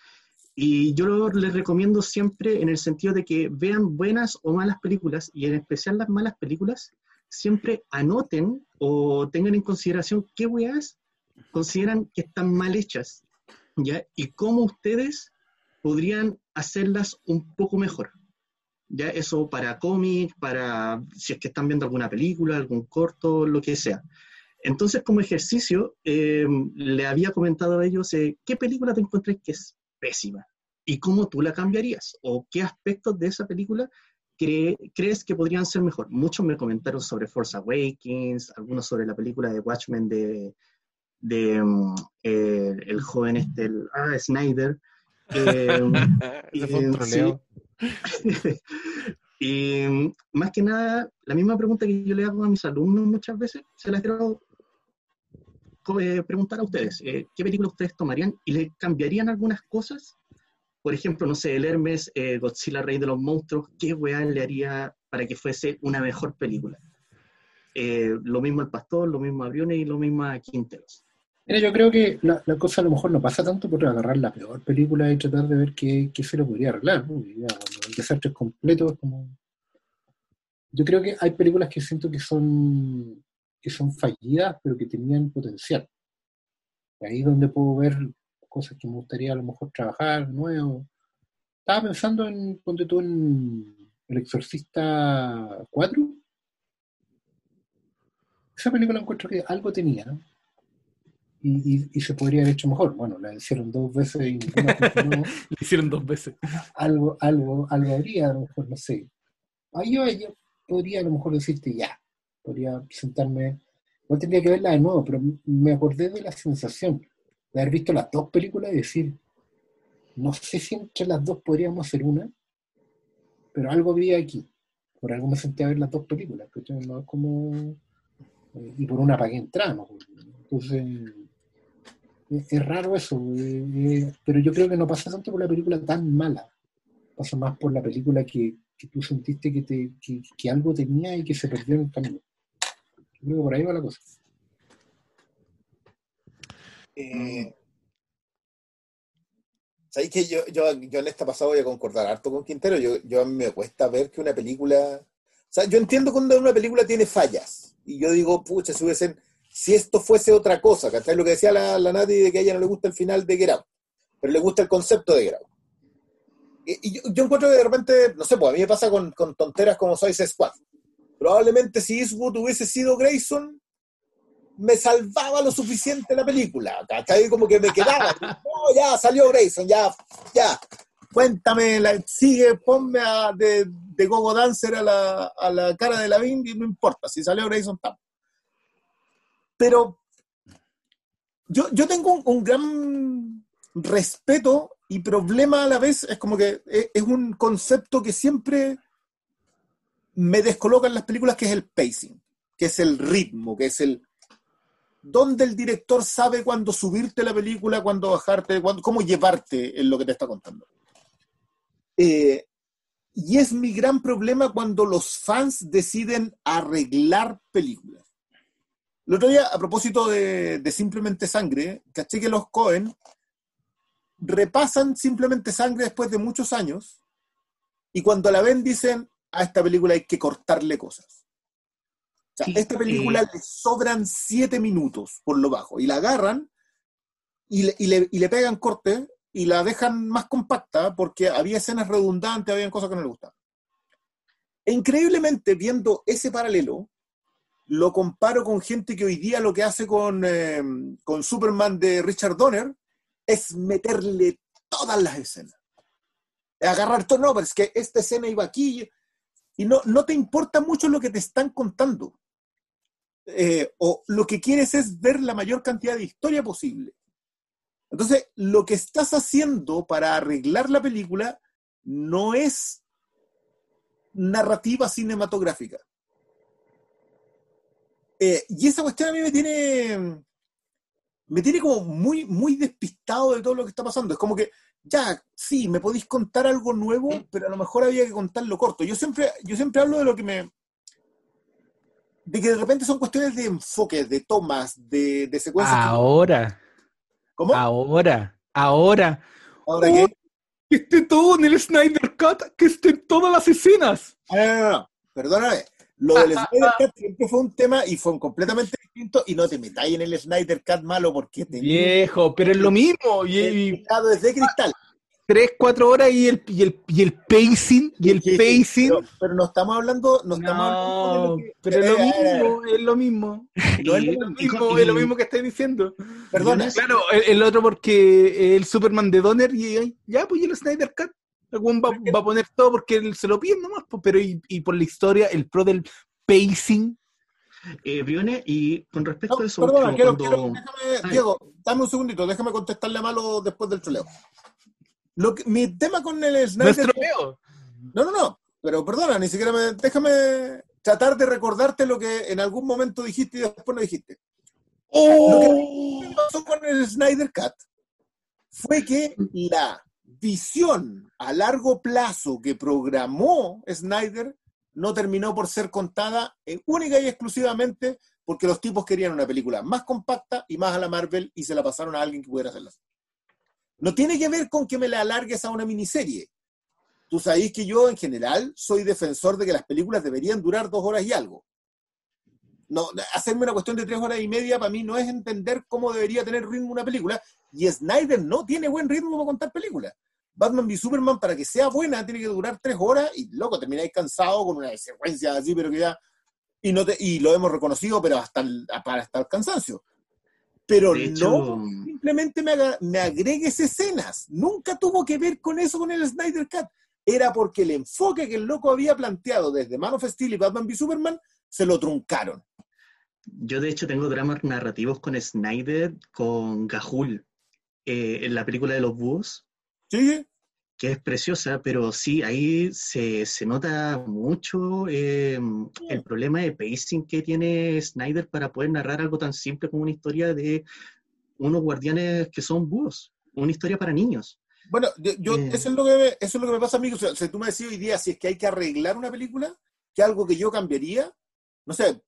y yo lo- les recomiendo siempre en el sentido de que vean buenas o malas películas y en especial las malas películas, siempre anoten o tengan en consideración qué weas consideran que están mal hechas, ¿ya? Y cómo ustedes podrían hacerlas un poco mejor. Ya eso para cómic, para si es que están viendo alguna película, algún corto, lo que sea. Entonces, como ejercicio, eh, le había comentado a ellos eh, qué película te encontrás que es pésima y cómo tú la cambiarías o qué aspectos de esa película cre- crees que podrían ser mejor. Muchos me comentaron sobre Force Awakens, algunos sobre la película de Watchmen de, de mm, eh, el joven este, el, ah, Snyder. Eh, Ese fue un eh, troleo. sí. y mm, más que nada, la misma pregunta que yo le hago a mis alumnos muchas veces, se las quiero eh, preguntar a ustedes. eh, ¿Qué película ustedes tomarían y le cambiarían algunas cosas? Por ejemplo, no sé, el Hermes, eh, Godzilla, Rey de los Monstruos, ¿qué weá le haría para que fuese una mejor película? Eh, lo mismo al Pastor, lo mismo a Briones y lo mismo a Quinteros. Mira, yo creo que la, cosa a lo mejor no pasa tanto por agarrar la peor película y tratar de ver qué, se lo podría arreglar. el desastre es completo. Yo creo que hay películas que siento que son que son fallidas, pero que tenían potencial. Ahí es donde puedo ver cosas que me gustaría a lo mejor trabajar nuevo. Estaba pensando en, ponte tú en El Exorcista 4. Esa película encuentro que algo tenía, ¿no? Y, y- y se podría haber hecho mejor. Bueno, la hicieron dos veces y funcionó. Le hicieron dos veces. algo, algo, algo habría, a lo mejor, no sé. Ahí yo, yo podría a lo mejor decirte ya, podría sentarme, no tendría que verla de nuevo, pero me acordé de la sensación de haber visto las dos películas y decir, no sé si entre las dos podríamos hacer una, pero algo había aquí. Por algo me senté a ver las dos películas. No es como... eh, y por una pagué entrada, ¿no? Entonces, es, es raro eso, eh, eh, pero yo creo que no pasa tanto por la película tan mala, pasa más por la película que, que tú sentiste que, te, que, que algo tenía y que se perdió en el camino. Yo creo que por ahí va la cosa. Eh, ¿Sabéis que yo, yo, yo en esta pasada voy a concordar harto con Quintero? Yo, yo a mí me cuesta ver que una película. O sea, yo entiendo cuando una película tiene fallas. Y yo digo, pucha, si hubiesen. Si esto fuese otra cosa, ¿cachai? Lo que decía la, la Nati de que a ella no le gusta el final de Get pero le gusta el concepto de Get. Y, y yo, yo encuentro que de repente, no sé, pues a mí me pasa con, con tonteras como Suicide Squad. Probablemente si Eastwood hubiese sido Grayson, me salvaba lo suficiente la película, ¿cachai? Como que me quedaba, ya salió Grayson, ya, ya, cuéntame, sigue, ponme a, de, de Gogo Dancer a la, a la cara de la y no importa, si salió Grayson, estamos. Pero yo, yo tengo un, gran respeto y problema a la vez, es como que es, es un concepto que siempre me descoloca en las películas, que es el pacing, que es el ritmo, que es el, donde el director sabe cuándo subirte la película, cuándo bajarte, cuándo, cómo llevarte en lo que te está contando. Eh, y es mi gran problema cuando los fans deciden arreglar películas. El otro día, a propósito de, de Simplemente Sangre, caché que los Cohen repasan Simplemente Sangre después de muchos años y cuando la ven dicen, a esta película hay que cortarle cosas. Sea, esta película le sobran siete minutos por lo bajo y la agarran y le, y le, y le pegan corte y la dejan más compacta porque había escenas redundantes, había cosas que no le gustaban. E increíblemente, viendo ese paralelo, lo comparo con gente que hoy día lo que hace con, eh, con Superman de Richard Donner es meterle todas las escenas. Agarrar todo, no, pero es que esta escena iba aquí y no, no te importa mucho lo que te están contando. Eh, o lo que quieres es ver la mayor cantidad de historia posible. Entonces, lo que estás haciendo para arreglar la película no es narrativa cinematográfica. Eh, y esa cuestión a mí me tiene, me tiene como muy, muy despistado de todo lo que está pasando. Es como que, ya, sí, me podéis contar algo nuevo, pero a lo mejor había que contarlo corto. Yo siempre, yo siempre hablo de lo que me de que de repente son cuestiones de enfoque, de tomas, de, de secuencias. Ahora. ¿Cómo? Ahora, ahora. ¿Ahora oh, qué? Que esté todo en el Snyder Cut, que estén todas las escenas. Ah, no, no, no, perdóname. Lo del Snyder Cut siempre fue un tema y fue completamente distinto y no te metáis en el Snyder Cut malo porque te... Viejo, pero es lo mismo. Y... El, desde cristal. 3, 4 horas y el, y el, y el pacing, y el sí, pacing. Sí, pero, pero, no estamos hablando, no estamos hablando de que, pero es lo eh, mismo, eh, eh. es lo mismo. Es lo mismo, es lo mismo que estoy diciendo. Perdón. Claro, el, el, otro porque el Superman de Donner y ya, pues y el Snyder Cut. Algún va, va, a poner todo porque él se lo piden nomás, pues, pero y, y por la historia, el pro del pacing eh, y con respecto no, a eso. Perdona, quiero, cuando... quiero, déjame, Diego, dame un segundito, déjame contestarle a Malo después del troleo. Lo que, mi tema con el Snyder... No, no, no, pero perdona, ni siquiera me... Déjame tratar de recordarte lo que en algún momento dijiste y después no dijiste. Lo que pasó con el Snyder Cut fue que la visión a largo plazo que programó Snyder no terminó por ser contada eh, única y exclusivamente porque los tipos querían una película más compacta y más a la Marvel y se la pasaron a alguien que pudiera hacerla. No tiene que ver con que me la alargues a una miniserie. Tú sabéis que yo en general soy defensor de que las películas deberían durar dos horas y algo. No, hacerme una cuestión de tres horas y media para mí no es entender cómo debería tener ritmo una película. Y Snyder no tiene buen ritmo para contar películas. Batman v Superman, para que sea buena, tiene que durar tres horas y, loco, termináis cansado con una secuencia así, pero que ya... Y, no te- y lo hemos reconocido, pero hasta el, para hasta el cansancio. Pero hecho- no simplemente me, haga- me agregues escenas. Nunca tuvo que ver con eso con el Snyder Cut. Era porque el enfoque que el loco había planteado desde Man of Steel y Batman v Superman se lo truncaron. Yo de hecho tengo dramas narrativos con Snyder, con Gahul, eh, en la película de los búhos. Sí. Que es preciosa, pero sí, ahí se, se nota mucho eh, el problema de pacing que tiene Snyder para poder narrar algo tan simple como una historia de unos guardianes que son búhos, una historia para niños. Bueno, yo, Eh. eso, es lo que me, eso es lo que me pasa a mí. O sea, si tú me decís hoy día si es que hay que arreglar una película, que algo que yo cambiaría, no sé,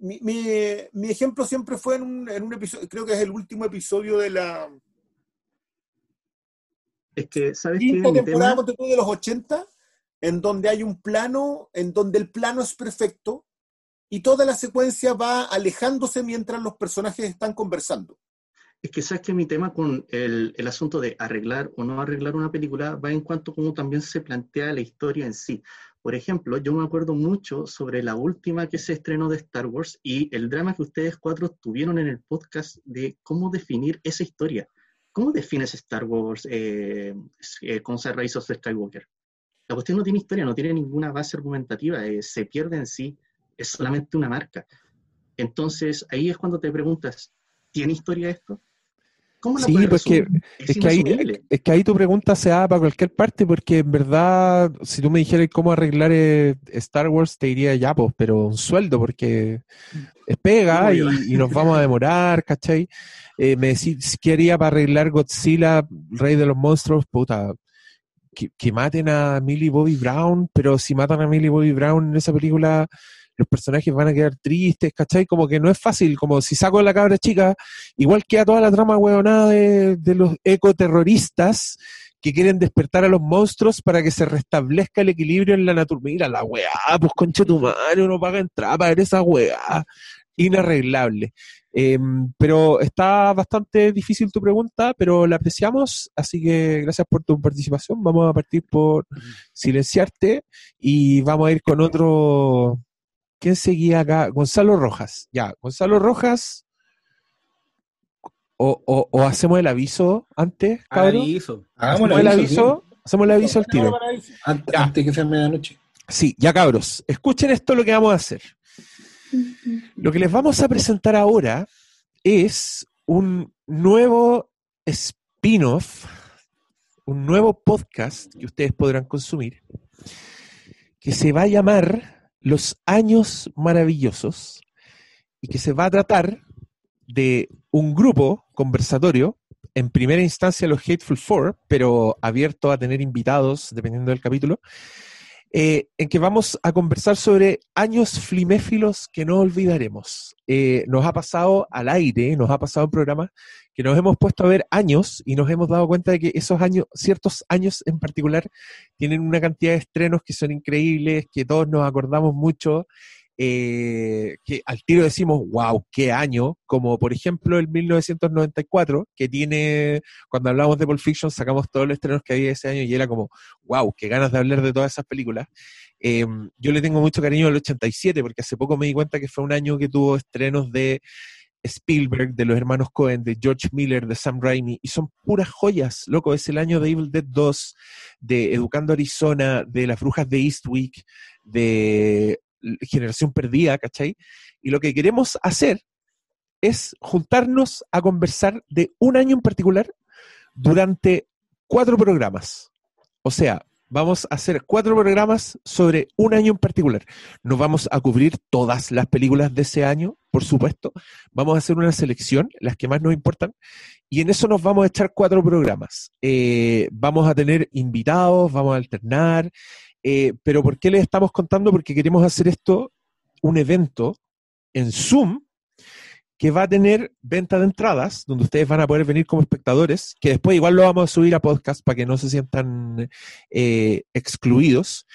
mi, mi, mi ejemplo siempre fue en un, en un episodio, creo que es el último episodio de la Es que, ¿sabes qué? Mi temporada tema- de los 80, en donde hay un plano, en donde el plano es perfecto y toda la secuencia va alejándose mientras los personajes están conversando. Es que sabes que mi tema con el, el asunto de arreglar o no arreglar una película va en cuanto a cómo también se plantea la historia en sí. Por ejemplo, yo me acuerdo mucho sobre la última que se estrenó de Star Wars y el drama que ustedes cuatro tuvieron en el podcast de cómo definir esa historia. ¿Cómo defines Star Wars eh, eh, con Rise of Skywalker? La cuestión no tiene historia, no tiene ninguna base argumentativa, eh, se pierde en sí, es solamente una marca. Entonces, ahí es cuando te preguntas, ¿tiene historia esto? ¿Cómo la Sí, puedes pues es, que ahí, inasumible. es que ahí tu pregunta se da para cualquier parte, porque en verdad, si tú me dijeras cómo arreglar eh, Star Wars, te diría ya, pues, pero un sueldo, porque es pega y, y nos vamos a demorar, ¿cachai? Eh, me decís, ¿qué haría para arreglar Godzilla, Rey de los Monstruos? Puta, que, que maten a Millie Bobby Brown, pero si matan a Millie Bobby Brown en esa película, los personajes van a quedar tristes, ¿cachai? Como que no es fácil, como si saco a la cabra chica, igual queda toda la trama huevonada de, de los ecoterroristas que quieren despertar a los monstruos para que se restablezca el equilibrio en la naturaleza. Mira la weá, pues concha tu madre, uno paga entrada para ver esa weá. Inarreglable. Eh, pero está bastante difícil tu pregunta, pero la apreciamos, así que gracias por tu participación. Vamos a partir por silenciarte y vamos a ir con otro. ¿Quién seguía acá? Gonzalo Rojas. Ya, Gonzalo Rojas. O, o- o hacemos el aviso antes, cabrón. Aviso. Hacemos Hagamos el el aviso. aviso, Hacemos el aviso al tiro. Antes, antes que sea medianoche. Sí, ya cabros. Escuchen esto lo que vamos a hacer. Lo que les vamos a presentar ahora es un nuevo spin-off, un nuevo podcast que ustedes podrán consumir, que se va a llamar Los Años Maravillosos y que se va a tratar de un grupo conversatorio, en primera instancia los Hateful Four, pero abierto a tener invitados dependiendo del capítulo, eh, en que vamos a conversar sobre años fliméfilos que no olvidaremos. Eh, nos ha pasado al aire, nos ha pasado en programa que nos hemos puesto a ver años y nos hemos dado cuenta de que esos años, ciertos años en particular, tienen una cantidad de estrenos que son increíbles, que todos nos acordamos mucho eh, que al tiro decimos, wow, qué año, como por ejemplo el 1994, que tiene, cuando hablamos de Pulp Fiction, sacamos todos los estrenos que había ese año y era como, wow, qué ganas de hablar de todas esas películas. Em, yo le tengo mucho cariño al 87, porque hace poco me di cuenta que fue un año que tuvo estrenos de Spielberg, de los hermanos Cohen, de George Miller, de Sam Raimi, y son puras joyas, loco, es el año de Evil Dead 2, de Educando Arizona, de Las Brujas de Eastwick, de generación perdida, ¿cachai? Y lo que queremos hacer es juntarnos a conversar de un año en particular durante cuatro programas. O sea, vamos a hacer cuatro programas sobre un año en particular. No vamos a cubrir todas las películas de ese año, por supuesto. Vamos a hacer una selección, las que más nos importan, y en eso nos vamos a echar cuatro programas. Eh, vamos a tener invitados, vamos a alternar, eh, pero ¿por qué les estamos contando? Porque queremos hacer esto un evento en Zoom que va a tener venta de entradas, donde ustedes van a poder venir como espectadores, que después igual lo vamos a subir a podcast para que no se sientan eh, excluidos,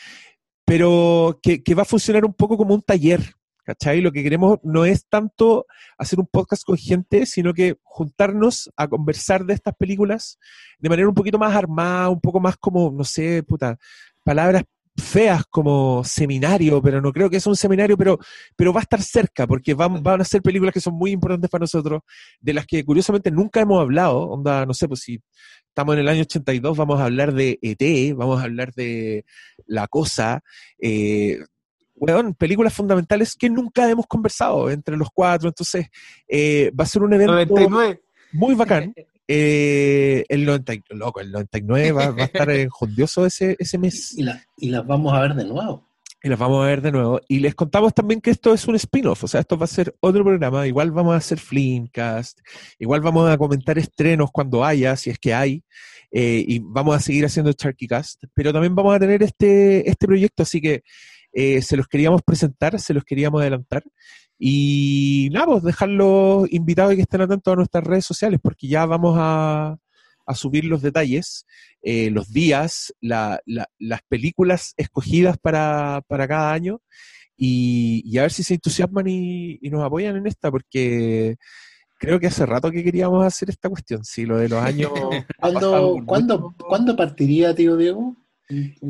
pero que, va a funcionar un poco como un taller, ¿cachai? Lo que queremos no es tanto hacer un podcast con gente, sino que juntarnos a conversar de estas películas de manera un poquito más armada, un poco más como, no sé, puta, palabras feas como seminario, pero no creo que sea un seminario, pero, pero va a estar cerca, porque van, van a ser películas que son muy importantes para nosotros, de las que curiosamente nunca hemos hablado, onda, no sé, pues si estamos en el año 82, vamos a hablar de ET, vamos a hablar de La Cosa, eh, películas fundamentales que nunca hemos conversado entre los cuatro, entonces eh, va a ser un evento 99. muy bacán. Eh, el, 90, loco, el 99 va, a estar enjundioso ese, ese mes. Y, y las vamos a ver de nuevo. Y las vamos a ver de nuevo. Y les contamos también que esto es un spin-off, o sea, esto va a ser otro programa. Igual vamos a hacer Flimcast, igual vamos a comentar estrenos cuando haya, si es que hay, eh, y vamos a seguir haciendo Cast, pero también vamos a tener este, este proyecto, así que eh, se los queríamos presentar, se los queríamos adelantar. Y nada, pues dejarlos invitados y que estén atentos a nuestras redes sociales, porque ya vamos a, subir los detalles, eh, los días, las películas escogidas para, cada año, y, a ver si se entusiasman y, nos apoyan en esta, porque creo que hace rato que queríamos hacer esta cuestión, sí, lo de los años... ¿Cuándo, partiría, tío Diego?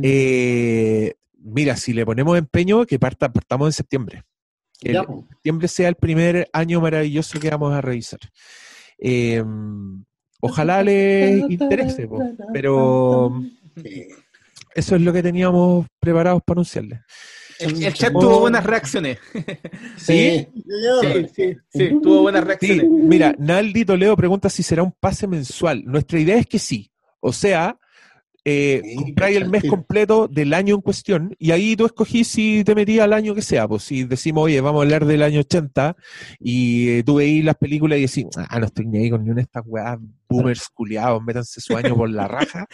Eh, mira, si le ponemos empeño, que parta, partamos en septiembre que septiembre sea el primer año maravilloso que vamos a revisar. Em, ojalá les interese, pero eso es lo que teníamos preparados para anunciarles. El, chat tuvo buenas reacciones. ¿Sí? Sí, sí, tuvo buenas reacciones. Mira, Naldi Toledo pregunta si será un pase mensual. Nuestra idea es que sí. O sea, eh, compráis el mes completo del año en cuestión y ahí tú escogís si te metías al año que sea. Pues si decimos, oye, vamos a hablar del año 80 y eh, tú veís las películas y decís, ah, no estoy ni ahí con ni una de estas weas boomers culiados, métanse su año por la raja.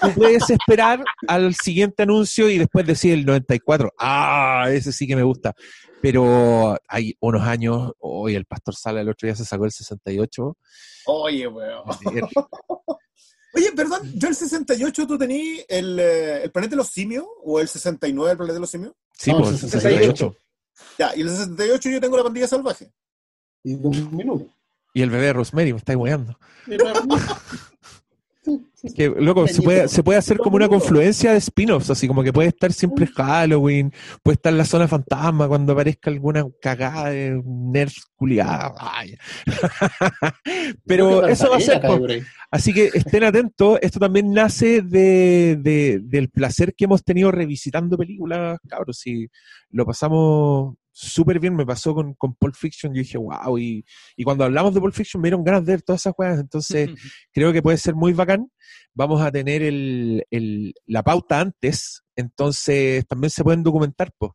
Tú puedes esperar al siguiente anuncio y después decir el 94. Ah, ese sí que me gusta. Pero hay unos años, hoy el Pastor Sala el otro día se sacó el 68. Oye, weón. Oye, perdón, yo el 68 tú tenías el, eh, el planeta de los simios o el 69 el planeta de los simios? Sí, pues el 68. Ya, y el 68 yo tengo la pandilla salvaje. Y dos minutos. Y el bebé de Rosemary, me Que, loco, se puede, se puede hacer como una confluencia de spin-offs, así como que puede estar siempre Halloween, puede estar la zona fantasma cuando aparezca alguna cagada de nerd culiada. Pero eso va a ser. Así que estén atentos, esto también nace de, del placer que hemos tenido revisitando películas, cabros, si lo pasamos súper bien. Me pasó con, con Pulp Fiction. Yo dije, wow. Y, y cuando hablamos de Pulp Fiction, me dieron ganas de ver todas esas weas. Entonces, creo que puede ser muy bacán. Vamos a tener el, el, la pauta antes. Entonces, también se pueden documentar, pues.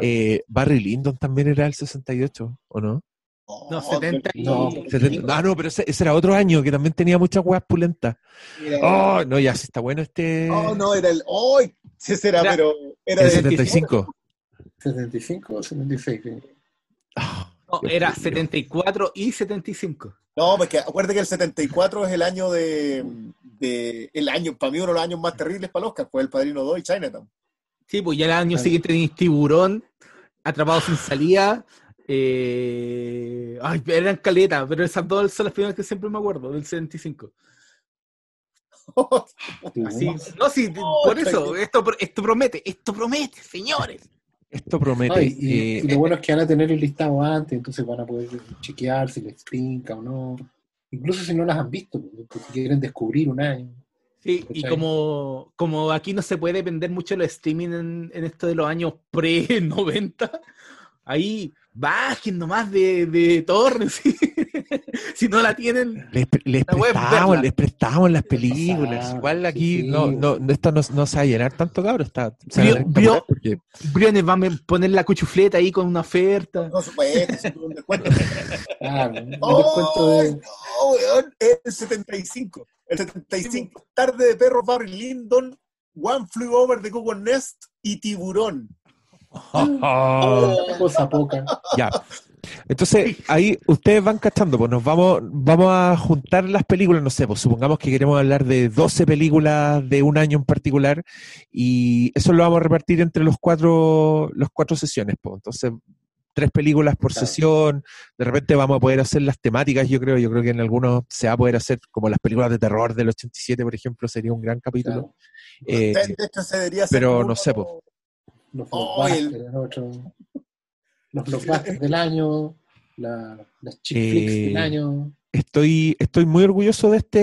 Eh, Barry Lyndon también era el 68, ¿o no? No, 70 y... No, 70 ah, no, pero ese, ese era otro año que también tenía muchas weas pulentas. Oh, no, ya sí está bueno este. Oh, no, era el. ¡Oh! Sí, será, Era- pero. Era el de 75. 75 o 76. No, era 74 y 75. No, porque acuérdate que el 74 es el año de, de- el año, para mí uno de los años más terribles para los Oscar, fue el Padrino 2 y Chinatown. Sí, pues ya el año siguiente tenéis Tiburón, Atrapado sin salida. Eh... Ay, eran caletas, pero esas dos son las primeras que siempre me acuerdo, del 75. Así, no, sí, por eso, esto, esto promete, esto promete, señores. Esto promete. No, y, y- eh, y lo bueno es que van a tener el listado antes, entonces van a poder chequear si les pinca o no. Incluso si no las han visto, porque quieren descubrir un año. Sí, y como, como aquí no se puede depender mucho del streaming en, en esto de los años pre-90, ahí bajen nomás de, de torrent, ¿sí? Si no la tienen. Les, les La prestamos, les prestamos las películas. Igual aquí no, no, no, esto no, no se va a llenar tanto, cabrón. Está, Brio- Brio- porque- Briones va a poner la cuchufleta ahí con una oferta. No se puede, se tuvo un descuento. Claro, un ¡Oh, descuento de- no, weón! El 75. El 75. Tarde de perro Barry Lyndon, One Flew Over the Cuckoo's Nest y Tiburón. cosa poca. Ya. Entonces, ahí ustedes van cachando, pues nos vamos, vamos a juntar las películas, no sé, pues supongamos que queremos hablar de 12 películas de un año en particular, y eso lo vamos a repartir entre los cuatro, los cuatro sesiones, pues. Entonces, tres películas por sesión, de repente vamos a poder hacer las temáticas, yo creo, yo creo que en algunos se va a poder hacer como las películas de terror del 87, por ejemplo, sería un gran capítulo. Eh, de hecho, se debería hacer pero no sé, pues. Oh, el- blockbusters, el otro- los blockbusters del año, la- las chick Eh, flicks del año. Estoy, estoy muy orgulloso de este,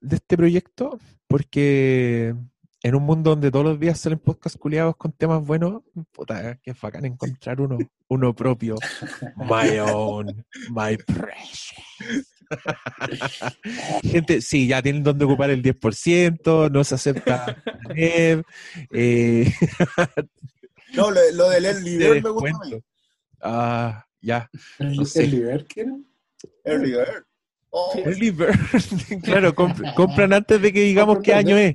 de este proyecto porque en un mundo donde todos los días salen podcasts culiados con temas buenos, puta, que bacán encontrar uno, uno propio. My own, my precious. Gente, sí, ya tienen donde ocupar el 10%, no se acepta web, eh, No, lo, lo del Bird me gusta a mí. Ah, ya. ¿El, no sé. el Liber, qué era? Early Bird. Oh, Early bird. claro, comp- compran antes de que digamos qué año es.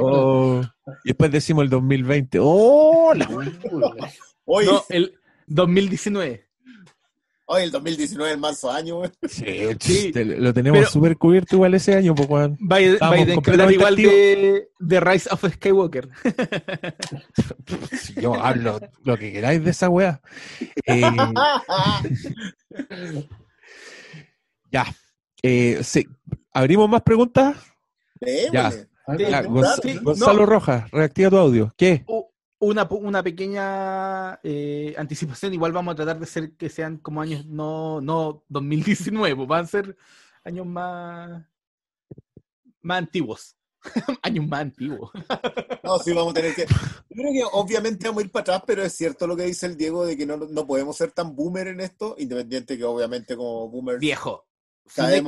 Oh, y después decimos el 2020. ¡Oh! la- No, el 2019. Oye, el 2019 es el marzo año, güey. Sí, te- lo tenemos súper cubierto igual ese año, pues, weón. Biden, igual activos. de, de Rise of Skywalker. Si yo hablo lo que queráis de esa weá. Eh, ya. Eh, sí. ¿Abrimos más preguntas? Ya. Ya, Sí, Gonz- sí, Gonzalo no. Rojas, reactiva tu audio. ¿Qué? Una, una pequeña eh, anticipación, igual vamos a tratar de ser que sean como años, no, no 2019, pues van a ser años más, más antiguos. años más antiguos. No, sí, vamos a tener que. Yo creo que obviamente vamos a ir para atrás, pero es cierto lo que dice el Diego de que no, no podemos ser tan boomer en esto, independiente que obviamente como boomer. Viejo. Si no, hay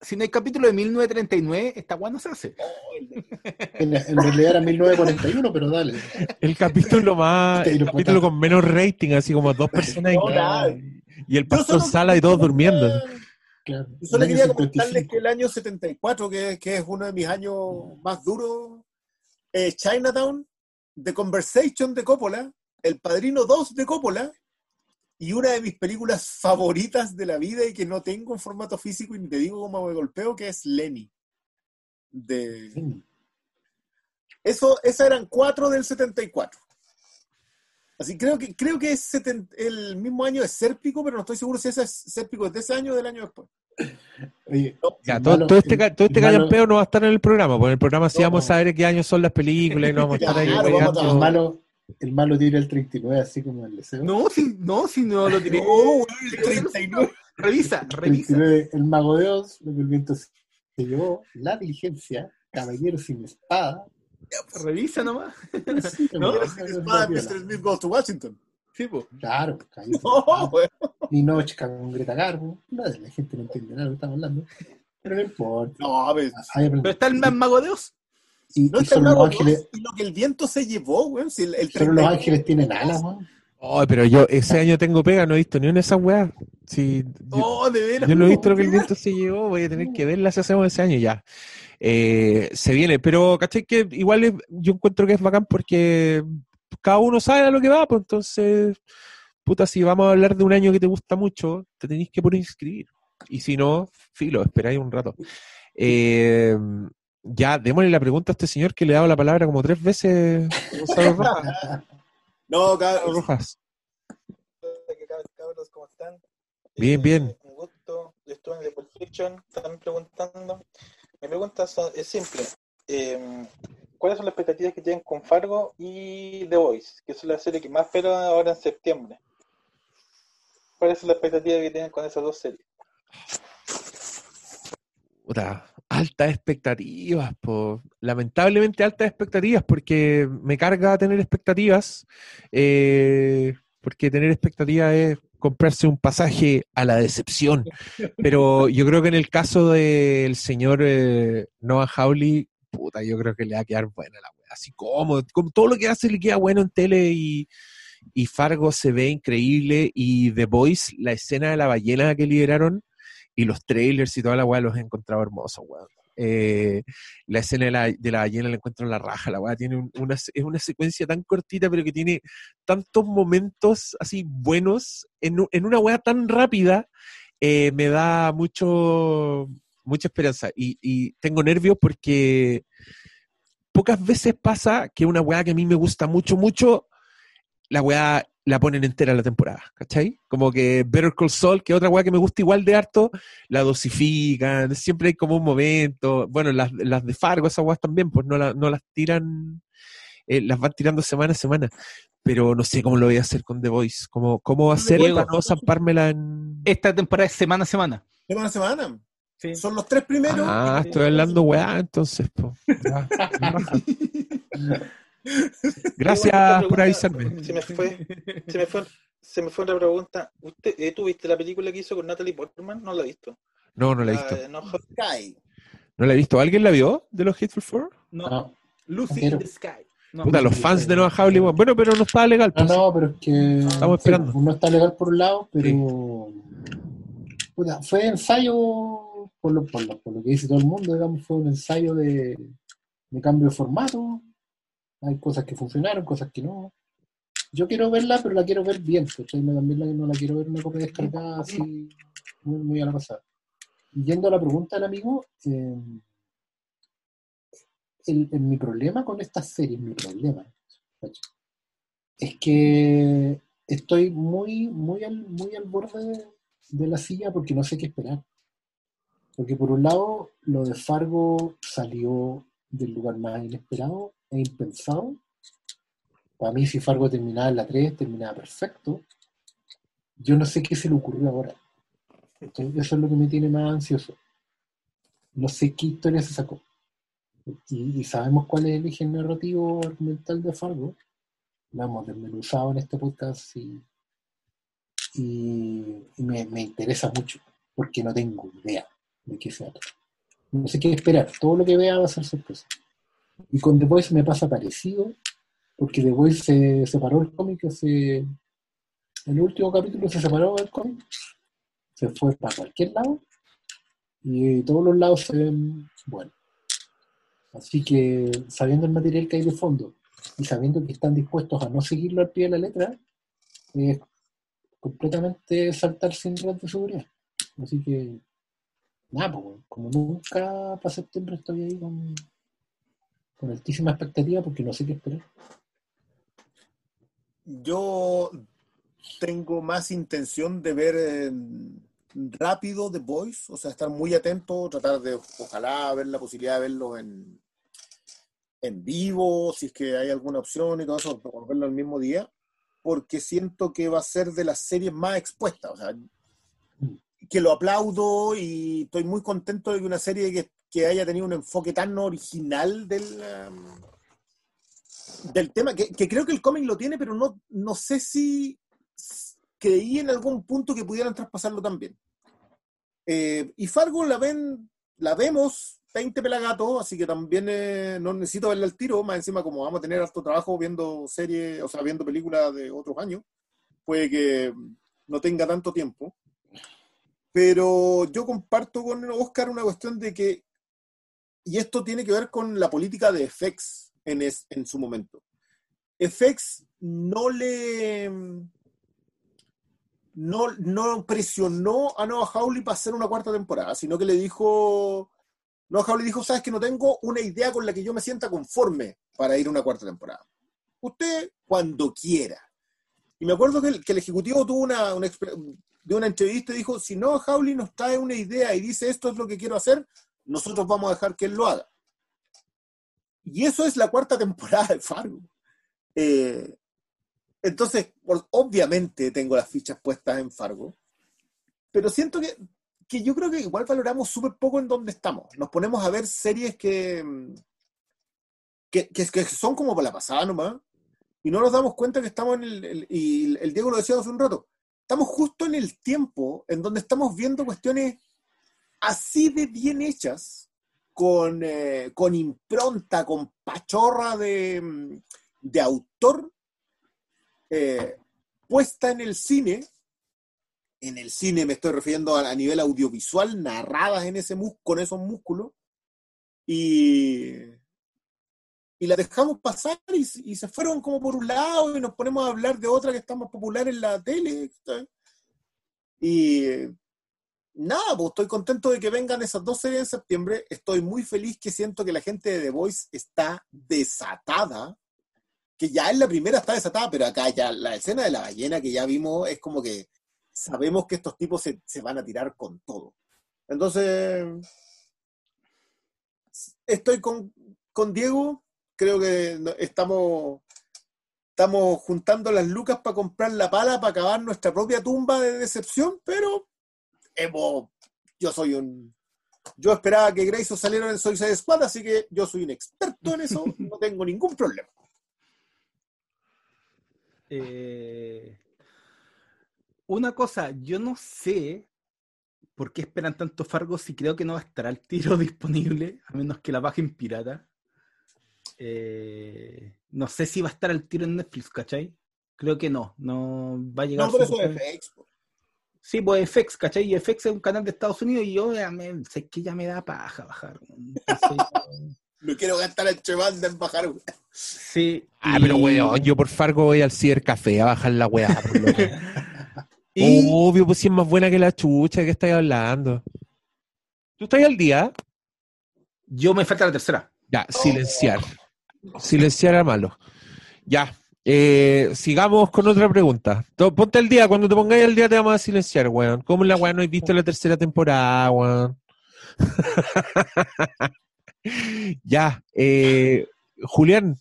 si no hay capítulo de 1939, esta guay no se hace. En, en realidad era 1941, pero dale. El capítulo más, el capítulo con menos rating, así como dos personas No, y- nada. y el pastor solo- Sala y todos durmiendo. Claro. Yo solo quería 55. comentarles que el año 74, que, que es uno de mis años más duros, eh, Chinatown, The Conversation de Coppola, El Padrino 2 de Coppola, y una de mis películas favoritas de la vida y que no tengo en formato físico y ni te digo cómo me golpeo, que es Lenny. De... Eso, esas eran cuatro del 74. Así creo que creo que es seten- el mismo año de Sérpico, pero no estoy seguro si ese es Sérpico es de ese año o del año después. Oye, Ya, todo, malo- todo este, todo este callampeo no va a estar en el programa, porque en el programa sí vamos a saber qué años son las películas y no vamos a estar ahí Claro. El malo, tira el 39, así como el deseo. No, si no, si no lo tiré. No, el 39. Revisa, revisa. 39, el mago de Oz, lo que el viento se llevó, la diligencia, caballero sin espada. Revisa nomás. Sí, No, que es Espada. Mr. Smith Goes to Washington. Sí, pues. Claro. No, weón. Y no chica con Greta Garbo. Nada, la gente no entiende nada de lo que estamos hablando. Pero no importa. No, pero, está el mago de Oz. Y, no y los ángeles, y lo que el viento se llevó, weón. Si el, el solo los 30 ángeles tienen alas, weón. Ay, pero yo ese año tengo pega, no he visto ni una de esas weas. Sí, yo, Oh, de veras. yo no he visto lo que el viento se llevó, voy a tener que verla si hacemos ese año ya. Eh, se viene, pero ¿cachai? Que igual es- yo encuentro que es bacán porque cada uno sabe a lo que va, pues entonces, puta, si vamos a hablar de un año que te gusta mucho, te tenéis que poner a inscribir. Y si no, filo, esperáis un rato. Eh, ya, démosle la pregunta a este señor que le he dado la palabra como tres veces, Gonzalo Rojas. No, cabros. Rojas. ¿Qué tal, cabros? ¿Cómo están? Bien, bien. Un gusto. Yo estuve en The Pulp Fiction, están preguntando. Mi pregunta es simple. Eh, ¿Cuáles son las expectativas que tienen con Fargo y The Voice? Que es la serie que más espero ahora en septiembre. ¿Cuáles son las expectativas que tienen con esas dos series? Puta, altas expectativas, po. lamentablemente altas expectativas, porque me carga tener expectativas, eh, porque tener expectativas es comprarse un pasaje a la decepción. Pero yo creo que en el caso del señor eh, Noah Hawley, puta, yo creo que le va a quedar buena la wea. Así como, como todo lo que hace le queda bueno en tele y, y Fargo se ve increíble y The Voice, la escena de la ballena que liberaron y los trailers y toda la weá los he encontrado hermosos, weón. Eh, la escena de la, de la ballena la encuentro en la raja, la weá tiene un- una, es una secuencia tan cortita, pero que tiene tantos momentos así buenos en, en una weá tan rápida, eh, me da mucho, mucha esperanza. Y, y tengo nervios porque pocas veces pasa que una weá que a mí me gusta mucho, mucho, la weá la ponen entera la temporada, ¿cachai? Como que Better Call Saul, que es otra weá que me gusta igual de harto, la dosifican, siempre hay como un momento, bueno, las, las de Fargo, esas weas también, pues no, la- no las tiran, eh, las van tirando semana a semana, pero no sé cómo lo voy a hacer con The Voice, cómo, cómo hacer Diego. para no zampármela en... Esta temporada es semana a semana. Semana a semana. Son los tres primeros. Ah, estoy hablando weá, entonces, po. Gracias por avisarme. Se me fue, se me fue, se me fue otra pregunta. ¿Usted, eh, ¿Tú viste la película que hizo con Natalie Portman? No la he visto. No, no la he visto. no. No la he visto. ¿Alguien la vio de los Hateful Four? No. Lucy Pero- in the Sky. No. Puta, los fans de Noah Hawley, bueno, bueno, pero no estaba legal. No, pues. no, pero es que. Estamos sí, esperando. no está legal por un lado, pero. Puta, fue ensayo, por lo, por, lo, por lo que dice todo el mundo, digamos, fue un ensayo de, de cambio de formato. Hay cosas que funcionaron, cosas que no. Yo quiero verla, pero la quiero ver bien. ¿cachai? También la, no la quiero ver una copia descargada así, muy, muy a la pasada. Yendo a la pregunta del amigo, eh, el, el- mi problema con esta serie, mi problema, ¿cachai? es que estoy muy, muy al, muy al borde de, de la silla porque no sé qué esperar. Porque por un lado, lo de Fargo salió del lugar más inesperado e impensado. Para mí, si Fargo terminaba en la 3, terminaba perfecto. Yo no sé qué se le ocurrió ahora. Eso es lo que me tiene más ansioso. No sé qué historia se sacó. Y, sabemos cuál es el eje narrativo argumental de Fargo. Lo hemos desmenuzado en este podcast y, y- me, interesa mucho porque no tengo idea de qué se. No sé qué esperar. Todo lo que vea va a ser sorpresa. Y con The Voice me pasa parecido porque The Voice se separó el cómic. En el último capítulo se separó del cómic, se fue para cualquier lado y todos los lados se ven buenos. Así que sabiendo el material que hay de fondo y sabiendo que están dispuestos a no seguirlo al pie de la letra, es completamente saltar sin red de seguridad. Así que, nada, como nunca para septiembre estoy ahí con, con altísima expectativa porque no sé qué esperar. Yo tengo más intención de ver eh, rápido The Voice, o sea, estar muy atento, tratar de, ojalá, ver la posibilidad de verlo en, en vivo, si es que hay alguna opción y todo eso, por verlo el mismo día, porque siento que va a ser de las series más expuestas, o sea, que lo aplaudo y estoy muy contento de que una serie que, que haya tenido un enfoque tan original del, um, del tema, que, creo que el cómic lo tiene, pero no, no sé si creí en algún punto que pudieran traspasarlo también. Eh, y Fargo la ven, la vemos 20 pelagatos, así que también eh, no necesito verla al tiro, más encima como vamos a tener harto trabajo viendo series, o sea, viendo películas de otros años, puede que no tenga tanto tiempo. Pero yo comparto con Oscar una cuestión de que, y esto tiene que ver con la política de FX en, en su momento. FX no le no, presionó a Noah Hawley para hacer una cuarta temporada, sino que le dijo, Noah Hawley dijo, sabes que no tengo una idea con la que yo me sienta conforme para ir a una cuarta temporada. Usted cuando quiera. Y me acuerdo que el, que el ejecutivo tuvo una, de una entrevista y dijo, si Noah Hawley nos trae una idea y dice esto es lo que quiero hacer, nosotros vamos a dejar que él lo haga. Y eso es la cuarta temporada de Fargo. Eh, entonces, obviamente tengo las fichas puestas en Fargo, pero siento que, que yo creo que igual valoramos súper poco en dónde estamos. Nos ponemos a ver series que, que, que, son como para la pasada nomás, y no nos damos cuenta que estamos en el, y el Diego lo decía hace un rato, estamos justo en el tiempo en donde estamos viendo cuestiones así de bien hechas, con, eh, con impronta, con pachorra de, de autor, eh, puesta en el cine, en el cine me estoy refiriendo a, nivel audiovisual, narradas en ese con esos músculos, y, y la dejamos pasar y, se fueron como por un lado y nos ponemos a hablar de otra que está más popular en la tele. Y nada, pues estoy contento de que vengan esas dos series en septiembre. Estoy muy feliz que siento que la gente de The Voice está desatada que ya en la primera está desatada, pero acá ya la escena de la ballena que ya vimos es como que sabemos que estos tipos se, van a tirar con todo. Entonces, estoy con, Diego, creo que estamos, estamos juntando las lucas para comprar la pala, para acabar nuestra propia tumba de decepción, pero hemos, yo soy un... Yo esperaba que Grayson saliera en Suicide Squad, así que yo soy un experto en eso, no tengo ningún problema. Eh, una cosa, yo no sé por qué esperan tanto Fargo si creo que no va a estar al tiro disponible, a menos que la bajen pirata. Eh, no sé si va a estar al tiro en Netflix, ¿cachai? Creo que no, no va a llegar. No, por eso es FX. Sí, pues FX, ¿cachai? Y FX es un canal de Estados Unidos y yo ya me, sé que ya me da paja bajar. No quiero gastar el chevanda en bajar, Sí. Ah, pero weón, yo por Fargo voy al café a bajar la weá. Obvio, pues si es más buena que la chucha, que estáis hablando? ¿Tú estás al día? Yo me falta la tercera. Ya, silenciar. Silenciar a malo. Ya. Eh, sigamos con otra pregunta. Ponte al día, cuando te pongáis al día te vamos a silenciar, weón. ¿Cómo la weón no has visto la tercera temporada, weón? ya, eh, Julián,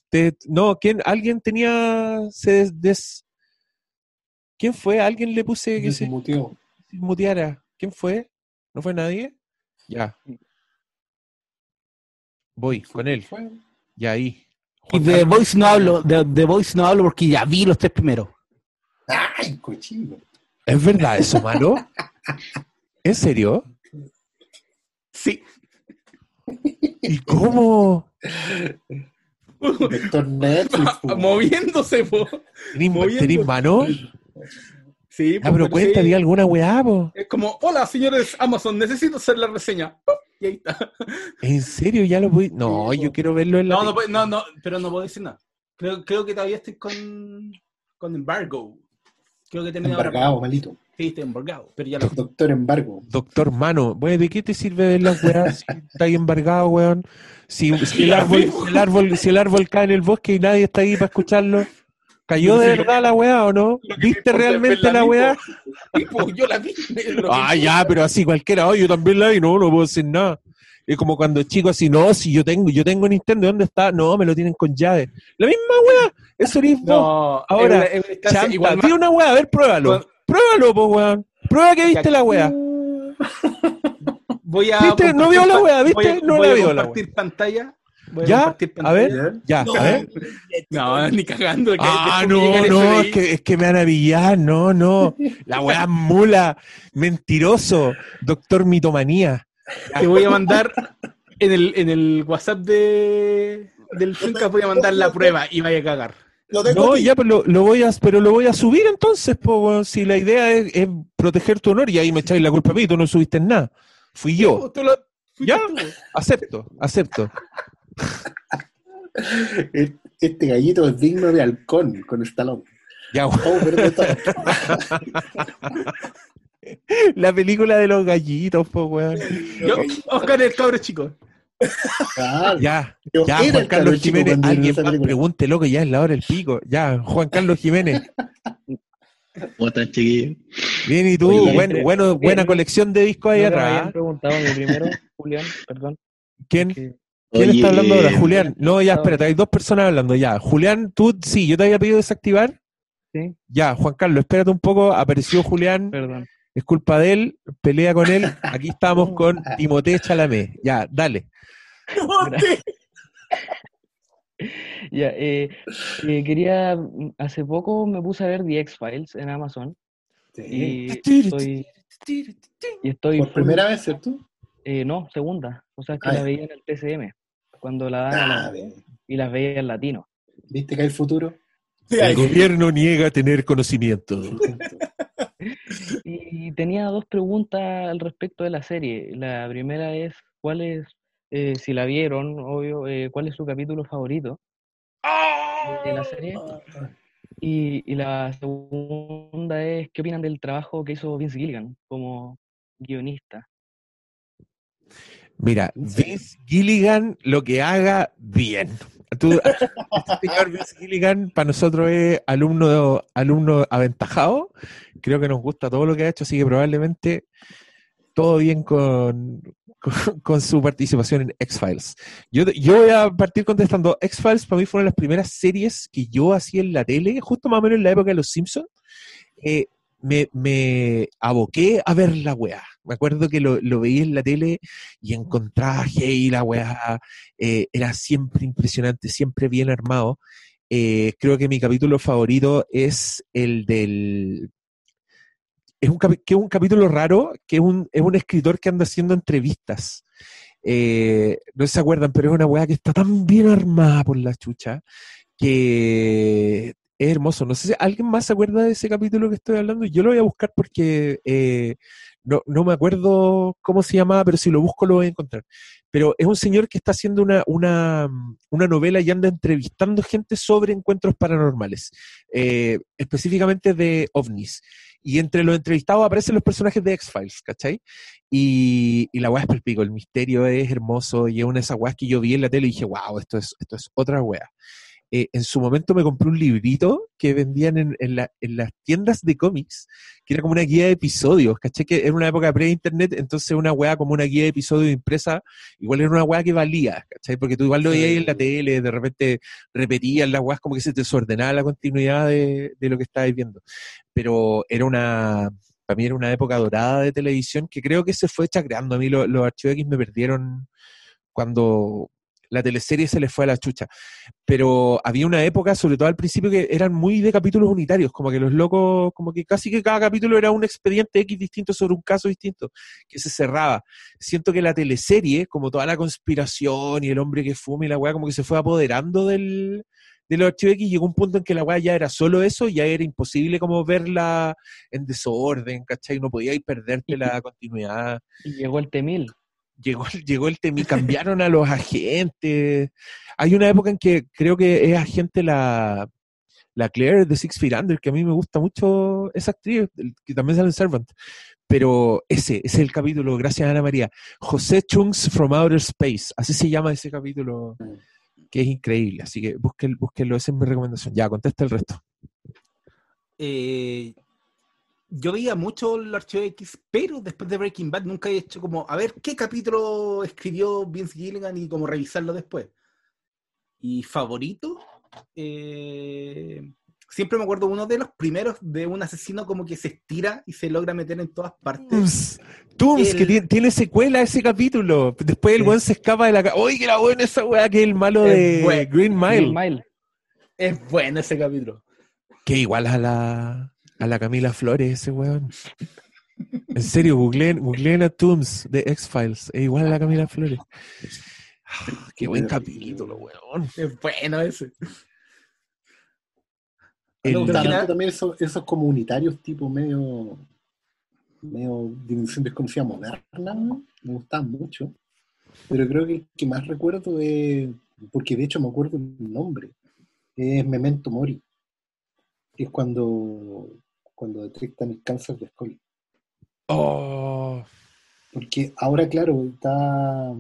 no, ¿quién, alguien tenía, se des, ¿quién fue? ¿Alguien le puse que se, muteara? ¿Quién fue? ¿No fue nadie? Ya. Voy con él. Ya ahí. Y de Voice no hablo, de, Voice no hablo porque ya vi los tres primeros. Ay, cochino. ¿Es verdad eso, malo? ¿En serio? Sí. ¿Y cómo? Moviéndose, po. ¿Tenís mano? Sí, ah, pero cuenta, di alguna weá, po. Es como, hola, señores Amazon, necesito hacer la reseña. Y ahí está. ¿En serio? ¿Ya lo voy? No, yo quiero verlo en la... No, no, no, no, pero no puedo decir nada. Creo, creo que todavía estoy con, con embargo. Creo que Embargado, malito. Sí, estoy embargado, pero ya lo... Doctor embargo. Doctor Mano, ¿de qué te sirve ver las weas si está ahí embargado, weón? Si, el árbol, el árbol, si el árbol cae en el bosque y nadie está ahí para escucharlo, ¿cayó de verdad la weá o no? ¿Viste realmente la weá? yo la vi. Ah, ya, pero así cualquiera, oh, yo también la vi, no, no puedo decir nada. Es como cuando chicos así, no, si yo tengo, yo tengo Nintendo, ¿dónde está? No, me lo tienen con llave. La misma weá, eso mismo. No, Ahora, chanta, una weá, a ver, pruébalo. Pruébalo, po, weón. Prueba que viste la weá. Voy a. ¿Viste? No vio la weá, ¿viste? no voy la a vio compartir pantalla Voy ¿Ya? A ver, ya, No, a ver. No, ni cagando. que Ah, no, no, es que, es que me van a pillar, no, no. La weá es mula, mentiroso, doctor mitomanía. Te voy a mandar en el, en el WhatsApp de, del Fincas, voy a mandar la prueba y vaya a cagar. No, ya, pero lo, lo voy a, pero lo voy a subir entonces, po, si la idea es, es proteger tu honor y ahí me echáis la culpa a mí, tú no subiste nada. Fui yo. Tú lo- ¿Ya? Acepto, acepto. Este gallito es digno de halcón con Stallone. Ya, todo. La película de los gallitos, po, weón. Yo, Oscar el cabro chico. Ya, Yo ya, era Juan Carlos Jiménez, alguien más pregunte, loco, ya es la hora del pico. Ya, Juan Carlos Jiménez. ¿Cómo están, chiquillos? Bien, y tú, Oye, bueno, buena eh, colección de discos ahí atrás. habían preguntado mi primero, Julián, perdón. ¿Quién? ¿Quién Oye, está hablando ahora? Julián. No, ya, espérate, hay dos personas hablando ya. Julián, tú, sí, yo te había pedido desactivar. Sí. Ya, Juan Carlos, espérate un poco. Apareció Julián. Perdón. Es culpa de él. Pelea con él. Aquí estamos con Timothée Chalamet. Ya, dale. Ya, eh, eh, quería, hace poco me puse a ver The X-Files en Amazon. Y estoy, y estoy Por full- primera vez, ¿cierto? eh, no, segunda. O sea, es que Ah, la veía en el TCM, cuando la dan la- Ah, y las veía en latino. ¿Viste que hay futuro? El gobierno niega tener conocimiento. Y tenía dos preguntas al respecto de la serie. La primera es, ¿cuál es, eh, si la vieron, obvio, eh, cuál es su capítulo favorito de la serie? Y, y la segunda es, ¿qué opinan del trabajo que hizo Vince Gilligan como guionista? Mira, Vince Gilligan lo que haga bien. Tú, este señor Vince Gilligan para nosotros es alumno, alumno aventajado. Creo que nos gusta todo lo que ha hecho, así que probablemente todo bien con, con, con su participación en X-Files. Yo, yo voy a partir contestando. X-Files para mí fue una de las primeras series que yo hacía en la tele, justo más o menos en la época de Los Simpsons. Eh, me, me aboqué a ver la weá. Me acuerdo que lo, veía en la tele y encontraba hey, la weá. eh, era siempre impresionante, siempre bien armado. Eh, creo que mi capítulo favorito es el del. Es un, que es un capítulo raro, que es un, es un escritor que anda haciendo entrevistas. Eh, no se acuerdan, pero es una weá que está tan bien armada por la chucha que es hermoso. No sé si alguien más se acuerda de ese capítulo que estoy hablando. Yo lo voy a buscar porque eh, no, no me acuerdo cómo se llamaba, pero si lo busco lo voy a encontrar. Pero es un señor que está haciendo una, una, una novela y anda entrevistando gente sobre encuentros paranormales, eh, específicamente de ovnis. Y entre los entrevistados aparecen los personajes de X-Files, ¿cachai? Y, y la weá es palpico, el misterio es hermoso y es una de esas weas que yo vi en la tele y dije, wow, esto es, esto es otra wea. Eh, en su momento me compré un librito que vendían en, en la- en las tiendas de cómics, que era como una guía de episodios, ¿cachai? Que era una época pre-internet, entonces una weá como una guía de episodios impresa, igual era una weá que valía, ¿cachai? Porque tú igual lo veías en la tele, de repente repetían las weas como que se te desordenaba la continuidad de, de lo que estabas viendo. Pero era una, para mí era una época dorada de televisión que creo que se fue chacreando. A mí lo- los archivos X me perdieron cuando la teleserie se les fue a la chucha. Pero había una época, sobre todo al principio, que eran muy de capítulos unitarios, como que los locos, como que casi que cada capítulo era un expediente X distinto sobre un caso distinto, que se cerraba. Siento que la teleserie, como toda la conspiración y el hombre que fuma y la weá, como que se fue apoderando del, de los archivos X y llegó un punto en que la weá ya era solo eso, ya era imposible como verla en desorden, ¿cachai? No podíais perderte la continuidad. Y llegó el T-1000. Llegó, llegó el tema cambiaron a los agentes. Hay una época en que creo que es agente la, la Claire de Six Feet Under, que a mí me gusta mucho esa actriz, que también sale en Servant. Pero ese, ese es el capítulo, gracias Ana María. José Chunks from Outer Space, así se llama ese capítulo, que es increíble. Así que búsquenlo, búsquenlo, esa es mi recomendación. Ya, contesta el resto. Eh, yo veía mucho el archivo X, pero después de Breaking Bad nunca he hecho como, a ver qué capítulo escribió Vince Gilligan y como revisarlo después. Y favorito, eh, siempre me acuerdo uno de los primeros de un asesino como que se estira y se logra meter en todas partes. Tooms, que tiene, tiene secuela ese capítulo. Después el weón se escapa de la casa. ¡Uy, que era bueno esa weá! Que es el malo Es de. Green Mile. Green Mile. Es bueno ese capítulo. Que igual a la, a la Camila Flores, ese weón. En serio, googleen, googleen a Tooms de X-Files. Es igual a la Camila Flores. Ah, qué buen capítulo, weón. Es bueno ese. El- harto también esos, esos comunitarios tipo medio medio dimensión desconocida moderna, ¿no? me gustaban mucho. Pero creo que el que más recuerdo es, porque de hecho me acuerdo el nombre, es Memento Mori, es cuando, cuando detectan el cáncer de Scully. Oh, Porque ahora, claro, está.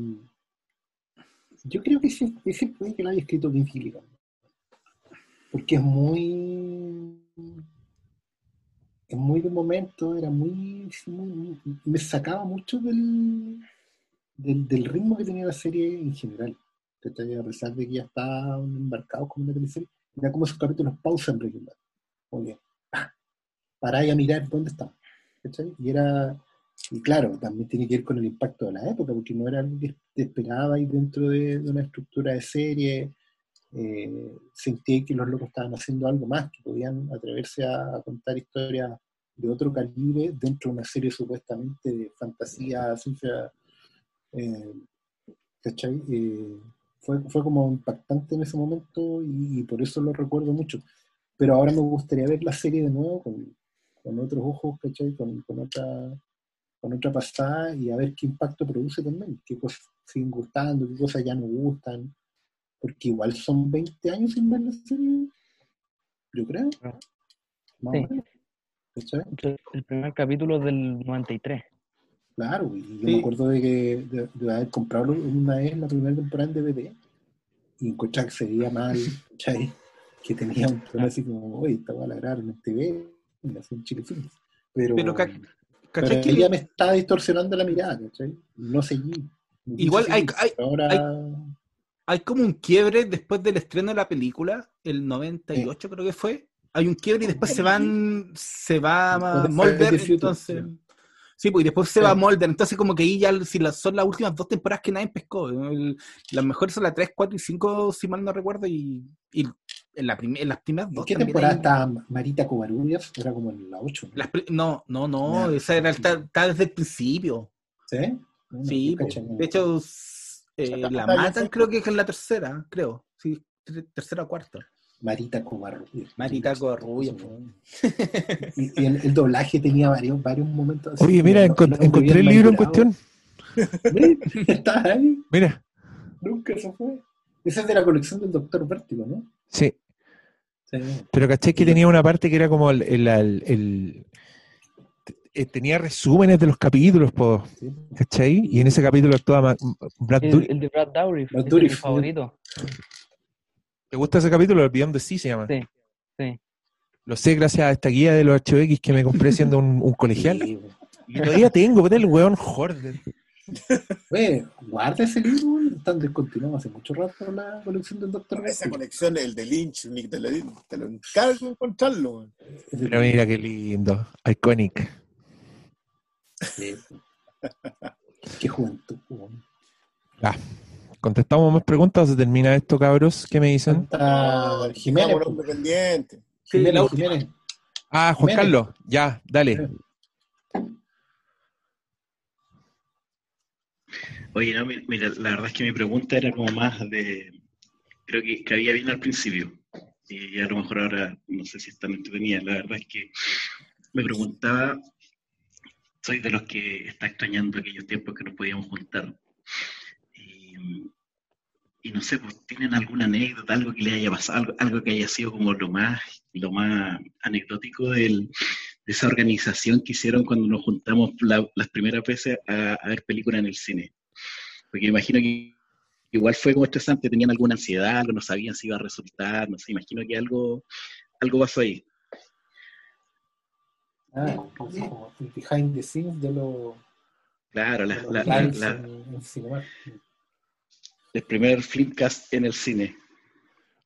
Yo creo que ese, ese puede que lo haya escrito Vince Gilligan. Porque es muy. Es muy de momento, era muy. muy- me sacaba mucho del, del, del ritmo que tenía la serie en general. A pesar de que ya estaban embarcados como una teleserie, era como esos capítulos pausa en Breaking Bad. Muy bien. Paráis a mirar dónde están. ¿cachai? Y era. Y claro, también tiene que ver con el impacto de la época, porque no era algo que te esperaba ahí dentro de, una estructura de serie. Eh, sentí que los locos estaban haciendo algo más, que podían atreverse a, contar historias de otro calibre dentro de una serie supuestamente de fantasía, ciencia. Eh, ¿cachai? Eh, fue, fue como impactante en ese momento y, y por eso lo recuerdo mucho. Pero ahora me gustaría ver la serie de nuevo con, con otros ojos, ¿cachai? Con, con otra con otra pasada y a ver qué impacto produce también, qué cosas siguen gustando, qué cosas ya no gustan, porque igual son 20 años sin ver la serie, yo creo. Más Sí. o menos. ¿Cachai? El primer capítulo es del 93. Claro, y yo Sí. me acuerdo de que de, de haber comprado una vez la primera temporada en DVD y encontrar que se veía mal, ¿cachai? Que tenía un tono así como, oye, esta va a la grabar en TV, Pero, Pero, pero ¿cachai que- ella me está distorsionando la mirada, ¿cachai? No seguí. Igual hay, hay, Ahora, hay, hay como un quiebre después del estreno de la película, el 98 creo que fue. Hay un quiebre y después se van, se va the Future, entonces... Sí, pues y después se va Mulder, entonces como que ahí ya si las, son las últimas dos temporadas que nadie pescó. El- las mejores son las 3, 4 y 5, si mal no recuerdo, y, y en, la prim- en las primeras ¿en dos qué también temporada hay- está Marita Covarrubias? Era como en la 8. las pri- no, no, no, esa era está, está desde el principio. ¿Sí? Sí, no no. de hecho, eh, la matan creo que es en la tercera, creo. Sí, ter- tercera o cuarta. Marita Covarrubias. Marita Covarrubias. Y, y el, el doblaje tenía varios, varios momentos. así Oye, mira, encont- encontré el libro en cuestión. ¿Estás ahí? Mira, Nunca se fue. Ese es de la colección del Doctor Vértigo, ¿no? Sí. Sí. Pero caché que tenía una parte que era como el, el- el- el- eh, tenía resúmenes de los capítulos, po, ¿cachai? Y en ese capítulo actuaba Brad El, Dourif. el de Brad Dourif, es mi favorito. ¿Te gusta ese capítulo? El Beyond the Sea se llama. Sí, sí. Lo sé gracias a esta guía de los HX que me compré siendo un, un colegial. Y todavía tengo, puta, el weón Jordan. Oye, guarda ese libro, están descontinuados hace mucho rato la colección del Doctor Esa Vértigo. colección, el de Lynch, ni te lo, te lo encargo encontrarlo. weón. Pero mira qué lindo. Iconic. Qué juventud. Ya. ¿Contestamos más preguntas o se termina esto, cabros? ¿Qué me dicen? Está Jiménez. Pendiente. Jiménez. Jiménez. Ah, Juan Jiménez. Carlos. Ya, dale. Oye, no, mi- mira, la verdad es que mi pregunta era como más de, creo que cabía bien al principio, y a lo mejor ahora no sé si es tan entretenida, la verdad es que me preguntaba, soy de los que está extrañando aquellos tiempos que nos podíamos juntar, y, no sé, pues tienen alguna anécdota, algo que le haya pasado, algo, que haya sido como lo más, lo más anecdótico del, de esa organización que hicieron cuando nos juntamos la- las primeras veces a ver películas en el cine. Porque me imagino que igual fue como estresante, tenían alguna ansiedad, algo, no sabían si iba a resultar, no sé, imagino que algo, algo pasó ahí. Ah, como el behind the scenes de los, Claro, la, de los la- la- la- en, el primer Flipcast en el cine.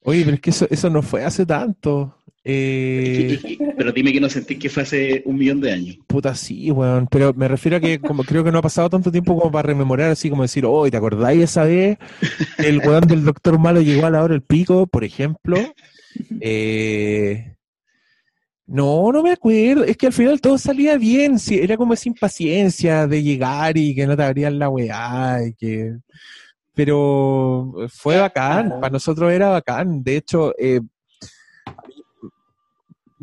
Oye, pero es que eso, eso no fue hace tanto. Eh, pero dime que no sentís que fue hace un millón de años. Puta, sí, weón. Pero me refiero a que como creo que no ha pasado tanto tiempo como para rememorar, así como decir, oh, ¿te acordáis esa vez? El weón del Doctor Malo llegó a la hora del pico, por ejemplo. Eh, no, no me acuerdo. Es que al final todo salía bien. Sí, era como esa impaciencia de llegar y que no te abrían la weá y que... Pero fue bacán. Para nosotros era bacán. De hecho, eh,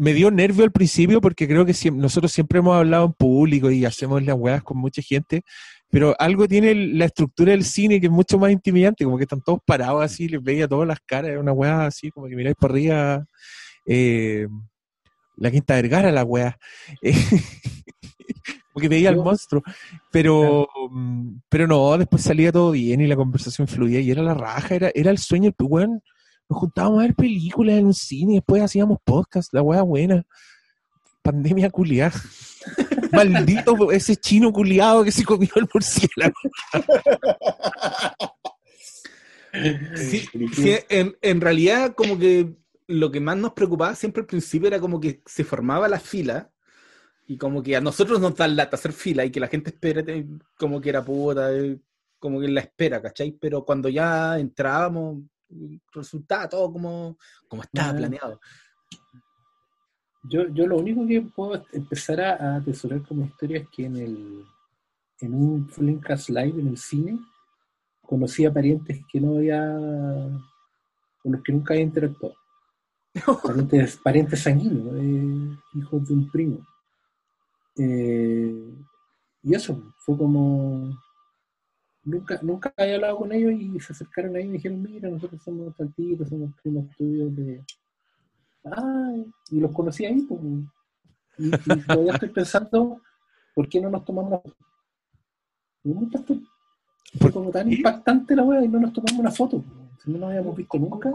me dio nervio al principio porque creo que nosotros siempre hemos hablado en público y hacemos las weas con mucha gente, pero algo tiene la estructura del cine que es mucho más intimidante, como que están todos parados así, les veía todas las caras, una wea así, como que miráis por arriba. Eh, la Quinta Vergara, la wea. porque veía al monstruo. Pero, mm, pero no, después salía todo bien y la conversación fluía y era la raja, era, era el sueño, el weón nos juntábamos a ver películas en un cine después hacíamos podcast, la wea buena. Pandemia culiada. Maldito ese chino culiado que se comió el murciélago. sí, sí en, en, realidad como que lo que más nos preocupaba siempre al principio era como que se formaba la fila y como que a nosotros nos dan lata hacer fila y que la gente espera como que era puta, eh, como que la espera, ¿cachai? Pero cuando ya entrábamos, resultaba todo como, como estaba planeado. Yo, yo lo único que puedo empezar a, atesorar como historia es que en el en un Flimcast Live en el cine conocí a parientes que no había con los que nunca había interactuado. parientes, parientes sanguíneos, eh, hijos de un primo. Eh, y eso, fue como nunca, nunca había hablado con ellos y se acercaron ahí y me dijeron, mira, nosotros somos tantitos, somos primos tuyos de... Ah, y los conocí ahí, pues. Y, todavía estoy pensando, ¿por qué no nos tomamos una foto? Fue como tan impactante la wea y no nos tomamos una foto. Si no nos habíamos visto nunca.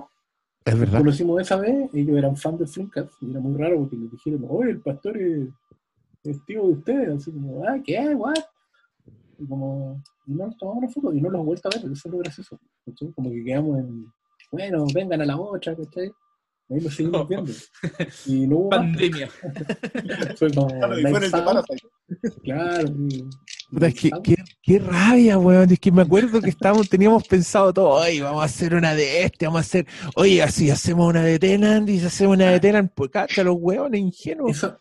Es verdad. Nos conocimos esa vez, ellos eran fans de Flimcast y era muy raro porque les dijeron, oye, el pastor es, es tío de ustedes. Así como, ah, ¿qué? ¿What? Y como, y no nos tomamos una foto y no los he vuelto a ver, eso es lo gracioso. Como que quedamos en, bueno, vengan a la otra, ¿cachai? Ahí nos seguimos viendo. Y no hubo Pandemia. Fue como. Claro. es que, qué, qué, rabia, weón. Es que me acuerdo que estábamos, teníamos pensado todo, oye, vamos a hacer una de este, vamos a hacer, oye, así hacemos una de Tenant y si hacemos una de Tenant, pues cacha los huevones ingenuos. Eso,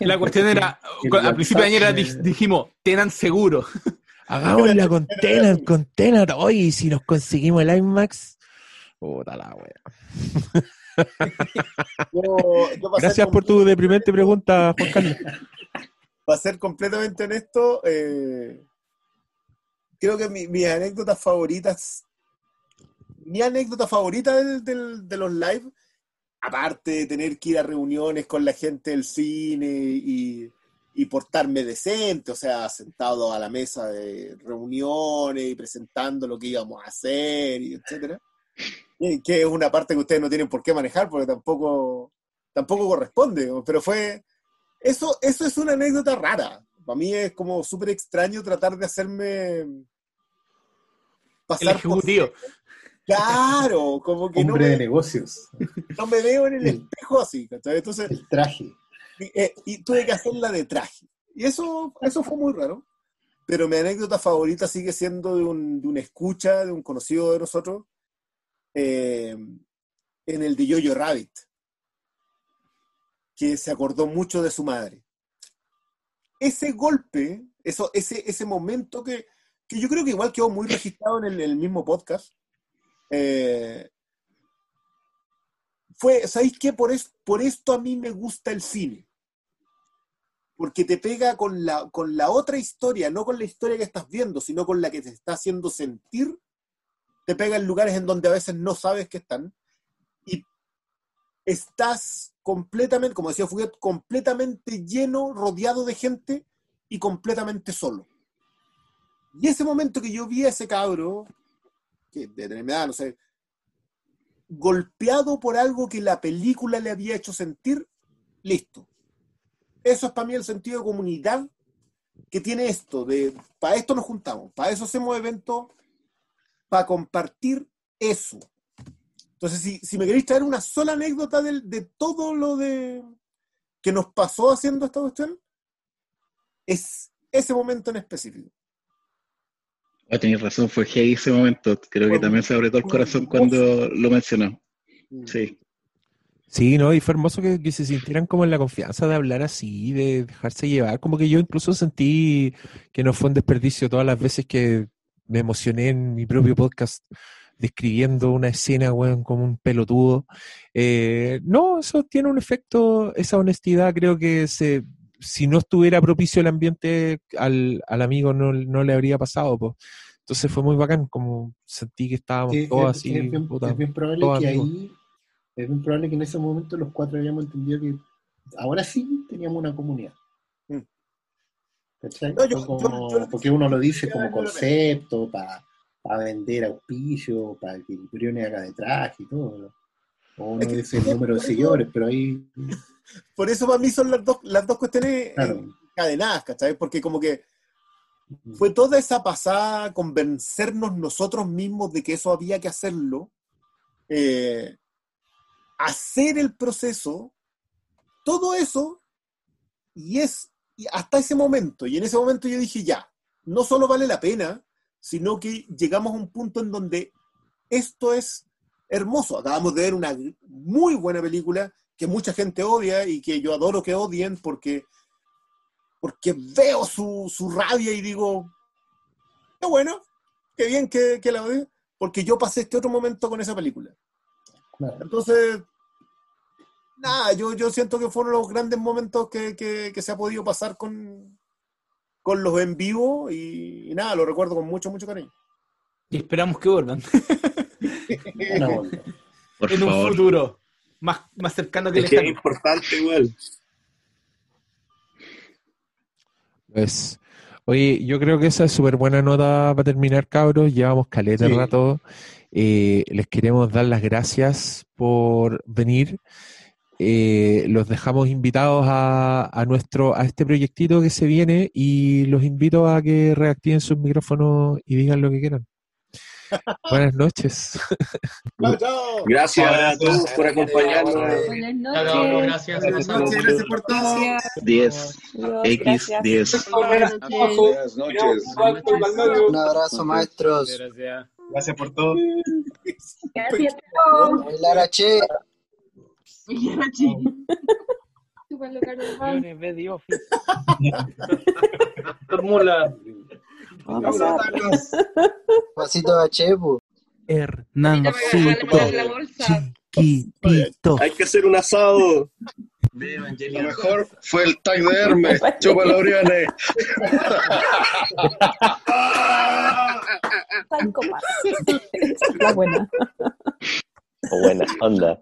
la, cuestión era, al principio de año dijimos, tenan seguro. Hagámosla con Tenant, con Tenant. Oye, si nos conseguimos el IMAX, puta la wea. Gracias por tu deprimente pregunta, Juan Carlos. Para ser completamente honesto, eh, creo que mis anécdotas favoritas, mi anécdota favorita de los live aparte de tener que ir a reuniones con la gente del cine y, portarme decente, o sea, sentado a la mesa de reuniones y presentando lo que íbamos a hacer, y etcétera, que es una parte que ustedes no tienen por qué manejar porque tampoco, tampoco corresponde, pero fue, eso, eso es una anécdota rara. Para mí es como súper extraño tratar de hacerme pasar El ejecutivo. Claro, como que Hombre de negocios. No me veo en el espejo así, Entonces. El traje. Eh, y, tuve que hacerla de traje. Y eso, eso fue muy raro. Pero mi anécdota favorita sigue siendo de, un, de una escucha de un conocido de nosotros eh, en el de Yoyo Rabbit, que se acordó mucho de su madre. Ese golpe, eso, ese, ese momento que, que yo creo que igual quedó muy registrado en el mismo podcast, eh, fue, ¿sabéis qué? Por, por esto a mí me gusta el cine. Porque te pega con la, con la otra historia, no con la historia que estás viendo, sino con la que te está haciendo sentir. Te pega en lugares en donde a veces no sabes que están. Y estás completamente, como decía Fuguet, completamente lleno, rodeado de gente y completamente solo. Y ese momento que yo vi a ese cabro, que de tener no sé, golpeado por algo que la película le había hecho sentir, listo. Eso es para mí el sentido de comunidad que tiene esto, de para esto nos juntamos, para eso hacemos eventos, para compartir eso. Entonces, si, si me queréis traer una sola anécdota de, de todo lo de que nos pasó haciendo esta cuestión, es ese momento en específico. Ah, tenéis razón, fue heavy ese momento. Creo que también se abrió todo el corazón cuando lo mencionó. Sí. Sí, no, y fue hermoso que, que se sintieran como en la confianza de hablar así, de dejarse llevar. Como que yo incluso sentí que no fue un desperdicio todas las veces que me emocioné en mi propio podcast describiendo una escena, weón, como un pelotudo. Eh, no, eso tiene un efecto, esa honestidad creo que se, si no estuviera propicio el ambiente, al, al amigo no, no le habría pasado, pues. Entonces fue muy bacán, como sentí que estábamos Sí, todos es, así. es bien, puta, es bien probable que amigos. ahí, es bien probable que en ese momento los cuatro habíamos entendido que ahora sí teníamos una comunidad. ¿Cachai? No, yo- Fue como- porque uno lo dice como concepto, para vender auspicio, para que el Brione haga de traje y todo. ¿no? O uno Es que- dice el número de seguidores, pero ahí Por eso para mí son las dos, las dos cuestiones Claro. encadenadas, ¿cachai? Porque como que fue toda esa pasada, convencernos nosotros mismos de que eso había que hacerlo, eh, hacer el proceso, todo eso, y es y hasta ese momento, y en ese momento yo dije, ya, no solo vale la pena, sino que llegamos a un punto en donde esto es hermoso. Acabamos de ver una muy buena película que mucha gente odia y que yo adoro que odien porque, porque veo su, su rabia y digo, qué bueno, qué bien que, que la odie, porque yo pasé este otro momento con esa película. Entonces, nada, yo, yo siento que fueron los grandes momentos que, que- que se ha podido pasar con, con los en vivo y, y nada, lo recuerdo con mucho, mucho cariño. Y esperamos que vuelvan. Por en un futuro más, más cercano que Es que es lejano. importante igual. Pues, oye, yo creo que esa es súper buena nota para terminar, cabros. Llevamos caleta de Sí. rato. Eh, les queremos dar las gracias por venir. Eh, los dejamos invitados a, a nuestro a este proyectito que se viene y los invito a que reactiven sus micrófonos y digan lo que quieran. Buenas noches. Gracias a todos por acompañarnos. Chao, Buenas noches. gracias. Buenas noches, gracias por todo. 10, X, 10. Buenas noches. Un abrazo, maestros. Gracias. Gracias por todo. Gracias. Lara Che. Briones, ve Office. Fórmula. Pasito a Chepu. Hernancito chiquitito. Hay que hacer un asado. Lo mejor fue el tag de Hermes. Chupa los briones. Psycho Pass. Esa es la buena. Buena onda.